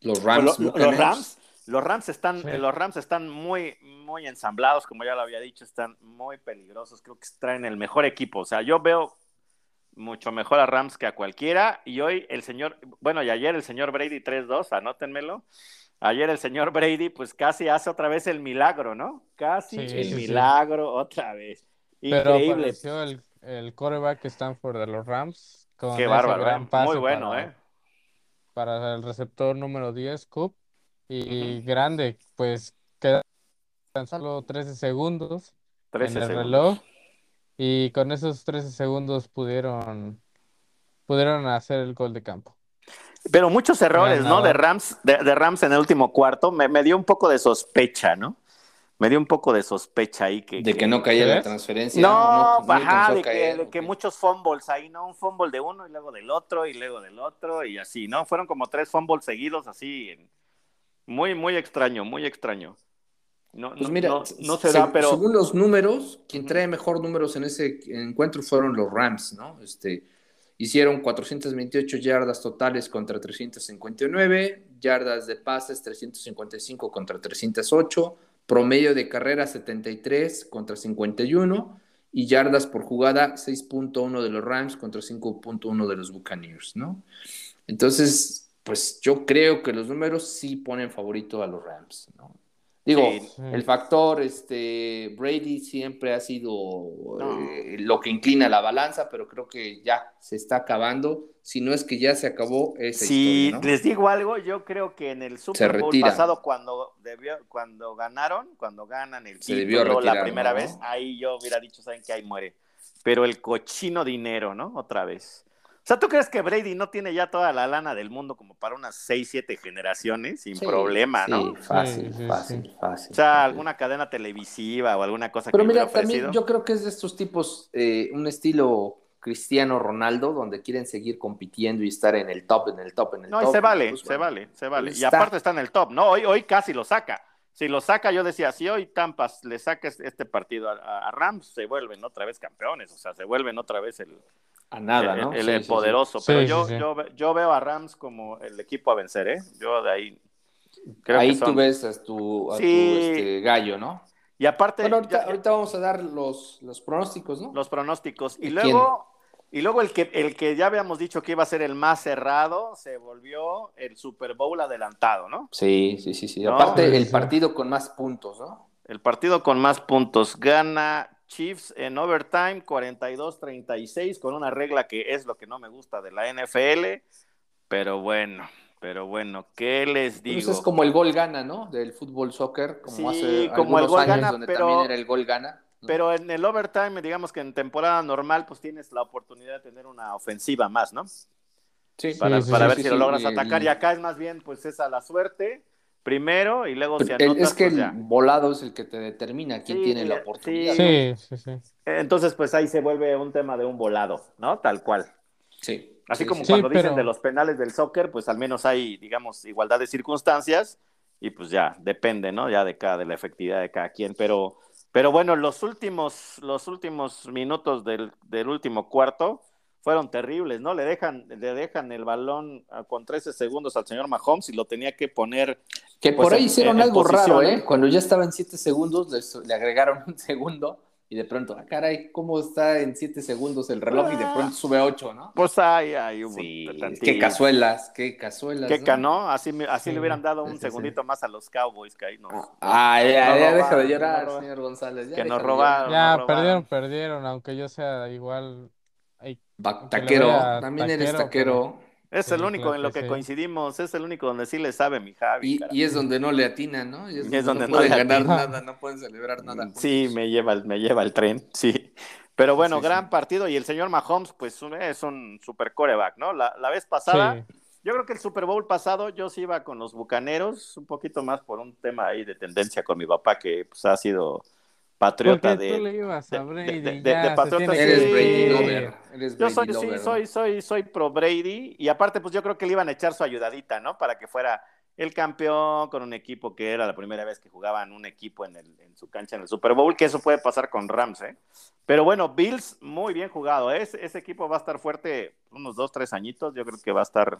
Speaker 2: los Rams.
Speaker 1: Los, los Rams los Rams están, sí. los Rams están muy, muy ensamblados, como ya lo había dicho, están muy peligrosos. Creo que traen el mejor equipo. O sea, yo veo mucho mejor a Rams que a cualquiera. Y hoy el señor, bueno, y ayer el señor Brady 3-2, anótenmelo. Ayer el señor Brady, pues casi hace otra vez el milagro, ¿no? Casi sí, el sí, milagro otra vez. Increíble.
Speaker 3: Pero el, el quarterback Stanford de los Rams.
Speaker 1: Con Qué bárbaro, gran pase muy bueno,
Speaker 3: para,
Speaker 1: ¿eh?
Speaker 3: Para el receptor número 10, Coop y grande, pues quedan solo 13 segundos
Speaker 1: 13
Speaker 3: en el
Speaker 1: segundos.
Speaker 3: reloj y con esos 13 segundos pudieron pudieron hacer el gol de campo.
Speaker 1: Pero muchos errores, ¿no? De Rams, de, de, Rams en el último cuarto, me, me, dio un poco de sospecha, ¿no? Me dio un poco de sospecha ahí que...
Speaker 2: De que, que no caía la transferencia.
Speaker 1: No, no, no ajá, de, que, de que muchos fumbles ahí, ¿no? Un fumble de uno y luego del otro y luego del otro y así, ¿no? Fueron como tres fumbles seguidos así en, muy, muy extraño, muy extraño. No,
Speaker 2: pues
Speaker 1: no,
Speaker 2: mira,
Speaker 1: no, no se da, pero...
Speaker 2: Según los números, quien trae mejor números en ese encuentro fueron los Rams, ¿no? Este, hicieron 428 yardas totales contra 359, yardas de pases 355 contra 308, promedio de carrera 73 contra 51 y yardas por jugada 6.1 de los Rams contra 5.1 de los Buccaneers, ¿no? Entonces, pues yo creo que los números sí ponen favorito a los Rams, ¿no? Digo, sí. el factor este, Brady siempre ha sido no. eh, lo que inclina la balanza, pero creo que ya se está acabando. Si no es que ya se acabó esa historia, ¿no?
Speaker 1: les digo algo, yo creo que en el Super Bowl pasado, cuando, debió, cuando ganaron, cuando ganan el
Speaker 2: se título
Speaker 1: la primera ¿no? vez, ahí yo hubiera dicho, ¿saben qué? Ahí muere. Pero el cochino dinero, ¿no? Otra vez. O sea, ¿tú crees que Brady no tiene ya toda la lana del mundo como para unas 6, 7 generaciones sin
Speaker 2: sí,
Speaker 1: problema,
Speaker 2: sí,
Speaker 1: no?
Speaker 2: Fácil, sí, fácil, fácil.
Speaker 1: O sea, alguna cadena televisiva o alguna cosa
Speaker 2: Pero
Speaker 1: que
Speaker 2: mira, también yo creo que es de estos tipos, eh, un estilo Cristiano Ronaldo, donde quieren seguir compitiendo y estar en el top, en el top, en el
Speaker 1: no,
Speaker 2: top.
Speaker 1: No, se vale, pues, se bueno, vale, se vale. Y aparte está en el top, ¿no? Hoy, hoy casi lo saca. Si lo saca, yo decía, si hoy Tampas le saca este partido a, a Rams, se vuelven otra vez campeones, o sea, se vuelven otra vez el,
Speaker 2: a nada,
Speaker 1: el,
Speaker 2: ¿no?
Speaker 1: El, el sí, poderoso. Sí, Pero sí, yo, Yo, yo veo a Rams como el equipo a vencer, ¿eh? Yo de ahí.
Speaker 2: Creo ahí son... tú ves a tu, a tu este, gallo, ¿no?
Speaker 1: Y aparte.
Speaker 2: Bueno, ahorita, ya, ahorita, vamos a dar los, los pronósticos, ¿no?
Speaker 1: Los pronósticos. Y, ¿Y luego. Y luego el que, el que ya habíamos dicho que iba a ser el más cerrado, se volvió el Super Bowl adelantado, ¿no?
Speaker 2: Sí, sí, sí, sí. ¿No? Aparte, el partido con más puntos, ¿no?
Speaker 1: El partido con más puntos. Gana Chiefs en overtime 42-36 con una regla que es lo que no me gusta de la NFL, pero bueno, pero bueno, ¿qué les digo?
Speaker 2: Pues es como el gol gana, ¿no? Del fútbol soccer, como
Speaker 1: sí,
Speaker 2: hace
Speaker 1: como el gol
Speaker 2: años
Speaker 1: gana,
Speaker 2: donde
Speaker 1: pero,
Speaker 2: también era el gol gana.
Speaker 1: Pero en el overtime, digamos que en temporada normal, pues tienes la oportunidad de tener una ofensiva más, ¿no?
Speaker 2: Sí,
Speaker 1: para,
Speaker 2: sí,
Speaker 1: para
Speaker 2: sí,
Speaker 1: ver
Speaker 2: sí,
Speaker 1: si lo logras atacar. Y acá es más bien, pues es a la suerte primero y luego si
Speaker 2: anotas,
Speaker 1: Es
Speaker 2: que
Speaker 1: pues
Speaker 2: el volado es el que te determina quién
Speaker 1: Sí,
Speaker 2: tiene la
Speaker 1: sí,
Speaker 2: oportunidad.
Speaker 3: Sí, sí, sí.
Speaker 1: Entonces, pues ahí se vuelve un tema de un volado, ¿no? Tal cual.
Speaker 2: Sí.
Speaker 1: Así
Speaker 2: sí,
Speaker 1: como
Speaker 2: sí.
Speaker 1: cuando
Speaker 3: Sí,
Speaker 1: dicen
Speaker 3: pero-
Speaker 1: de los penales del soccer, pues al menos hay, digamos, igualdad de circunstancias y pues ya, depende, ¿no? Ya de cada, de la efectividad de cada quien, pero, pero bueno, los últimos, los últimos minutos del, del último cuarto fueron terribles, ¿no? Le dejan, le dejan el balón ah, con 13 segundos al señor Mahomes y lo tenía que poner
Speaker 2: Que
Speaker 1: Pues
Speaker 2: por ahí
Speaker 1: en-
Speaker 2: hicieron
Speaker 1: en
Speaker 2: algo
Speaker 1: posición,
Speaker 2: raro,
Speaker 1: ¿eh?
Speaker 2: ¿eh? Cuando ya estaba en 7 segundos, le, le agregaron [LAUGHS] un segundo y de pronto, ah, caray, ¿cómo está en 7 segundos el reloj? Y de pronto sube 8, ¿no?
Speaker 1: Pues ahí, ahí hubo
Speaker 2: Sí, qué cazuelas, qué cazuelas.
Speaker 1: Qué
Speaker 2: ¿no?
Speaker 1: cano, así, así
Speaker 3: Sí,
Speaker 1: le hubieran dado un
Speaker 2: sí, sí.
Speaker 1: segundito más a los Cowboys que ahí nos,
Speaker 2: Ah, ya,
Speaker 1: No
Speaker 2: ya, deja de
Speaker 1: no
Speaker 2: llorar,
Speaker 1: robaron.
Speaker 2: señor González. ya
Speaker 1: que nos robaron.
Speaker 3: Ya,
Speaker 1: nos
Speaker 3: perdieron,
Speaker 1: robaron.
Speaker 3: perdieron, aunque yo sea igual. ay,
Speaker 2: taquero, también eres
Speaker 3: taquero,
Speaker 2: taquero.
Speaker 1: Es
Speaker 3: Sí,
Speaker 1: el único en lo que
Speaker 3: que sí.
Speaker 1: coincidimos, es el único donde sí le sabe mi Javi.
Speaker 2: Y, y es donde no le atinan, ¿no? Y es,
Speaker 1: Y es
Speaker 2: donde,
Speaker 1: donde
Speaker 2: no pueden
Speaker 1: no le
Speaker 2: ganar nada, no pueden celebrar nada.
Speaker 1: Sí, me lleva, el- me lleva el tren, [LAUGHS] sí. Pero bueno,
Speaker 2: Sí,
Speaker 1: gran
Speaker 2: sí.
Speaker 1: partido y el señor Mahomes, pues es un super coreback, ¿no? La, la vez pasada,
Speaker 3: sí.
Speaker 1: Yo creo que el Super Bowl pasado yo sí iba con los Bucaneros, un poquito más por un tema ahí de tendencia con mi papá que pues, ha sido patriota
Speaker 3: Porque
Speaker 1: de,
Speaker 3: tú le ibas a Brady,
Speaker 1: de- de-
Speaker 3: ya,
Speaker 1: de patriota,
Speaker 2: Eres Brady lover. Eres
Speaker 1: Yo soy,
Speaker 2: lover,
Speaker 1: sí, soy, soy, soy pro Brady y aparte pues yo creo que le iban a echar su ayudadita, ¿no? Para que fuera el campeón con un equipo que era la primera vez que jugaban un equipo en, el, en su cancha en el Super Bowl, que eso puede pasar con Rams, ¿eh? Pero bueno, Bills muy bien jugado, ¿eh? ese, ese equipo va a estar fuerte unos dos, tres añitos, yo creo que va a estar,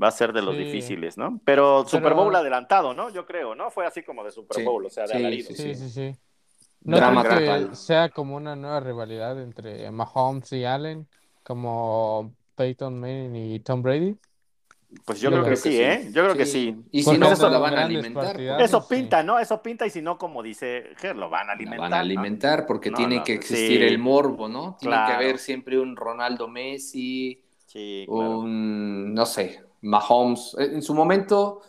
Speaker 1: va a ser de los
Speaker 3: Sí.
Speaker 1: difíciles, ¿no? Pero Super
Speaker 3: Pero-
Speaker 1: Bowl adelantado, ¿no? Yo creo, ¿no? Fue así como de Super
Speaker 2: Sí,
Speaker 1: Bowl, o sea, de
Speaker 2: sí,
Speaker 1: alarido.
Speaker 2: sí,
Speaker 3: Sí, sí, sí. ¿No
Speaker 2: Drama
Speaker 3: creo que sea como una nueva rivalidad entre Mahomes y Allen, como Peyton Manning y Tom Brady?
Speaker 1: Pues yo
Speaker 3: Yo
Speaker 1: creo que
Speaker 2: creo que
Speaker 1: sí,
Speaker 2: sí.
Speaker 1: ¿eh? Yo creo que sí.
Speaker 2: Y si no,
Speaker 1: eso
Speaker 2: pues la
Speaker 1: son
Speaker 2: van a alimentar. porque
Speaker 1: Eso
Speaker 3: sí.
Speaker 1: pinta, ¿no? Eso pinta y si no, como dice Ger, lo van a
Speaker 2: La
Speaker 1: alimentar.
Speaker 2: van a
Speaker 1: ¿no?
Speaker 2: alimentar porque
Speaker 1: No,
Speaker 2: tiene
Speaker 1: no,
Speaker 2: que
Speaker 1: sí.
Speaker 2: existir el morbo, ¿no? Tiene que haber siempre un Ronaldo Messi,
Speaker 1: Sí, claro.
Speaker 2: un, no sé, Mahomes. En su momento,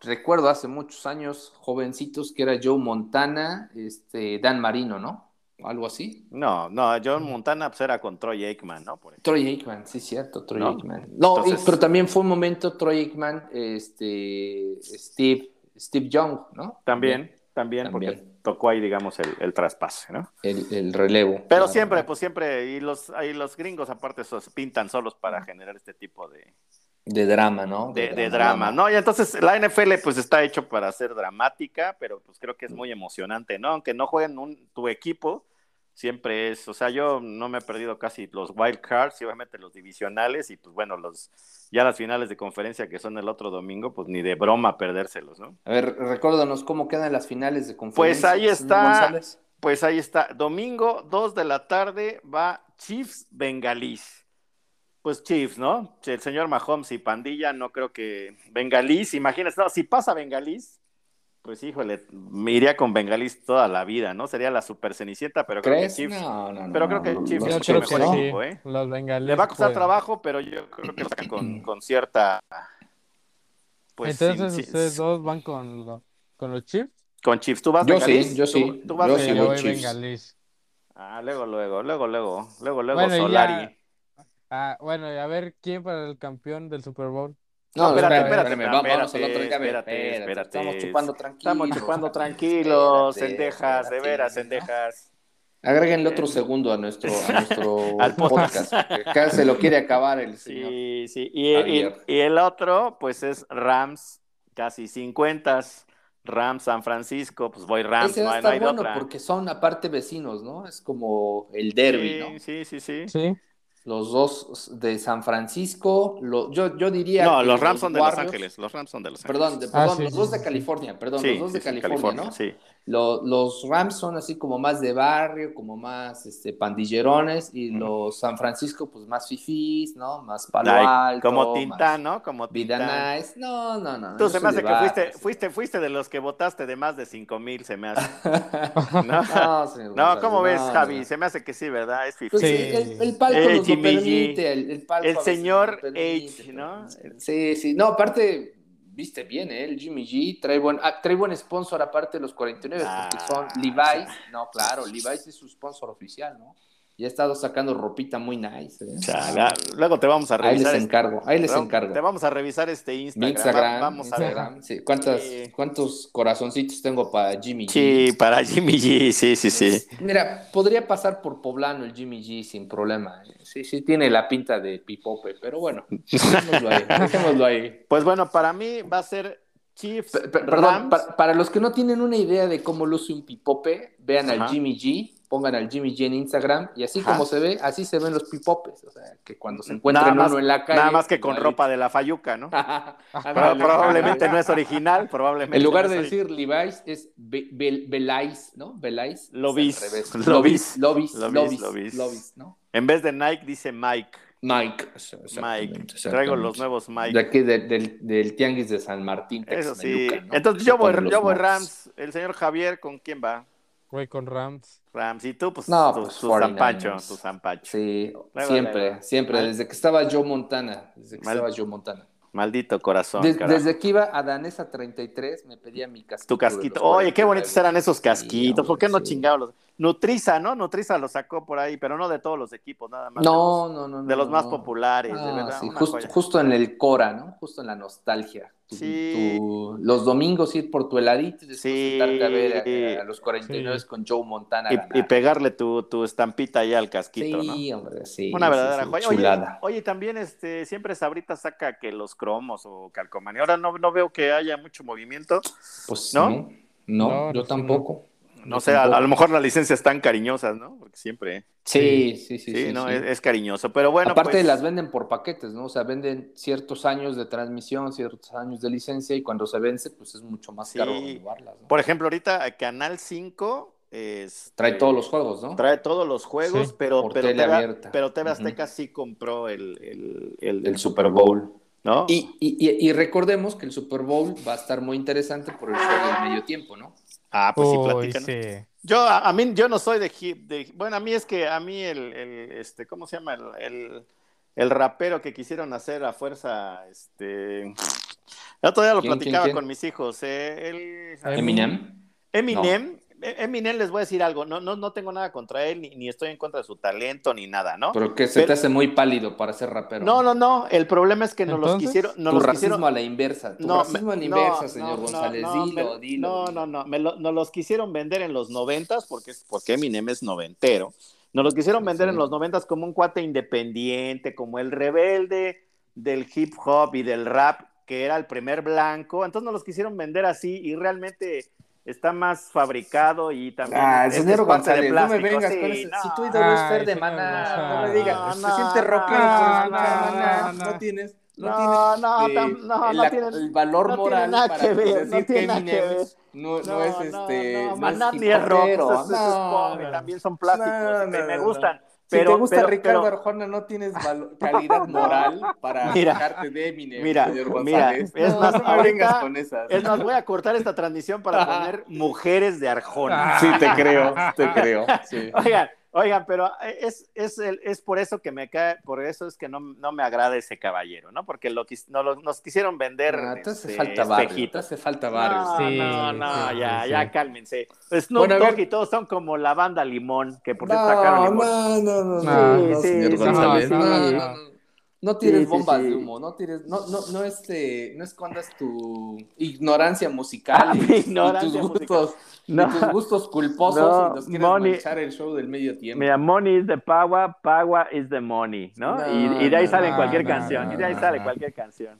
Speaker 2: recuerdo hace muchos años, jovencitos, que era Joe Montana, este, Dan Marino, ¿no? Algo así.
Speaker 1: No, no, John Montana pues, era con Troy Aikman, ¿no? Por.
Speaker 2: Troy Aikman, sí, cierto, Troy
Speaker 1: ¿No?
Speaker 2: Aikman. No, y- pero también fue un momento Troy Aikman, este, Steve, Steve Young, ¿no?
Speaker 1: También, también,
Speaker 2: También.
Speaker 1: porque tocó ahí, digamos, el, el traspase, ¿no?
Speaker 2: El, el relevo.
Speaker 1: Pero
Speaker 2: Claro.
Speaker 1: siempre, pues siempre, y los, ahí los gringos aparte esos pintan solos para generar este tipo de,
Speaker 2: De drama, ¿no?
Speaker 1: de, de drama, ¿no? Y entonces la NFL pues está hecho para ser dramática, pero pues creo que es muy emocionante, ¿no? Aunque no jueguen un, tu equipo, siempre es, o sea, yo no me he perdido casi los wild cards y obviamente los divisionales y pues bueno, los ya las finales de conferencia que son el otro domingo, pues ni de broma perdérselos, ¿no?
Speaker 2: A ver, recuérdanos cómo quedan las finales de conferencia.
Speaker 1: Pues ahí está.
Speaker 2: González.
Speaker 1: Pues ahí está, domingo 2 de la tarde va Chiefs Bengalís. Pues Chiefs, ¿no? El señor Mahomes y Pandilla, no creo que Bengalís, imagínate, no, si pasa Bengalís, pues híjole, me iría con Bengalís toda la vida, ¿no? Sería la super cenicienta, pero creo que
Speaker 2: ¿Crees?
Speaker 1: Chiefs
Speaker 2: No, no, no.
Speaker 1: pero creo que Chiefs es
Speaker 3: que
Speaker 1: mejor equipo, ¿eh?
Speaker 3: Los bengalíes
Speaker 1: Le va a costar
Speaker 3: pueden.
Speaker 1: trabajo, pero yo creo que sacan con, [CLEARS THROAT] con cierta... Pues
Speaker 3: Entonces ustedes dos van con, lo- con los Chiefs.
Speaker 1: con Chiefs, ¿tú vas
Speaker 2: Yo
Speaker 1: Bengalís?
Speaker 2: sí, yo
Speaker 1: ¿Tú-
Speaker 2: sí,
Speaker 1: ¿Tú, vas
Speaker 2: yo
Speaker 3: Sí,
Speaker 2: voy
Speaker 1: Bengalís?
Speaker 2: Chiefs.
Speaker 3: bengalís.
Speaker 1: Ah, luego, luego, luego, luego, luego, luego
Speaker 3: Bueno,
Speaker 1: Solari.
Speaker 3: ya- Ah, bueno, y a ver quién para el campeón del Super Bowl.
Speaker 2: No,
Speaker 1: No, espérate, espérate,
Speaker 2: vamos,
Speaker 1: espérate.
Speaker 2: Espérate,
Speaker 1: espérate,
Speaker 2: espérate,
Speaker 1: espérate.
Speaker 2: Estamos chupando tranquilos.
Speaker 1: Estamos chupando [LAUGHS] tranquilos, cendejas, de veras, cendejas.
Speaker 2: Agréguenle otro segundo a nuestro, a nuestro [LAUGHS]
Speaker 1: Al
Speaker 2: podcast. Acá se lo quiere acabar el señor.
Speaker 1: Sí, sí. Y, y- el otro, pues es Rams, casi 50. Rams San Francisco, pues voy Rams,
Speaker 2: Ese
Speaker 1: no hay, no hay
Speaker 2: bueno
Speaker 1: otra.
Speaker 2: porque son aparte vecinos, ¿no? Es como el derby, ¿no?
Speaker 1: Sí, sí, sí, sí.
Speaker 2: Los dos de San Francisco, lo- yo, yo diría
Speaker 1: No,
Speaker 2: que
Speaker 1: los Rams son de Los Ángeles. Los Rams son de Los Ángeles.
Speaker 2: Perdón, de-
Speaker 3: Ah,
Speaker 2: perdón,
Speaker 3: sí,
Speaker 2: los
Speaker 3: sí,
Speaker 2: dos
Speaker 3: sí,
Speaker 2: de. California, perdón,
Speaker 1: Sí,
Speaker 2: los dos de California, ¿no?
Speaker 1: sí.
Speaker 2: Lo- los Rams son así como más de barrio, como más este, pandillerones, y los San Francisco, pues más fifís, ¿no? Más palo
Speaker 1: Like,
Speaker 2: alto.
Speaker 1: como Tintán, ¿no? Como
Speaker 2: Vida
Speaker 1: Tintán.
Speaker 2: nice. No, no, no.
Speaker 1: Tú se me hace que fuiste,
Speaker 2: barrio,
Speaker 1: fuiste, fuiste de los que votaste de más de 5 mil, se me hace. [LAUGHS] ¿No?
Speaker 2: no, señor
Speaker 1: No, ¿cómo ves,
Speaker 2: no,
Speaker 1: Javi?
Speaker 2: no.
Speaker 1: Se me hace que sí, ¿verdad? Es
Speaker 2: Pues
Speaker 1: fifí.
Speaker 3: Sí.
Speaker 2: sí, el, el palco
Speaker 1: Eh,
Speaker 2: nos lo permite, el, el palco
Speaker 1: El señor
Speaker 2: permite,
Speaker 1: H, ¿no?
Speaker 2: pero- Sí, sí, no, aparte, viste bien, ¿eh? El Jimmy G trae buen, ah, trae buen sponsor aparte de los 49, porque
Speaker 1: Ah,
Speaker 2: son Levi's, no, claro, Levi's es su sponsor oficial, ¿no? Y ha estado sacando ropita muy nice, ¿eh?
Speaker 1: Luego te vamos a
Speaker 2: Ahí les
Speaker 1: revisar. este-
Speaker 2: encargo, ahí les encargo.
Speaker 1: Te vamos a revisar este
Speaker 2: Mi
Speaker 1: Instagram.
Speaker 2: Instagram,
Speaker 1: Va- vamos a
Speaker 2: sí. ¿Cuántas,
Speaker 1: Sí.
Speaker 2: ¿Cuántos corazoncitos tengo para Jimmy G?
Speaker 1: Sí, para Jimmy G, sí, sí, sí.
Speaker 2: Mira, podría pasar por Poblano el Jimmy G sin problema. ¿eh? Sí, sí, tiene la pinta de pipope, pero bueno, dejémoslo ahí. [LAUGHS] dejémoslo ahí.
Speaker 1: Pues bueno, para mí va a ser Chiefs.
Speaker 2: Pe- pe- Perdón, pa- para, los que no tienen una idea de cómo luce un pipope, vean
Speaker 1: Ajá.
Speaker 2: al Jimmy G, pongan al Jimmy G en Instagram y así
Speaker 1: Ajá.
Speaker 2: como se ve, así se ven los pipopes. O sea, que cuando se encuentran
Speaker 1: Nada más-
Speaker 2: uno en la calle.
Speaker 1: Nada más que con ropa [LAUGHS] de la Fayuca, ¿no? [LAUGHS] Pero probablemente no es original, probablemente.
Speaker 2: En lugar
Speaker 1: no
Speaker 2: de decir Levi's, es Be- Be- Belais, ¿no? Belais.
Speaker 1: Lobis.
Speaker 2: Es al revés.
Speaker 1: Lobis.
Speaker 2: Lobis.
Speaker 1: Lobis,
Speaker 2: Lobis.
Speaker 1: Lobis.
Speaker 2: Lobis, ¿no?
Speaker 1: En vez de Nike dice Mike.
Speaker 2: Mike.
Speaker 1: Mike. Traigo los nuevos Mike.
Speaker 2: De aquí, de- del, del Tianguis de San Martín.
Speaker 1: Eso sí. Entonces yo voy, yo voy. Rams. El señor Javier, ¿con quién va?
Speaker 3: Voy con Rams.
Speaker 1: Rams. Y tú, pues,
Speaker 2: No,
Speaker 1: tu,
Speaker 2: pues,
Speaker 1: tu Zampacho,
Speaker 2: 49ers.
Speaker 1: tu Zampacho.
Speaker 2: Sí,
Speaker 1: Luego,
Speaker 2: siempre,
Speaker 1: luego.
Speaker 2: siempre, desde que estaba Joe Montana, desde que estaba Joe Montana.
Speaker 1: Maldito corazón.
Speaker 2: Des- desde que iba a Danesa 33 me pedía mi casquito.
Speaker 1: Tu casquito. Oye, qué
Speaker 2: 49.
Speaker 1: bonitos eran esos
Speaker 2: Sí,
Speaker 1: casquitos. ¿Por qué no
Speaker 2: sí.
Speaker 1: chingados los? Nutriza, ¿no? Nutriza lo sacó por ahí, pero no de todos los equipos, nada más.
Speaker 2: No,
Speaker 1: de los,
Speaker 2: no, no.
Speaker 1: de
Speaker 2: no,
Speaker 1: los más
Speaker 2: no.
Speaker 1: populares, de verdad.
Speaker 2: sí,
Speaker 1: joya.
Speaker 2: justo en el Cora, ¿no? Justo en la nostalgia. Tu-
Speaker 1: Sí.
Speaker 2: tu- los domingos ir por tu heladito y después
Speaker 1: Sí.
Speaker 2: sentarte a ver a, a los 49
Speaker 3: Sí.
Speaker 2: con Joe Montana
Speaker 1: Y, pegarle tu, tu estampita ahí al casquito, ¿no?
Speaker 2: Sí, hombre, sí.
Speaker 1: Una verdadera
Speaker 2: sí,
Speaker 1: joya. Oye,
Speaker 2: chulada.
Speaker 1: oye, también este, siempre Sabrita saca que los cromos o calcomanía. Ahora no, no veo que haya mucho movimiento.
Speaker 2: Pues
Speaker 1: ¿no?
Speaker 2: no, no,
Speaker 3: No,
Speaker 2: yo
Speaker 3: sí,
Speaker 2: tampoco.
Speaker 1: No sé, a, lo mejor las licencias están cariñosas, ¿no? Porque siempre.
Speaker 2: Sí, sí, sí.
Speaker 1: Sí,
Speaker 2: sí,
Speaker 1: no,
Speaker 2: sí.
Speaker 1: Es, es cariñoso. Pero bueno.
Speaker 2: Aparte
Speaker 1: pues,
Speaker 2: las venden por paquetes, ¿no? O sea, venden ciertos años de transmisión, ciertos años de licencia y cuando se vence, pues es mucho más
Speaker 1: Sí.
Speaker 2: caro renovarlas, ¿no?
Speaker 1: Por ejemplo, ahorita eh, Canal 5 es,
Speaker 2: Trae todos los juegos, ¿no?
Speaker 1: trae todos los juegos,
Speaker 3: Sí,
Speaker 1: pero,
Speaker 2: por
Speaker 1: pero,
Speaker 2: tele
Speaker 1: TV, pero TV. Azteca sí compró el, el, el-
Speaker 2: El Super Bowl.
Speaker 1: ¿no?
Speaker 2: Y, y, y- y recordemos que el Super Bowl va a estar muy interesante por el show del medio tiempo, ¿no?
Speaker 1: Ah, pues sí,
Speaker 3: Uy,
Speaker 1: platican.
Speaker 3: sí.
Speaker 1: Yo, a, a mí, yo no soy de hip, de, bueno, a mí es que a mí el, el, este, ¿cómo se llama? El, el, el rapero que quisieron hacer a fuerza, este, el otro día lo
Speaker 2: ¿Quién, quién,
Speaker 1: platicaba
Speaker 2: quién?
Speaker 1: con mis hijos, eh, el-
Speaker 2: Eminem.
Speaker 1: Eminem, Eminem, les voy a decir algo, no, no, no tengo nada contra él, ni, ni estoy en contra de su talento, ni nada, ¿no?
Speaker 2: Pero que se
Speaker 1: Pero-
Speaker 2: te hace muy pálido para ser rapero.
Speaker 1: No, no, no, el problema es que nos los quisieron, nos
Speaker 2: Tu
Speaker 1: los
Speaker 2: racismo
Speaker 1: quisieron...
Speaker 2: a la inversa. Tu
Speaker 1: No,
Speaker 2: racismo a la inversa,
Speaker 1: no,
Speaker 2: señor
Speaker 1: no,
Speaker 2: González.
Speaker 1: no,
Speaker 2: dilo,
Speaker 1: me-
Speaker 2: dilo.
Speaker 1: No, no, no, me lo- nos los quisieron vender en los noventas, porque, porque Eminem es noventero. Nos los quisieron vender
Speaker 2: sí.
Speaker 1: en los noventas como un cuate independiente, como el rebelde del hip hop y del rap, que era el primer blanco. Entonces nos los quisieron vender así y realmente está más fabricado y también
Speaker 2: Ah,
Speaker 1: es-
Speaker 2: señor González, no me
Speaker 1: plástico.
Speaker 2: vengas
Speaker 1: Sí,
Speaker 2: con ese.
Speaker 1: no.
Speaker 2: Si tu ídolo es Fer de Maná, no,
Speaker 3: González.
Speaker 2: me digas.
Speaker 1: No,
Speaker 2: se siente
Speaker 1: no,
Speaker 2: rockero
Speaker 3: no, no, no,
Speaker 2: No
Speaker 3: no.
Speaker 2: tienes. No,
Speaker 1: No,
Speaker 2: tienes,
Speaker 1: no, tam- no,
Speaker 2: el,
Speaker 1: no
Speaker 2: el valor
Speaker 1: no tiene
Speaker 2: moral
Speaker 1: nada
Speaker 2: para
Speaker 1: que ver,
Speaker 2: decir
Speaker 1: no
Speaker 2: que
Speaker 1: tiene nada que
Speaker 2: Eminem
Speaker 1: ver.
Speaker 2: no, no es este.
Speaker 1: no,
Speaker 2: no
Speaker 1: Maná ni es rock,
Speaker 2: No, no.
Speaker 1: también son plásticos,
Speaker 2: No,
Speaker 1: y me,
Speaker 2: no,
Speaker 1: gustan.
Speaker 2: Si
Speaker 1: Pero,
Speaker 2: te gusta
Speaker 1: pero-
Speaker 2: Ricardo
Speaker 1: pero-
Speaker 2: Arjona, no tienes calidad [LAUGHS] moral para
Speaker 1: Mira,
Speaker 2: quejarte de Eminem,
Speaker 1: mira,
Speaker 2: señor
Speaker 1: mira, es
Speaker 2: No,
Speaker 1: más,
Speaker 2: no
Speaker 1: ahorita-
Speaker 2: vengas con esas.
Speaker 1: Es más, voy a cortar esta transmisión para [LAUGHS] poner mujeres de Arjona.
Speaker 2: Sí, te creo, te [LAUGHS] creo. Sí.
Speaker 1: Oigan, oigan, pero es, es, el- es por eso que me cae, por eso es que no, no me agrada ese caballero, ¿no? Porque lo, quis- no, lo- nos quisieron vender.
Speaker 2: Ah, te hace
Speaker 1: este,
Speaker 2: falta barrio, te
Speaker 1: espejitos.
Speaker 2: hace falta barrio.
Speaker 1: No,
Speaker 3: Sí,
Speaker 1: no, no,
Speaker 3: sí,
Speaker 1: ya,
Speaker 3: sí,
Speaker 1: ya, cálmense. Snoop
Speaker 2: Bueno.
Speaker 1: Dogg y todos son como la banda Limón, que por cierto sacaron
Speaker 2: No,
Speaker 1: Limón.
Speaker 2: no, no, no,
Speaker 1: sí,
Speaker 2: señor
Speaker 1: sí,
Speaker 3: sí,
Speaker 2: No,
Speaker 3: sí.
Speaker 2: tires
Speaker 1: Sí, sí,
Speaker 2: bombas
Speaker 1: sí.
Speaker 2: de humo, no tires, no, no, no, este, no escondas tu ignorancia musical [LAUGHS] y,
Speaker 1: Mi
Speaker 2: y
Speaker 1: ignorancia
Speaker 2: tus
Speaker 1: musical.
Speaker 2: gustos, y
Speaker 1: No.
Speaker 2: tus gustos culposos
Speaker 1: No,
Speaker 2: y nos quieres
Speaker 1: Moni-
Speaker 2: manchar el show del medio tiempo.
Speaker 1: Mira, money is the power, power is the money, ¿no?
Speaker 2: No,
Speaker 1: y, y de ahí sale cualquier canción, y de ahí sale cualquier canción.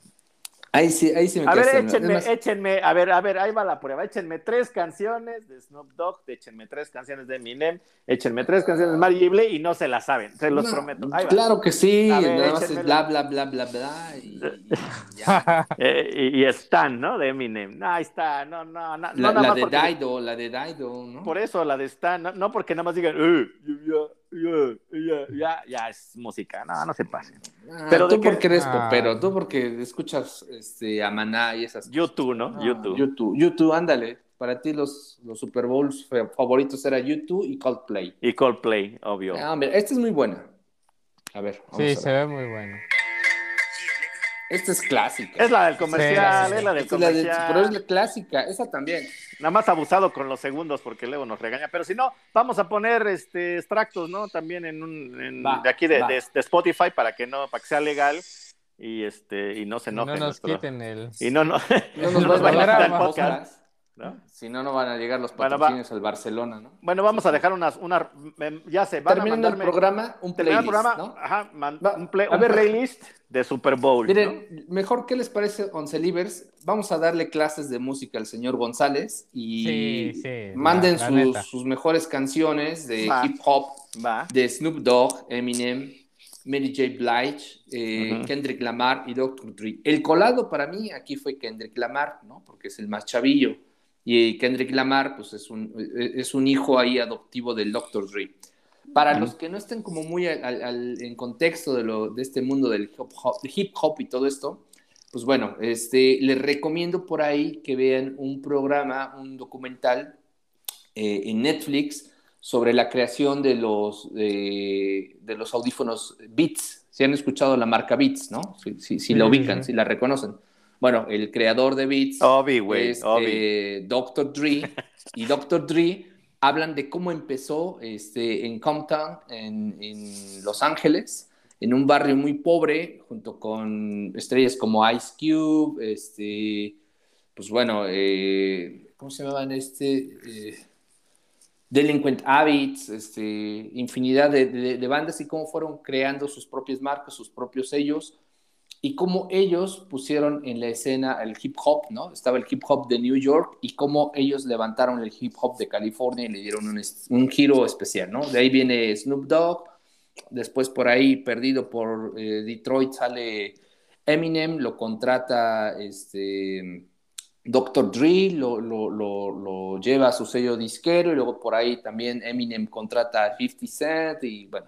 Speaker 2: Ahí sí, ahí sí me
Speaker 1: A ver, échenme,
Speaker 2: más,
Speaker 1: échenme, a ver, a ver, ahí va la prueba. Échenme tres canciones de Snoop Dogg, échenme tres canciones de Eminem, échenme tres canciones de Mary. Blige y no se las saben, se los
Speaker 2: no,
Speaker 1: prometo. Ahí va.
Speaker 2: Claro que sí,
Speaker 1: ver,
Speaker 2: nada más es bla, bla, bla, bla, bla, y, [LAUGHS] ya.
Speaker 1: Eh, y, y Stan, ¿no? De Eminem. No, ahí está, no, no, no. no
Speaker 2: La,
Speaker 1: nada
Speaker 2: la de
Speaker 1: porque-
Speaker 2: Dido, la de Dido, ¿no?
Speaker 1: Por eso la de Stan, no, no porque nada más digan, eh, ya, ya, ya, ya, ya es música. No, no se pase.
Speaker 2: Ah,
Speaker 1: Pero
Speaker 2: tú
Speaker 1: de qué-
Speaker 2: porque eres
Speaker 3: Ah.
Speaker 2: popero, tú porque escuchas este, a Maná y esas
Speaker 1: YouTube, ¿no?
Speaker 2: Ah,
Speaker 1: YouTube.
Speaker 2: YouTube, YouTube, ándale. Para ti los, los Super Bowls fa- favoritos era YouTube y Coldplay.
Speaker 1: Y Coldplay, obvio.
Speaker 2: Ah, mira, esta es muy buena. A ver, vamos
Speaker 3: Sí,
Speaker 2: a
Speaker 3: se ve muy bueno.
Speaker 2: Esta es clásica.
Speaker 1: Es la del comercial,
Speaker 3: Sí.
Speaker 1: es la del
Speaker 2: Esta es la de-
Speaker 1: comercial.
Speaker 2: pero es la clásica, esa también.
Speaker 1: Nada más abusado con los segundos porque luego nos regaña. Pero si no, vamos a poner este extractos, ¿no? También en un en-
Speaker 2: Va,
Speaker 1: de aquí de, de- de Spotify para que no, para que sea legal y este y no se
Speaker 3: No nos
Speaker 1: nuestro-
Speaker 3: quiten el.
Speaker 1: y no no,
Speaker 2: No [LAUGHS]
Speaker 1: no
Speaker 2: nos
Speaker 1: nos
Speaker 2: van
Speaker 1: vayan
Speaker 2: a
Speaker 1: el podcast. ¿No?
Speaker 2: Si no, no van a llegar los
Speaker 1: Bueno, va.
Speaker 2: patrocinios al Barcelona, ¿no?
Speaker 1: Bueno, vamos a dejar unas una em, ya se van
Speaker 2: Terminando
Speaker 1: a
Speaker 2: el
Speaker 1: mandarme
Speaker 2: programa, un
Speaker 1: terminando
Speaker 2: playlist,
Speaker 1: el programa,
Speaker 2: ¿no?
Speaker 1: ajá, man-
Speaker 2: Va,
Speaker 1: un, play-
Speaker 2: a
Speaker 1: un
Speaker 2: ver.
Speaker 1: playlist de Super Bowl, ¿no?
Speaker 2: Miren, mejor, ¿qué les parece, Once Livers? Vamos a darle clases de música al señor González y
Speaker 3: Sí, sí,
Speaker 2: manden
Speaker 3: la- la neta.
Speaker 2: sus, sus mejores canciones de
Speaker 1: Va.
Speaker 2: hip hop,
Speaker 1: Va.
Speaker 2: de Snoop Dogg, Eminem, Mary J. Blige, eh. Kendrick Lamar y Dr. Dre. El colado para mí aquí fue Kendrick Lamar, ¿no? Porque es el más chavillo. Y Kendrick Lamar, pues es un, es un hijo ahí adoptivo del Dr. Dre. Para los que no estén como muy al- al- en contexto de, lo, de este mundo del hip hop, hip hop y todo esto, pues bueno, este, les recomiendo por ahí que vean un programa, un documental eh, en Netflix sobre la creación de los, de, de los audífonos Beats. Si han escuchado la marca Beats, ¿no? Si, si, si la ubican, si la reconocen. Bueno, el creador de Beats
Speaker 1: Obi, güey,
Speaker 2: es
Speaker 1: Obi.
Speaker 2: eh, Dr. Dre. [LAUGHS] y Dr. Dre hablan de cómo empezó este, en Compton, en, en Los Ángeles, en un barrio muy pobre, junto con estrellas como Ice Cube, este, pues bueno, eh, ¿cómo se llamaban este? Eh, Delinquent Habits, este, infinidad de, de- de bandas y cómo fueron creando sus propias marcas, sus propios sellos y cómo ellos pusieron en la escena el hip hop, ¿no? Estaba el hip hop de New York y cómo ellos levantaron el hip hop de California y le dieron un, un giro especial, ¿no? De ahí viene Snoop Dogg, después por ahí perdido por eh, Detroit sale Eminem, lo contrata este Dr. Dre, lo, lo, lo, lo lleva a su sello disquero y luego por ahí también Eminem contrata a 50 Cent y bueno,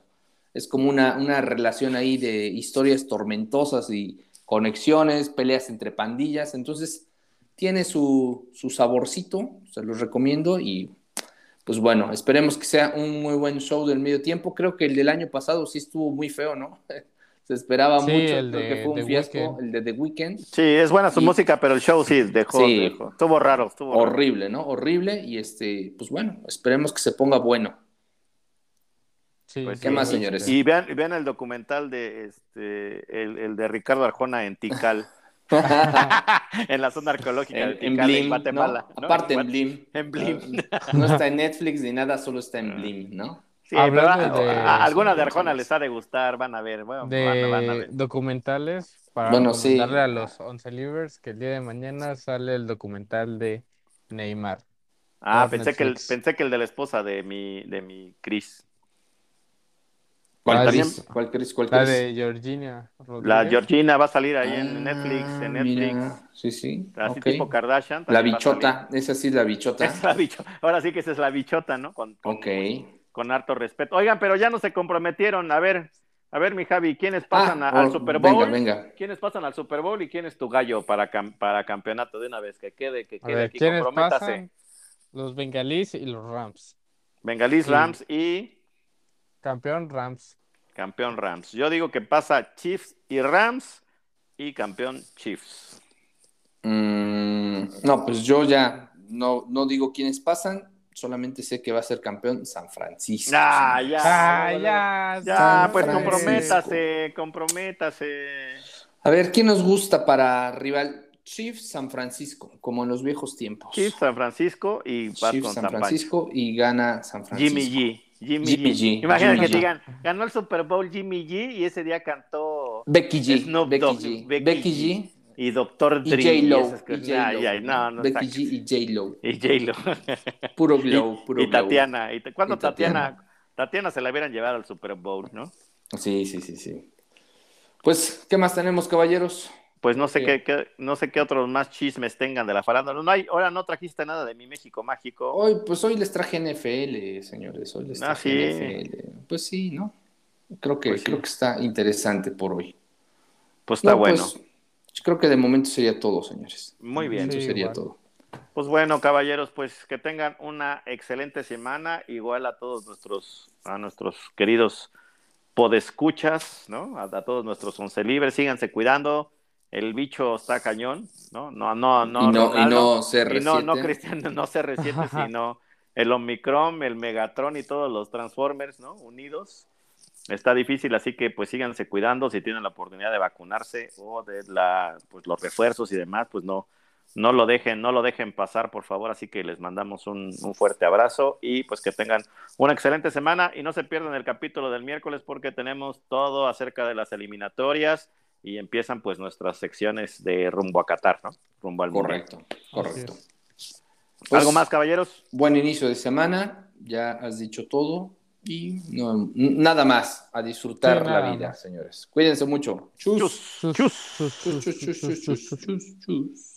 Speaker 2: es como una, una relación ahí de historias tormentosas y conexiones, peleas entre pandillas, entonces tiene su, su saborcito, se los recomiendo y pues bueno, esperemos que sea un muy buen show del medio tiempo, creo que el del año pasado sí estuvo muy feo, ¿no? [LAUGHS] Se esperaba
Speaker 3: Sí,
Speaker 2: mucho,
Speaker 3: el
Speaker 2: creo
Speaker 3: de-
Speaker 2: que fue un
Speaker 3: The
Speaker 2: fiasco, el de The Weeknd.
Speaker 1: Sí, es buena su
Speaker 2: Y-
Speaker 1: música, pero el show sí dejó,
Speaker 2: Sí.
Speaker 1: dejó. Estuvo raro, estuvo raro.
Speaker 2: Horrible, ¿no? Horrible y este, pues bueno, esperemos que se ponga bueno.
Speaker 3: Sí,
Speaker 1: Pues
Speaker 2: ¿Qué
Speaker 3: sí,
Speaker 2: más, señores?
Speaker 1: Y vean, vean el documental de este el, el de Ricardo Arjona en Tikal, [LAUGHS] [LAUGHS] en la zona arqueológica de
Speaker 2: en, en
Speaker 1: Tikal, en
Speaker 2: Blim,
Speaker 1: Guatemala.
Speaker 2: ¿no?
Speaker 1: ¿no?
Speaker 2: Aparte en Blim.
Speaker 1: En Blim.
Speaker 2: No [LAUGHS] está en Netflix ni nada, solo está en Blim, ¿no?
Speaker 1: Sí,
Speaker 3: Hablando de-
Speaker 1: a- alguna de Arjona les ha de gustar, van a ver, bueno, van, a- van a
Speaker 3: de
Speaker 1: ver.
Speaker 3: documentales para
Speaker 2: Bueno, sí.
Speaker 3: recomendarle a los 11 livers que el día de mañana sale el documental de Neymar.
Speaker 1: Ah, pensé que, el, pensé que el de la esposa de mi, de mi Chris.
Speaker 2: ¿Cuál
Speaker 3: Ah,
Speaker 2: Cris?
Speaker 3: sí.
Speaker 2: ¿Cuál Cris? ¿Cuál
Speaker 3: La
Speaker 2: Cris?
Speaker 3: de Georgina
Speaker 1: La
Speaker 3: Rodríguez.
Speaker 1: Georgina va a salir ahí
Speaker 2: Ah,
Speaker 1: en Netflix, en Netflix.
Speaker 2: mira, Sí, sí.
Speaker 1: Así
Speaker 2: ok.
Speaker 1: tipo Kardashian.
Speaker 2: La
Speaker 1: también
Speaker 2: bichota, esa sí es la bichota.
Speaker 1: salir. Es la bicho- Ahora sí que esa es la bichota, ¿no? Con, con,
Speaker 2: Ok.
Speaker 1: con harto respeto. Oigan, pero ya no se comprometieron. A ver, a ver, mi Javi, ¿quiénes pasan
Speaker 2: Ah,
Speaker 1: a- al
Speaker 2: oh,
Speaker 1: Super Bowl?
Speaker 2: Venga, venga.
Speaker 1: ¿Quiénes pasan al Super Bowl y quién es tu gallo para, cam- para campeonato de una vez? Que quede, que quede
Speaker 3: ver,
Speaker 1: aquí,
Speaker 3: ¿quiénes
Speaker 1: comprométase.
Speaker 3: pasan? Los bengalíes y los Rams.
Speaker 1: Bengalís
Speaker 3: Sí.
Speaker 1: Rams y
Speaker 3: Campeón Rams.
Speaker 1: campeón Rams. Yo digo que pasa Chiefs y Rams y campeón Chiefs.
Speaker 2: Mm, no, pues yo ya no, no digo quiénes pasan, solamente sé que va a ser campeón San Francisco.
Speaker 1: Ah,
Speaker 2: señores.
Speaker 1: ya.
Speaker 3: Ah, ya.
Speaker 1: Ya,
Speaker 2: San
Speaker 1: pues
Speaker 2: Francisco.
Speaker 1: comprométase, comprométase.
Speaker 2: A ver, ¿quién nos gusta para rival? Chiefs San Francisco, como en los viejos tiempos.
Speaker 1: Chiefs San Francisco y
Speaker 2: Chiefs San
Speaker 1: Pancho.
Speaker 2: Francisco y gana San Francisco.
Speaker 1: Jimmy G. Jimmy,
Speaker 2: Jimmy
Speaker 1: G.
Speaker 2: G,
Speaker 1: Imagina
Speaker 2: Jimmy
Speaker 1: que
Speaker 2: G.
Speaker 1: digan, ganó el Super Bowl Jimmy G y ese día cantó
Speaker 2: Becky G.
Speaker 1: Snoop
Speaker 2: Becky
Speaker 1: Dogg,
Speaker 2: G.
Speaker 1: Becky
Speaker 2: Becky,
Speaker 1: G. Y Dr.
Speaker 2: Y
Speaker 1: Dre.
Speaker 2: Y J-Lo.
Speaker 1: No, no,
Speaker 2: Becky. G y J-Lo.
Speaker 1: Y J-Lo. [LAUGHS]
Speaker 2: Puro glow, puro
Speaker 1: y
Speaker 2: glow.
Speaker 1: Tatiana. Y ¿Cuándo
Speaker 2: Y Tatiana.
Speaker 1: Tatiana? Tatiana se la hubieran llevado al Super Bowl, ¿no?
Speaker 2: Sí, sí, sí, sí. Pues, ¿qué más tenemos, caballeros?
Speaker 1: Pues no sé
Speaker 2: Sí.
Speaker 1: qué, qué- no sé qué otros más chismes tengan de la farándula. No hay, ahora no trajiste nada de mi México mágico.
Speaker 2: Hoy, pues hoy les traje NFL, señores. Hoy les
Speaker 1: Ah,
Speaker 2: traje
Speaker 1: sí.
Speaker 2: NFL. Pues sí, ¿no? Creo que,
Speaker 1: Pues sí.
Speaker 2: creo que está interesante por hoy.
Speaker 1: Pues está
Speaker 2: No,
Speaker 1: bueno.
Speaker 2: pues, creo que de momento sería todo, señores.
Speaker 1: Muy bien.
Speaker 3: Sí,
Speaker 2: sería
Speaker 3: igual.
Speaker 2: todo.
Speaker 1: Pues bueno, caballeros, pues que tengan una excelente semana, igual a todos nuestros, a nuestros queridos podescuchas, ¿no? A, a todos nuestros once libres, síganse cuidando, el bicho está cañón, ¿no? No, no, no,
Speaker 2: y no, y
Speaker 1: Ronaldo,
Speaker 2: no CR7.
Speaker 1: y no, no Cristiano, no CR7, sino el Omicron, el Megatron y todos los Transformers, ¿no? Unidos. Está difícil, así que pues síganse cuidando si tienen la oportunidad de vacunarse o de la, pues, los refuerzos y demás, pues no, no lo dejen, no lo dejen pasar, por favor. Así que les mandamos un, un fuerte abrazo y pues que tengan una excelente semana y no se pierdan el capítulo del miércoles porque tenemos todo acerca de las eliminatorias y empiezan pues nuestras secciones de rumbo a Qatar, ¿no? Rumbo al.
Speaker 2: Correcto, correcto.
Speaker 3: Así
Speaker 2: Pues,
Speaker 1: ¿Algo más, caballeros?
Speaker 2: Buen inicio de semana, ya has dicho todo. Y no, nada más, a disfrutar
Speaker 3: Sí,
Speaker 2: la vida,
Speaker 3: más.
Speaker 2: señores. Cuídense mucho. Chus.
Speaker 1: Chus,
Speaker 3: Chus,
Speaker 1: chus.
Speaker 3: chus,
Speaker 2: Chus, chus, chus, chus, chus, chus, chus.